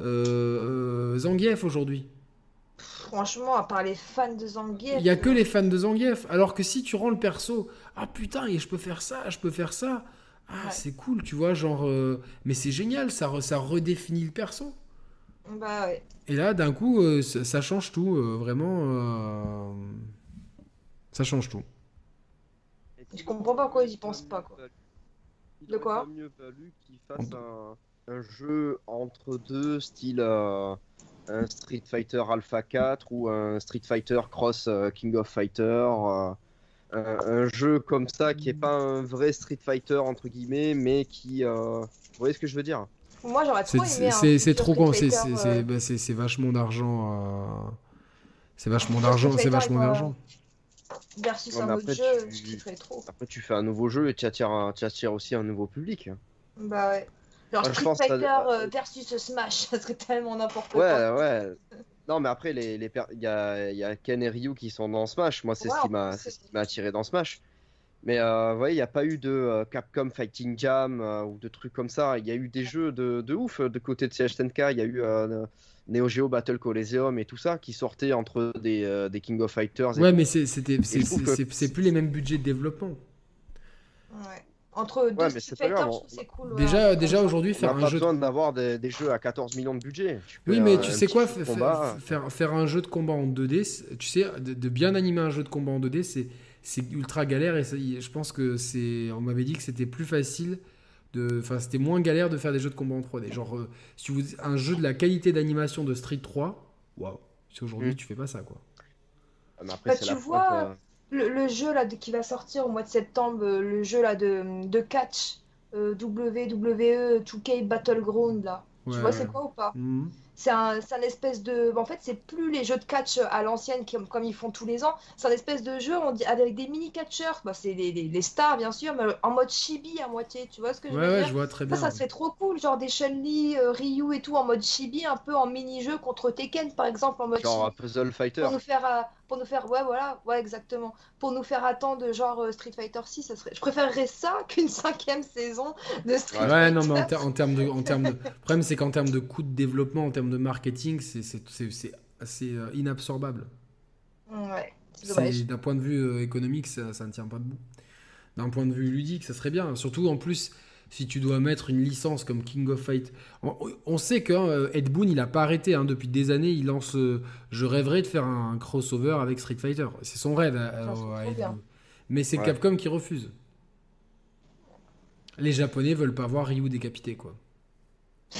A: euh, euh, Zangief aujourd'hui
B: Franchement, à part les fans de Zangief.
A: Il y a que les fans de Zangief. Alors que si tu rends le perso, ah putain, et je peux faire ça, je peux faire ça. Ah,
B: Ouais.
A: c'est cool, tu vois, genre. euh, Mais c'est génial, ça, re- ça redéfinit le perso.
B: Bah ouais.
A: Et là, d'un coup, euh, ça, ça change tout, euh, vraiment. euh, Ça change tout.
B: Je comprends pas pourquoi ils y pensent pas, quoi.
C: Il
B: De quoi
C: pas mieux valu qu'ils fassent un, un jeu entre deux, style euh, un Street Fighter Alpha 4 ou un Street Fighter Cross euh, King of Fighter. euh, un, un jeu comme ça qui est pas un vrai Street Fighter entre guillemets, mais qui. euh, Vous voyez ce que je veux dire?
B: Moi, j'aurais
A: C'est-
B: trop aimé.
A: C'est trop c'est c'est- c'est- bah, c'est- vachement d'argent. euh, C'est vachement d'argent, c'est vachement d'argent.
B: versus
C: Ouais,
B: un autre
C: après,
B: jeu,
C: tu-
B: je kifferais trop.
C: Après, tu fais un nouveau jeu et tu attires, tu attires aussi un nouveau public.
B: Bah ouais. Genre
C: Ouais, je
B: Street
C: pense que ça-
B: Fighter euh, versus Smash, <laughs> ça serait tellement n'importe
C: Ouais,
B: quoi.
C: ouais. Non, mais après, les, les per- il y a, il y a Ken et Ryu qui sont dans Smash. Moi, c'est
B: Ouais,
C: ce qui m'a ce attiré dans Smash. Mais euh, vous voyez, il n'y a pas eu de euh, Capcom Fighting Jam euh, ou de trucs comme ça. Il y a eu des jeux de, de ouf de côté de CHTNK. Il y a eu euh, Neo Geo Battle Coliseum et tout ça qui sortaient entre des, euh, des King of Fighters. et
A: Ouais,
C: tout.
A: mais c'est plus les mêmes budgets de développement.
B: Ouais. Entre deux
C: mais
B: Street
C: c'est pas
B: Fighter,
C: grave,
B: je
C: on-
B: trouve que c'est cool. ouais,
A: Déjà, déjà aujourd'hui,
C: On
A: faire
C: n'a
A: un
C: pas
A: jeu
C: besoin d'avoir des, des jeux à 14 millions de budget. Tu peux,
A: Oui, mais
C: euh,
A: tu sais quoi,
C: combat.
A: faire, faire un jeu de combat en 2D, c'est- tu sais, de, de bien animer un jeu de combat en 2D, c'est c'est ultra galère et ça, je pense que c'est. On m'avait dit que c'était plus facile, de, enfin c'était moins galère de faire des jeux de combat en 3D. Genre, euh, si vous un jeu de la qualité d'animation de Street 3, waouh, si aujourd'hui
C: Mm.
A: tu fais pas ça quoi.
C: Mais après,
B: Bah, tu
C: la
B: vois,
C: euh,
B: Le, le jeu là de- qui va sortir au mois de septembre, euh, le jeu là de, de catch euh, WWE 2K Battleground là.
A: Ouais,
B: tu vois
A: ouais.
B: c'est quoi ou pas?
A: Mhm.
B: C'est un, c'est un espèce de. En fait, c'est plus les jeux de catch à l'ancienne comme, comme ils font tous les ans. C'est un espèce de jeu on dit, avec des mini catcheurs. Bah, c'est les, les- les stars, bien sûr, mais en mode chibi à moitié. Tu vois ce que je
A: Ouais,
B: veux
A: ouais,
B: dire?
A: je vois très
B: Ça,
A: bien.
B: ça serait trop cool. Genre des Chun-Li, euh, Ryu et tout en mode chibi, un peu en mini-jeu contre Tekken par exemple en mode
C: genre
B: chibi.
C: Puzzle Fighter.
B: Pour nous faire, euh, pour nous faire, ouais, voilà, ouais, exactement. Pour nous faire attendre genre euh, Street Fighter 6, ça serait. Je préférerais ça <laughs> qu'une cinquième saison de Street
C: Ouais,
A: Ouais,
B: Fighter.
A: non, mais en, ter- en termes de, en termes de, le problème c'est qu'en termes de coût de développement, en termes de marketing, c'est c'est- c'est- c'est assez euh, inabsorbable.
B: Ouais, c'est.
A: D'un point de vue euh, économique, ça, ça ne tient pas debout. D'un point de vue ludique, ça serait bien. Surtout en plus, si tu dois mettre une licence comme King of Fight. On, on sait que hein, Ed Boon, il a pas arrêté. hein, depuis des années, il lance. euh, je rêverais de faire un crossover avec Street Fighter. C'est son rêve. à Ed. Boon. Mais c'est
C: Ouais.
A: Capcom qui refuse. Les Japonais veulent pas voir Ryu décapité, quoi. <laughs>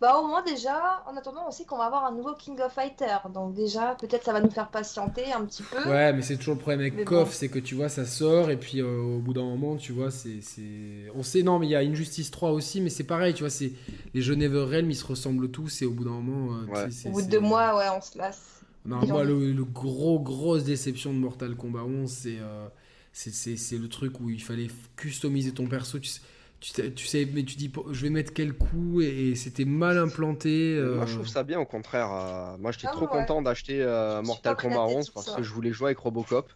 B: Bah au moins déjà, en attendant aussi qu'on va avoir un nouveau King of Fighter. Donc déjà, peut-être ça va nous faire patienter un petit peu.
A: Ouais, mais c'est toujours le problème avec
B: Mais
A: KOF,
B: bon.
A: c'est que tu vois, ça sort et puis euh, au bout d'un moment, tu vois, c'est, c'est... On sait, non, mais il y a Injustice 3 aussi, mais c'est pareil, tu vois, c'est... les jeux NetherRealm, ils se ressemblent tous et au bout d'un moment, euh, tu
C: Ouais.
B: Au bout de deux mois, ouais, on se lasse.
A: Non, moi, le, le gros, grosse déception de Mortal Kombat 11, c'est, euh, c'est, c'est, c'est le truc où il fallait customiser ton perso, tu sais, tu sais, tu sais, mais tu dis, je vais mettre quel coup et, et c'était mal implanté. euh,
C: Moi, je trouve ça bien, au contraire. euh, moi, j'étais
B: Ah
C: trop
B: ouais.
C: content d'acheter euh, Mortal Kombat
B: éclatée
C: 11
B: sur
C: parce
B: ça.
C: que je voulais jouer avec Robocop.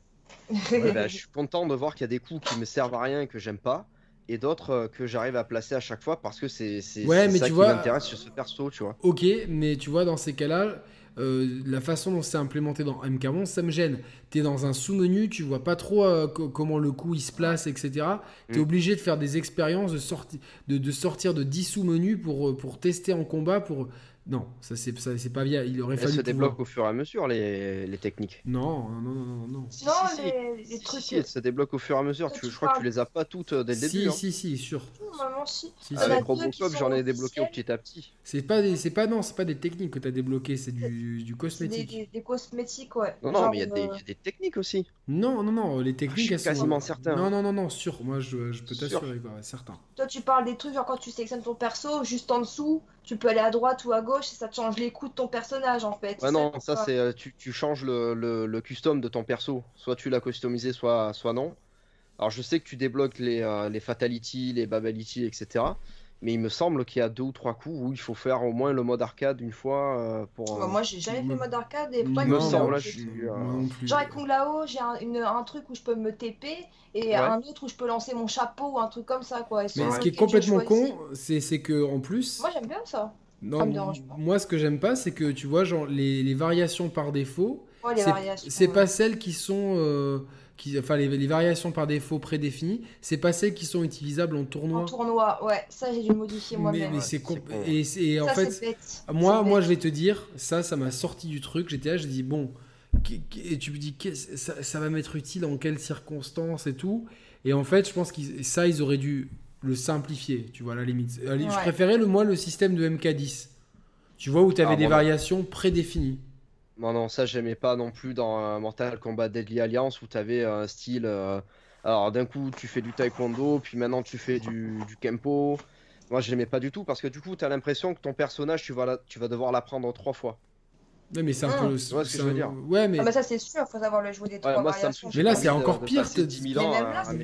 C: <laughs> Ben, je suis content de voir qu'il y a des coups qui me servent à rien et que j'aime pas, et d'autres euh, que j'arrive à placer à chaque fois parce que c'est
A: Ouais,
C: ça
A: tu
C: qui m'intéresse sur ce perso, tu vois.
A: Ok, mais tu vois, dans ces cas-là, euh, la façon dont c'est implémenté dans MK11, ça me gêne. T'es dans un sous-menu, tu vois pas trop euh, co- comment le coup il se place, etc. T'es
C: Mm.
A: obligé de faire des expériences, de, sorti- de, de sortir de 10 sous-menus pour, euh, pour tester en combat. Pour... Non, ça c'est ça, c'est pas viable. Il aurait fallu.
C: se
A: pouvoir-
C: débloquent au fur et à mesure, les, les techniques.
A: Non, non, non, non, non.
C: Si,
B: Non,
C: si, si.
B: les, les
C: Si,
B: trucs.
C: si, se débloquent au fur et à mesure.
B: Quand
C: Tu-
B: tu
C: je crois que tu les as pas toutes euh, dès le
A: Si,
C: début. hein.
A: si, si, sûr.
B: normalement, si.
A: Si, si.
C: Avec Robocop, j'en ai débloqué au petit à petit.
A: C'est pas des, c'est pas non, c'est pas des techniques que t'as débloqué, c'est du, du cosmétique.
B: des- des cosmétiques, ouais.
C: Non, non,
B: Genre,
C: mais il y, a des-
B: euh,
C: il y a des techniques aussi.
A: Non, non, non, les techniques
C: suis
A: elles sont.
C: quasiment certain.
A: Non, non, non, non, sûr. Moi, je, je peux t'assurer, quoi, ouais, certain.
B: Toi, tu parles des trucs, genre quand tu sélectionnes ton perso, juste en dessous, tu peux aller à droite ou à gauche et ça te change les coups de ton personnage en fait.
C: Ouais, non, ça c'est. euh, Tu, tu changes le, le, le custom de ton perso. Soit tu l'as customisé, soit, soit non. Alors je sais que tu débloques les, euh, les Fatality, les Babality, etc. Mais il me semble qu'il y a deux ou trois coups où il faut faire au moins le mode arcade une fois euh, pour.
B: Bah,
C: euh,
B: moi, j'ai jamais fait
A: me-
B: mode arcade et pourtant,
C: Il me semble, là, je suis, euh,
A: Moi non plus.
B: Genre avec Kung Lao, j'ai un, truc où je peux me TP et
C: Ouais.
B: un autre où je peux lancer mon chapeau ou un truc comme ça quoi. Et
A: Mais ce qui est complètement con, c'est c'est que en plus.
B: Moi j'aime bien ça.
A: Non,
B: Ça me dérange pas.
A: moi, ce que j'aime pas, c'est que tu vois, genre, les, les variations par défaut,
B: Ouais,
A: c'est
B: variations.
A: c'est
B: ouais.
A: pas celles qui sont. euh, qui, enfin, les, les variations par défaut prédéfinies, c'est pas celles qui sont utilisables en tournoi.
B: En tournoi, ouais, ça j'ai dû le modifier moi-même.
A: mais c'est
C: con.
A: et, c'est- et en
B: Ça,
A: fait, moi, moi, je vais te dire, ça, ça m'a sorti du truc. J'étais là, je dis bon, et tu me dis ça, ça va m'être utile en quelles circonstances et tout. Et en fait, je pense que ça, ils auraient dû le simplifier. Tu vois, à la limite. Je
B: Ouais.
A: préférais le moi le système de MK10. Tu vois où tu avais
C: Ah,
A: des variations prédéfinies.
C: Non, non, ça j'aimais pas non plus dans euh, Mortal Kombat Deadly Alliance où t'avais un style. euh, Alors d'un coup tu fais du taekwondo, puis maintenant tu fais du, du kempo. Moi j'aimais pas du tout parce que du coup t'as l'impression que ton personnage tu vas, la- tu vas devoir l'apprendre trois fois.
A: Ouais, mais c'est un
B: Ah.
A: peu.
C: Tu vois ce que je veux dire
A: Ouais, mais.
B: Ah bah ça c'est sûr, faut savoir le jouer des trois variations.
A: Mais là, c'est encore
C: de
A: pire,
C: passer
A: t'es-
C: 10 000 ans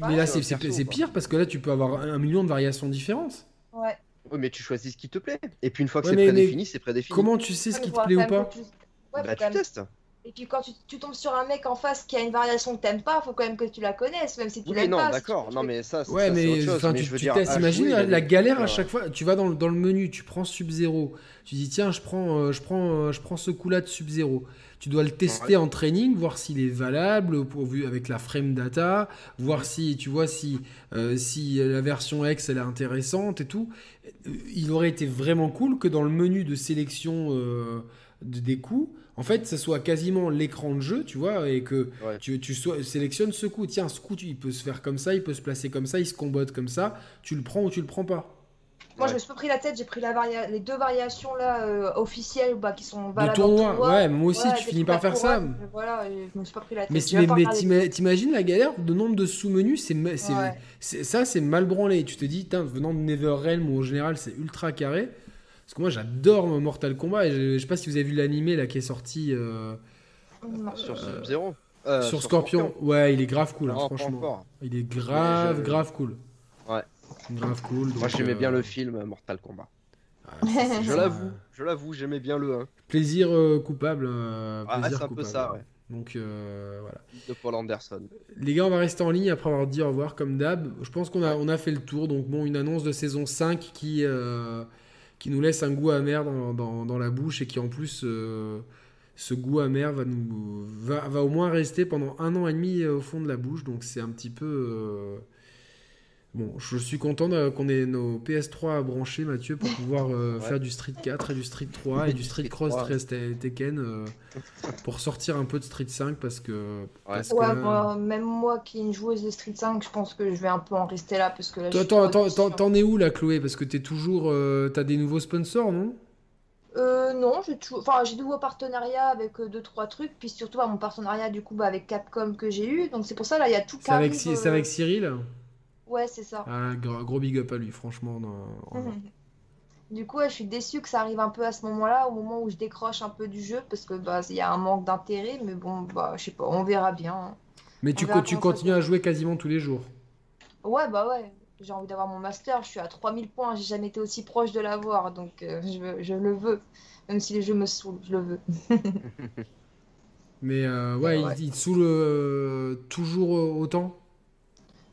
B: Mais là, c'est
A: pire parce que là, tu peux avoir un, million de variations différentes.
B: Ouais.
C: Oui, mais tu choisis ce qui te plaît. Et puis une fois que
A: Ouais,
C: c'est prédéfini, c'est prédéfini.
A: Comment tu sais ce qui te plaît ou pas
B: Ouais,
C: Bah tu
B: quand même-
C: testes.
B: Et puis quand tu, tu tombes sur un mec en face qui a une variation que t'aimes pas, faut quand même que tu la connaisses, même si tu
C: Oui,
B: l'aimes
C: non,
B: pas. si
C: d'accord. Non, mais ça, c'est
A: Ouais,
C: ça,
A: mais
C: autre chose. Mais
A: tu,
C: je veux
A: tu
C: dire,
A: testes,
C: à
A: imagine la,
C: il
A: galère à chaque fois. Tu vas dans, le- dans le menu, tu prends Sub-Zero. Tu dis, tiens, je prends, euh, je prends, euh, je prends ce coup-là de Sub-Zero. Tu dois le tester en training, voir s'il est valable pour, vu avec la frame data, voir si, tu vois, si, euh, si la version X elle est intéressante et tout. Il aurait été vraiment cool que dans le menu de sélection euh, des coups, en fait, ça soit quasiment l'écran de jeu, tu vois, et que
C: Ouais.
A: tu, tu sois- sélectionnes ce coup. Tiens, ce coup, tu- il peut se faire comme ça, il peut se placer comme ça, il se combote comme ça. Tu le prends ou tu le prends pas.
B: Moi, je me suis pas pris la tête, j'ai pris la varia... les deux variations là euh, officielles bah, qui sont
A: De
B: valables en
A: tournoi.
B: tournoi.
A: Ouais, moi aussi,
B: Ouais,
A: tu finis par faire ça.
B: mais Voilà, je me suis pas pris la tête.
A: Mais, t'imagines la galère de nombre de sous-menus, c'est,
B: Ouais.
A: ça c'est mal branlé. Tu te dis, venant de NetherRealm où en général c'est ultra carré. Parce que moi j'adore Mortal Kombat et je, je sais pas si vous avez vu l'animé là qui est sorti euh,
B: Non.
C: Sur Sub-Zero. Euh,
A: sur Scorpion. Ouais, il est grave cool, hein, franchement. Il est grave,
C: je-
A: grave cool.
C: Ouais.
A: Grave cool.
C: Moi j'aimais
A: euh,
C: bien le film Mortal Kombat.
A: ah, ça, <laughs>
C: Je l'avoue,
A: euh,
C: je l'avoue, j'aimais bien le 1
A: Plaisir euh, coupable. euh,
C: Ah,
A: plaisir
C: c'est un peu
A: coupable.
C: ça, ouais.
A: Donc euh, voilà.
C: de Paul Anderson.
A: Les gars, on va rester en ligne après avoir dit au revoir comme d'hab. Je pense qu'on a, on a fait le tour. Donc bon, une annonce de saison 5 qui, euh, qui nous laisse un goût amer dans, la bouche et qui en plus, euh, ce goût amer va, nous, va, au moins rester pendant un an et demi euh, au fond de la bouche. Donc c'est un petit peu... Bon, je suis content qu'on ait nos PS3 à brancher, Mathieu, pour pouvoir euh,
C: Ouais.
A: faire du Street 4 et du Street 3 et du Street Cross
C: 3.
A: Te- Tekken euh, pour sortir un peu de Street 5 parce que... parce
B: Ouais, même moi qui est une joueuse de Street 5, je pense que je vais un peu en rester là parce que là,
A: t'en- es où là, Chloé? Parce que t'es toujours, euh, t'as des nouveaux sponsors, non?
B: Euh, non, j'ai toujours... enfin, j'ai de nouveaux partenariats avec euh, deux trois trucs, puis surtout bah, mon partenariat du coup bah, avec Capcom que j'ai eu, donc c'est pour ça là il y a tout
A: avec, c'est
B: euh,
A: avec Cyril?
B: Ouais, c'est ça.
A: ah, gros, gros big up à lui, franchement. non. <laughs>
B: Du coup, ouais, je suis déçue que ça arrive un peu à ce moment-là, au moment où je décroche un peu du jeu, parce que bah il y a un manque d'intérêt, mais bon, bah je sais pas, on verra bien.
A: Mais tu,
B: On
A: co- continues à jouer quasiment tous les jours.
B: Ouais, bah ouais, j'ai envie d'avoir mon master, je suis à 3000 points, j'ai jamais été aussi proche de l'avoir, donc euh, je, veux- je le veux. Même si les jeux me saoulent, je le veux. <laughs>
A: Mais euh, ouais,
B: Ouais.
A: Il, il te saoule euh, toujours autant?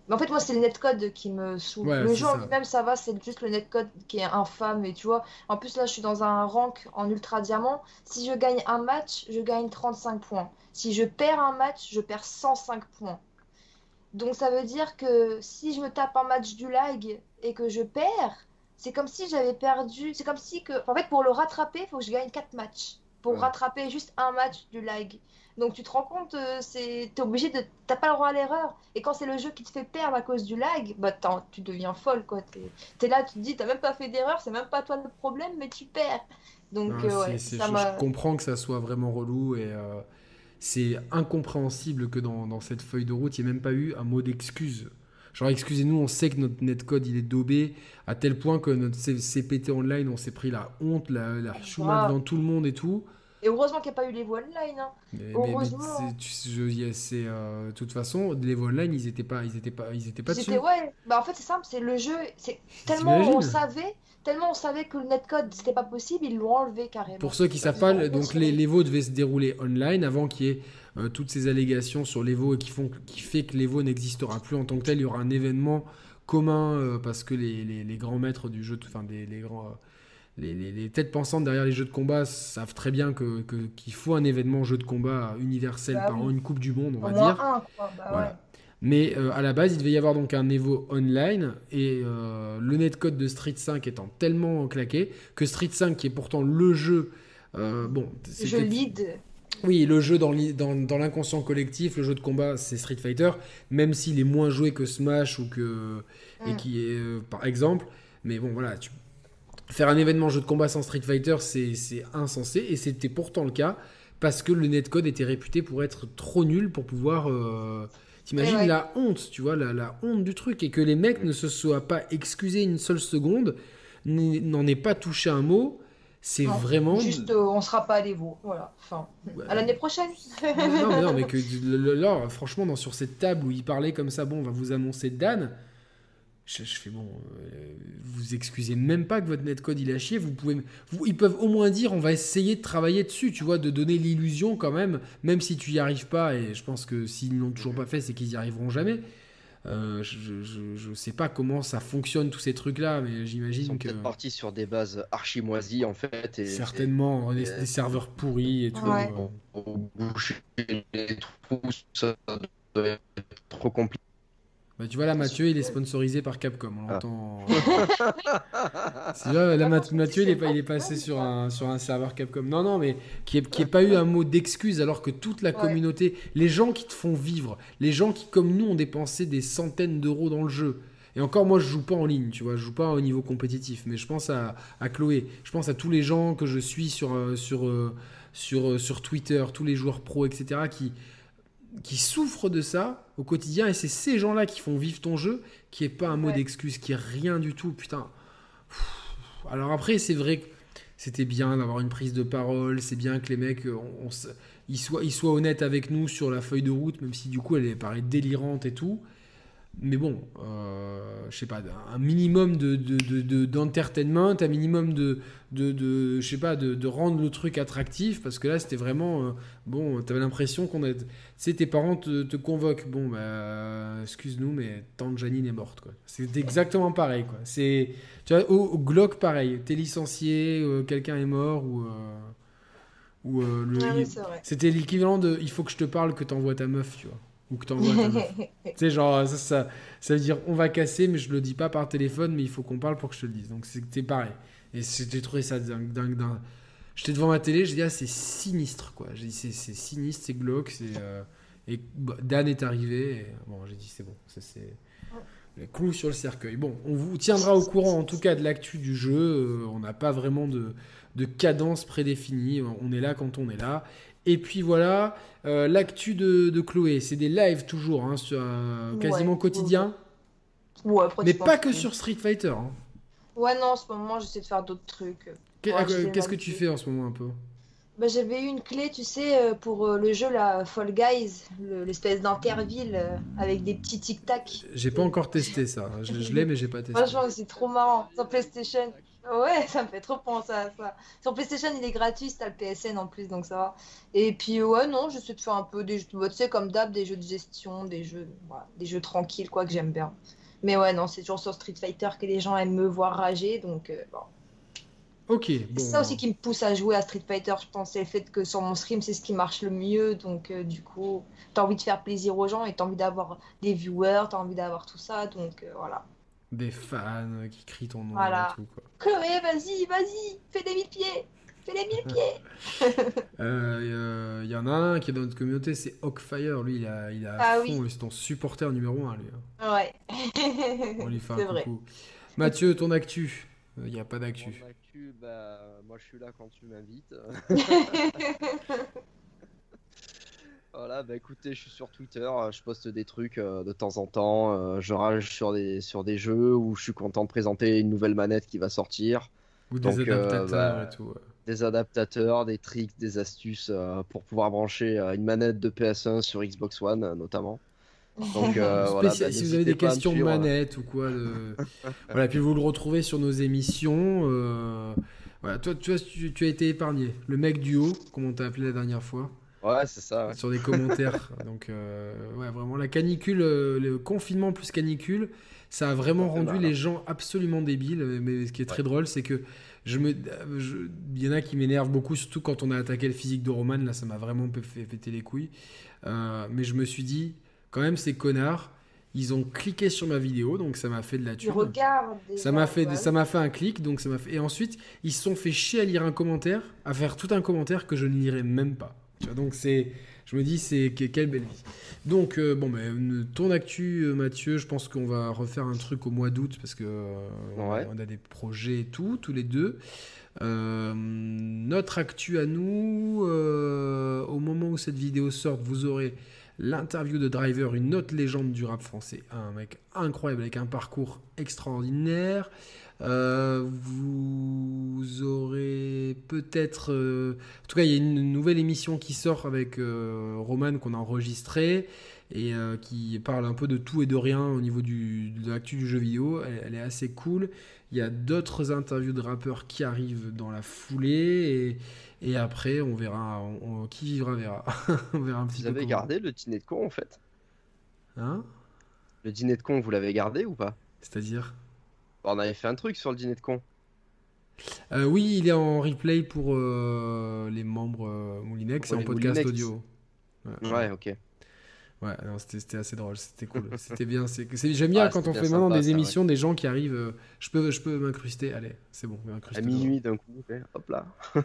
B: Mais en fait, moi, c'est le netcode qui me saoule.
A: Ouais,
B: le jeu en lui-même, ça va, c'est juste le netcode qui est infâme. Et tu vois, en plus, là, je suis dans un rank en ultra diamant. Si je gagne un match, je gagne 35 points. Si je perds un match, je perds 105 points. Donc, ça veut dire que si je me tape un match du lag et que je perds, c'est comme si j'avais perdu. C'est comme si que. En fait, pour le rattraper, il faut que je gagne 4 matchs. pour rattraper juste un match du lag. Donc tu te rends compte, euh, c'est t'es obligé de t'as pas le droit à l'erreur. Et quand c'est le jeu qui te fait perdre à cause du lag, bah tu deviens folle quoi. T'es es là, tu te dis t'as même pas fait d'erreur, c'est même pas toi le problème, mais tu perds. Donc euh, ouais,
A: je, je, comprends que ça soit vraiment relou et euh, c'est incompréhensible que dans, dans, cette feuille de route il n'y ait même pas eu un mot d'excuse. Genre excusez-nous, on sait que notre netcode il est daubé à tel point que notre CPT online on s'est pris la honte, la, la chouma devant tout le monde et tout.
B: Et heureusement qu'il n'y a pas eu les voix online. Hein. Mais, heureusement.
A: c'est, euh, de toute façon, les voix online, ils n'étaient pas, ils étaient pas, ils étaient pas dessus.
B: Ouais. Bah en fait, c'est simple, c'est le jeu. C'est tellement on savait, tellement on savait que le netcode c'était pas possible, ils l'ont enlevé carrément.
A: Pour ceux qui savent pas, donc les, les votes devaient se dérouler online avant qu'il y ait euh, toutes ces allégations sur l'Evo et qui font, qui fait que l'Evo n'existera plus en tant que tel. Il y aura un événement commun euh, parce que les, les, les, grands maîtres du jeu, enfin des les grands les, têtes pensantes derrière les jeux de combat savent très bien que, qu'il faut un événement jeu de combat universel bah par an, une Coupe du Monde, on va dire. Bah Mais euh, à la base, il devait y avoir donc un Evo online et euh, le netcode de Street 5 étant tellement claqué que Street 5, qui est pourtant le jeu, euh, bon,
B: je lead.
A: Oui, le jeu dans, l'inconscient collectif, le jeu de combat, c'est Street Fighter, même s'il est moins joué que Smash ou que et mm. qui est par exemple. Mais bon, voilà, tu, Faire un événement jeu de combat sans Street Fighter, c'est insensé, et c'était pourtant le cas, parce que le netcode était réputé pour être trop nul pour pouvoir... Euh... T'imagines la honte, tu vois, la, honte du truc, et que les mecs ne se soient pas excusés une seule seconde, n'en aient pas touché un mot, c'est vraiment...
B: Juste, euh, on sera pas allé vous, voilà. Enfin, à l'année prochaine.
A: non, mais non, mais <laughs> que là, franchement, sur cette table où il parlait comme ça, bon, on va vous annoncer Dan, je, fais bon, euh, vous excusez même pas que votre netcode il a chier. Vous pouvez, ils peuvent au moins dire on va essayer de travailler dessus, tu vois, de donner l'illusion quand même, même si tu y arrives pas. Et je pense que s'ils l'ont toujours pas fait, c'est qu'ils y arriveront jamais. Euh, je, ne sais pas comment ça fonctionne tous ces trucs là, mais j'imagine que.
C: partis sur des bases archi moisies en fait. Et,
A: Certainement, des, serveurs pourris et tout. Ouais.
C: les trous, ça doit être trop compliqué.
A: Bah, tu vois, là, Mathieu, il est sponsorisé par Capcom. On ah. l'entend. <laughs> là, Mathieu, il est, il est passé sur un, sur un serveur Capcom. Non, non, mais qui n'ait qui pas eu un mot d'excuse alors que toute la communauté, les gens qui te font vivre, les gens qui, comme nous, ont dépensé des centaines d'euros dans le jeu. Et encore, moi, je joue pas en ligne, tu vois, je joue pas au niveau compétitif, mais je pense à, à Chloé, je pense à tous les gens que je suis sur, euh, sur, euh, sur, euh, sur Twitter, tous les joueurs pro, etc., qui, qui souffrent de ça au quotidien et c'est ces gens-là qui font vivre ton jeu, qui est pas un mot d'excuse, qui est rien du tout, putain. Alors après, c'est vrai que c'était bien d'avoir une prise de parole, c'est bien que les mecs, on, ils, soient, ils soient honnêtes avec nous sur la feuille de route, même si du coup elle paraît délirante et tout mais bon, euh, je sais pas, un minimum de, d'entertainment, un minimum de, de, je sais pas, de, rendre le truc attractif, parce que là, c'était vraiment, euh, bon, t'avais l'impression qu'on a, tu sais, tes parents te, convoquent, bon, bah, excuse-nous, mais tante Janine est morte, quoi. C'est exactement pareil, quoi. C'est, tu vois, au, Glock, pareil, t'es licencié, euh, quelqu'un est mort, ou... ou le, ah c'était l'équivalent de, il faut que je te parle, que t'envoies ta meuf, tu vois ou que t'envoies <laughs> tu sais, genre, ça, ça, ça, veut dire on va casser, mais je le dis pas par téléphone, mais il faut qu'on parle pour que je te le dise. Donc c'était pareil. Et j'ai trouvé ça dingue, dingue, dingue. J'étais devant ma télé, j'ai dit, ah, c'est sinistre, quoi. J'ai dit, c'est sinistre, c'est glauque, c'est. Euh, et bah, Dan est arrivé, et bon, j'ai dit, c'est bon, ça c'est. Le clou sur le cercueil. Bon, on vous tiendra au courant en tout cas de l'actu du jeu. Euh, on n'a pas vraiment de, de cadence prédéfinie. On est là quand on est là. Et puis voilà, euh, l'actu de, Chloé, c'est des lives toujours, hein, sur, euh, quasiment quotidien. Ouais, Mais pas que sur Street Fighter. Hein.
B: Ouais, non, en ce moment, j'essaie de faire d'autres trucs.
A: Euh, qu'est-ce que tu fais en ce moment un peu?
B: Bah, J'avais eu une clé, tu sais, pour le jeu la Fall Guys, l'espèce d'interville avec des petits tic-tac.
A: J'ai pas encore testé ça. Je, je l'ai, mais j'ai pas testé.
B: Franchement, c'est trop marrant. Sur PlayStation, Ouais, <laughs> ça me fait trop penser à ça. Sur PlayStation, il est gratuit, t'as le PSN en plus, donc ça va. Et puis, ouais, non, j'essaie de faire un peu des jeux, tu sais, comme d'hab, des jeux de gestion, des jeux, des jeux tranquilles, quoi, que j'aime bien. Mais ouais, non, c'est toujours sur Street Fighter que les gens aiment me voir rager, donc euh, bon.
A: Ok.
B: C'est ça aussi qui me pousse à jouer à Street Fighter, je pense, c'est le fait que sur mon stream, c'est ce qui marche le mieux, donc euh, du coup, t'as envie de faire plaisir aux gens et t'as envie d'avoir des viewers, t'as envie d'avoir tout ça, donc euh, voilà
A: des fans qui crient ton nom
B: voilà.
A: et tout. Quoi.
B: Chloé, vas-y, vas-y, fais des mille pieds. fais les mille pieds.
A: Il <laughs> euh, y en a un qui est dans notre communauté, c'est Hawkfire. Lui, il a, il a à ah fond, c'est ton supporter numéro un, lui.
B: Hein. Ouais.
A: On lui fait <laughs> un coucou. Mathieu, ton actu Il n'y a pas d'actu.
C: Mon actu, bah, moi je suis là quand tu m'invites. <laughs> Voilà, bah écoutez, je suis sur Twitter, euh, je poste des trucs euh, de temps en temps, euh, je rage sur des, sur des jeux où je suis content de présenter une nouvelle manette qui va sortir.
A: Ou des adaptateurs bah, et tout.
C: Des adaptateurs, des tricks, des astuces pour pouvoir brancher une manette de PS1 sur Xbox One notamment.
A: Donc, <laughs> voilà, bah, si vous avez des questions de manette ou quoi, <laughs> voilà, puis vous le retrouvez sur nos émissions. Voilà, toi, tu, tu, tu, as été épargné. Le mec du haut, comme on t'a appelé la dernière fois?
C: Ouais, c'est ça.
A: Sur des commentaires. <laughs> Donc, euh, ouais, vraiment, la canicule, euh, le confinement plus canicule, ça a vraiment rendu les gens absolument débiles. Mais ce qui est très drôle, c'est que je me, il y en a qui m'énervent beaucoup, surtout quand on a attaqué le physique de Roman. Là, ça m'a vraiment fait péter les couilles. Euh, mais je me suis dit, quand même, ces connards, ils ont cliqué sur ma vidéo, donc ça m'a fait de la thune. Ça m'a fait, ça m'a fait un clic, donc ça m'a fait. Et ensuite, ils se sont fait chier à lire un commentaire, à faire tout un commentaire que je ne lirai même pas donc c'est, je me dis, c'est quelle belle vie. Donc euh, bon, ben ton actu, euh, Mathieu, je pense qu'on va refaire un truc au mois d'août parce que euh, on a des projets et tout, tous les deux. notre actu à nous, au moment où cette vidéo sort, vous aurez l'interview de Driver, une autre légende du rap français, un mec incroyable avec un parcours extraordinaire. Euh, vous aurez peut-être... Euh, en tout cas, il y a une nouvelle émission qui sort avec euh, Roman qu'on a enregistrée et qui parle un peu de tout et de rien au niveau du, de l'actu du jeu vidéo. Elle, est assez cool. Il y a d'autres interviews de rappeurs qui arrivent dans la foulée et, et après on verra. qui vivra verra. <laughs> on verra un petit
C: vous avez gardé le dîner de con en fait
A: Hein?
C: Le dîner de con, vous l'avez gardé ou pas?
A: C'est-à-dire?
C: On avait fait un truc sur le dîner de con.
A: Euh, oui, il est en replay pour euh, les membres euh, Moulinex et en podcast audio.
C: ouais, ok.
A: Ouais, c'était assez drôle, c'était cool, <laughs> c'était bien. J'aime bien quand on fait maintenant des émissions, des gens qui arrivent. Euh, je peux, je peux m'incruster, allez, c'est bon,
C: À minuit d'un coup, hop là. <laughs>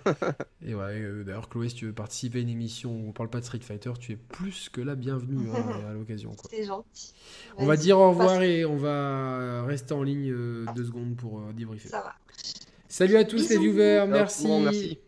A: et ouais, euh, d'ailleurs, Chloé, si tu veux participer à une émission où on parle pas de Street Fighter, tu es plus que la bienvenue hein, <laughs> à l'occasion.
B: C'est gentil.
A: On va dire au revoir et on va rester en ligne euh, deux secondes pour débriefer.
B: Ça va.
A: Salut à tous les viewers, merci.
C: merci.